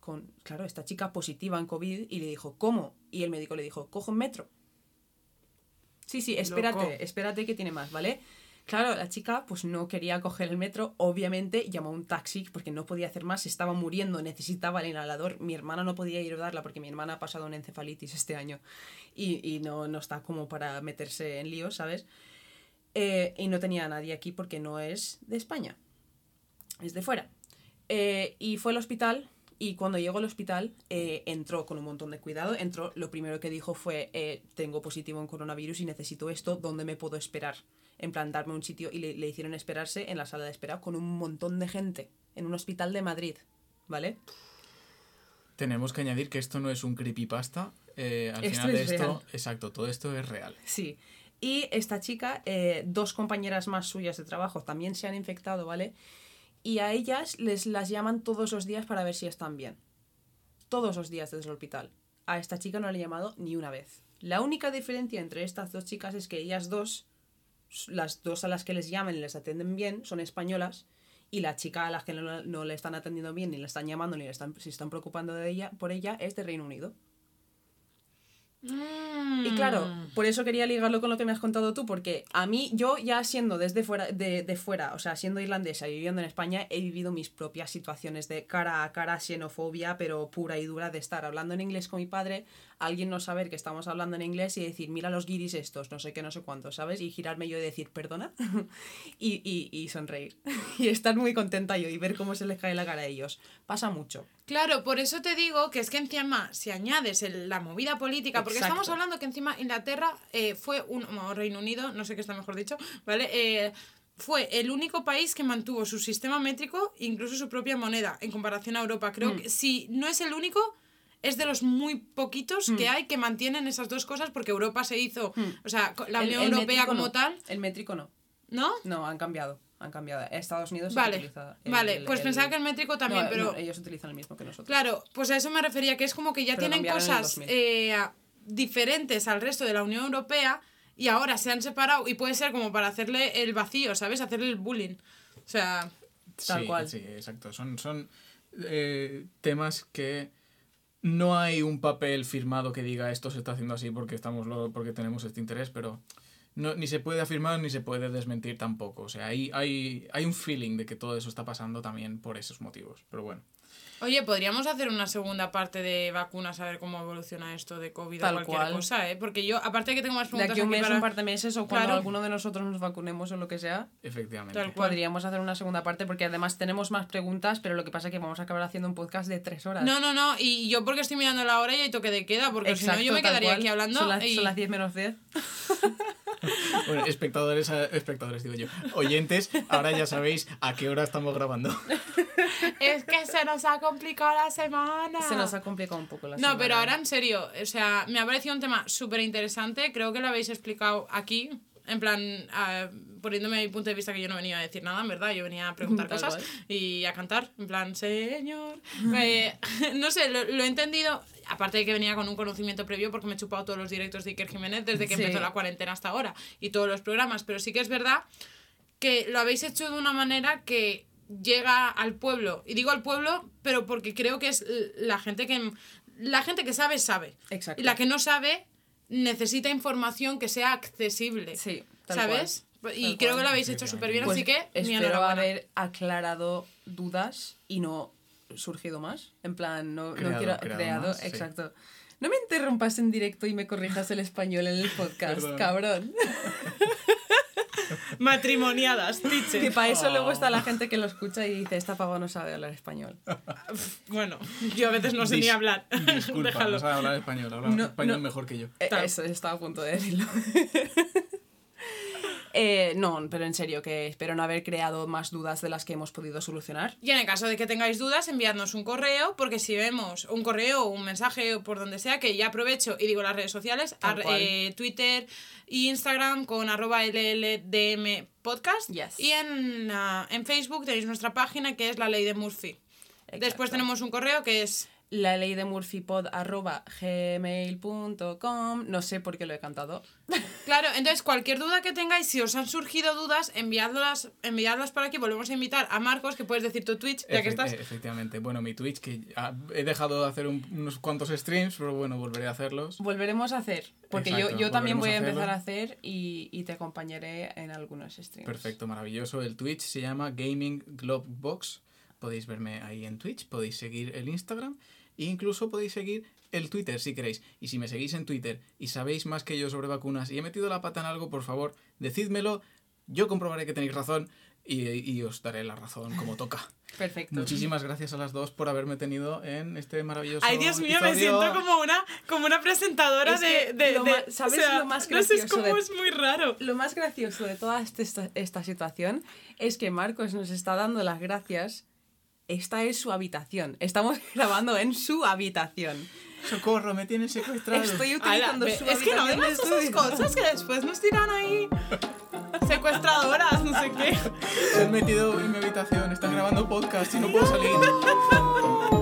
Con, claro, esta chica positiva en COVID y le dijo, ¿cómo? Y el médico le dijo, coge un metro. Sí, sí, espérate, Loco. espérate que tiene más, ¿vale? Claro, la chica pues no quería coger el metro, obviamente llamó a un taxi porque no podía hacer más, estaba muriendo, necesitaba el inhalador. Mi hermana no podía ir a darla porque mi hermana ha pasado una encefalitis este año y, y no, no está como para meterse en líos, ¿sabes? Eh, y no tenía a nadie aquí porque no es de España, es de fuera. Eh, y fue al hospital y cuando llegó al hospital eh, entró con un montón de cuidado. Entró, lo primero que dijo fue, eh, tengo positivo en coronavirus y necesito esto, ¿dónde me puedo esperar? En plan, darme un sitio y le, le hicieron esperarse en la sala de espera con un montón de gente, en un hospital de Madrid, ¿vale? Tenemos que añadir que esto no es un creepypasta. eh, al Esto final de es esto, real. exacto, todo esto es real. Sí. Y esta chica, eh, dos compañeras más suyas de trabajo también se han infectado, ¿vale? Y a ellas les las llaman todos los días para ver si están bien. Todos los días desde el hospital. A esta chica no le he llamado ni una vez. La única diferencia entre estas dos chicas es que ellas dos, las dos a las que les llaman y les atienden bien, son españolas. Y la chica a las que no, no le están atendiendo bien, ni le están llamando, ni le están, se están preocupando de ella, por ella, es de Reino Unido. Y claro, Mm. por eso quería ligarlo con lo que me has contado tú, porque a mí, yo ya siendo desde fuera, de, de fuera, o sea, siendo irlandesa y viviendo en España, he vivido mis propias situaciones de cara a cara xenofobia, pero pura y dura, de estar hablando en inglés con mi padre, alguien no saber que estamos hablando en inglés y decir, mira los guiris estos, no sé qué, no sé cuánto, ¿sabes? Y girarme yo y decir, perdona, y, y, y sonreír. y estar muy contenta yo y ver cómo se les cae la cara a ellos. Pasa mucho. Claro, por eso te digo que es que encima, si añades el- la movida política, porque Exacto. estamos hablando que encima Inglaterra eh, fue un. o Reino Unido, no sé qué está mejor dicho, ¿vale? Eh, fue el único país que mantuvo su sistema métrico, incluso su propia moneda, en comparación a Europa. Creo que si no es el único, es de los muy poquitos que hay que mantienen esas dos cosas, porque Europa se hizo, o sea, la Unión el Europea como no. tal, El métrico no. ¿no? No, han cambiado. Han cambiado. Estados Unidos Vale, utiliza el- vale, el- pues el- pensaba que el métrico también, No, pero... no, ellos utilizan el mismo que nosotros. Claro, pues a eso me refería, que es como que ya Pero tienen el cosas 2000. eh, diferentes al resto de la Unión Europea y ahora se han separado y puede ser como para hacerle el vacío, ¿sabes? Hacerle el bullying. O sea, Tal sí, cual. Sí, exacto. Son, son eh, temas que no hay un papel firmado que diga esto se está haciendo así porque estamos lo- porque tenemos este interés, pero no, ni se puede afirmar ni se puede desmentir tampoco. O sea, hay, hay, hay un feeling de que todo eso está pasando también por esos motivos. Pero bueno. oye, podríamos hacer una segunda parte de vacunas a ver cómo evoluciona esto de COVID Tal o cualquier cual. cosa, ¿eh? Porque yo, aparte de que tengo más De preguntas aquí a un aquí mes, para- un par de meses o cuando Claro. alguno de nosotros nos vacunemos o lo que sea, Efectivamente. Tal cual. podríamos hacer una segunda parte porque además tenemos más preguntas, pero lo que pasa es que vamos a acabar haciendo un podcast de tres horas. No, no, no, y yo porque estoy mirando la hora y hay toque de queda, porque si no yo me quedaría cual. aquí hablando Son las, y... son las 10 menos 10. Bueno, espectadores, eh, espectadores digo yo. Oyentes, ahora ya sabéis a qué hora estamos grabando. Es que se nos ha complicado la semana. Se nos ha complicado un poco la No, semana. pero ahora en serio, o sea, me ha parecido un tema súper interesante, creo que lo habéis explicado aquí, en plan, ah, poniéndome mi punto de vista que yo no venía a decir nada, en verdad, yo venía a preguntar Tal cosas cual. y a cantar, en plan, señor. Eh, no sé, lo, lo he entendido, aparte de que venía con un conocimiento previo porque me he chupado todos los directos de Iker Jiménez desde que Sí. empezó la cuarentena hasta ahora y todos los programas, pero sí que es verdad que lo habéis hecho de una manera que llega al pueblo. Y digo al pueblo, pero porque creo que es la gente que la gente que sabe sabe. Exacto. Y la que no sabe necesita información que sea accesible. Sí, tal ¿Sabes? Y Tal creo cual. que lo habéis hecho súper bien, Pues así que mi espero haber aclarado dudas y no surgido más. En plan, no, no Creado, quiero creado creado, más, sí. exacto. No me interrumpas en directo y me corrijas el español en el podcast, Perdón. cabrón. Matrimoniadas, teacher. Que para eso luego Oh. está la gente que lo escucha y dice, esta pava no sabe hablar español. Bueno, yo a veces no sé ni Dis- hablar. Disculpa, Déjalo. no sabe hablar español, habla No, español no. mejor que yo. Eh. Eso, estaba a punto de decirlo. Eh, no, pero en serio, que espero no haber creado más dudas de las que hemos podido solucionar. Y en el caso de que tengáis dudas, enviadnos un correo, porque si vemos un correo o un mensaje o por donde sea, que ya aprovecho y digo las redes sociales, ar- eh, Twitter e Instagram con arroba LLDM podcast. Yes. Y en, ah, en Facebook tenéis nuestra página que es la ley de Murphy. Después tenemos un correo que es... La ley de murphypod arroba gmail.com. No sé por qué lo he cantado. Claro, entonces cualquier duda que tengáis, si os han surgido dudas, enviadlas, enviadlas por aquí. Volvemos a invitar a Marcos, que puedes decir tu Twitch, ya que estás. Efectivamente. Bueno, mi Twitch, que he dejado de hacer un- unos cuantos streams, pero bueno, volveré a hacerlos. Volveremos a hacer. Porque Exacto, yo, yo también voy a empezar a hacer y, y te acompañaré en algunos streams. Perfecto, maravilloso. El Twitch se llama Gaming Globe Box. Podéis verme ahí en Twitch, podéis seguir el Instagram e incluso podéis seguir el Twitter si queréis. Y si me seguís en Twitter y sabéis más que yo sobre vacunas y he metido la pata en algo, por favor, decídmelo. Yo comprobaré que tenéis razón y, y os daré la razón como toca. Perfecto. Muchísimas gracias a las dos por haberme tenido en este maravilloso. Ay, Dios mío, me siento como una, como una presentadora Es de, que de- lo de- ma- ¿sabes lo más No sé, es gracioso como de- es muy raro. Lo más gracioso de toda esta, esta situación es que Marcos nos está dando las gracias. Esta es su habitación. Estamos grabando en su habitación. Socorro, me tienen secuestrado. Estoy Ala, utilizando ve- su es que no digas esas cosas que después nos dirán ahí secuestradoras, no sé qué. Se han metido en mi habitación, están grabando podcast y no puedo salir.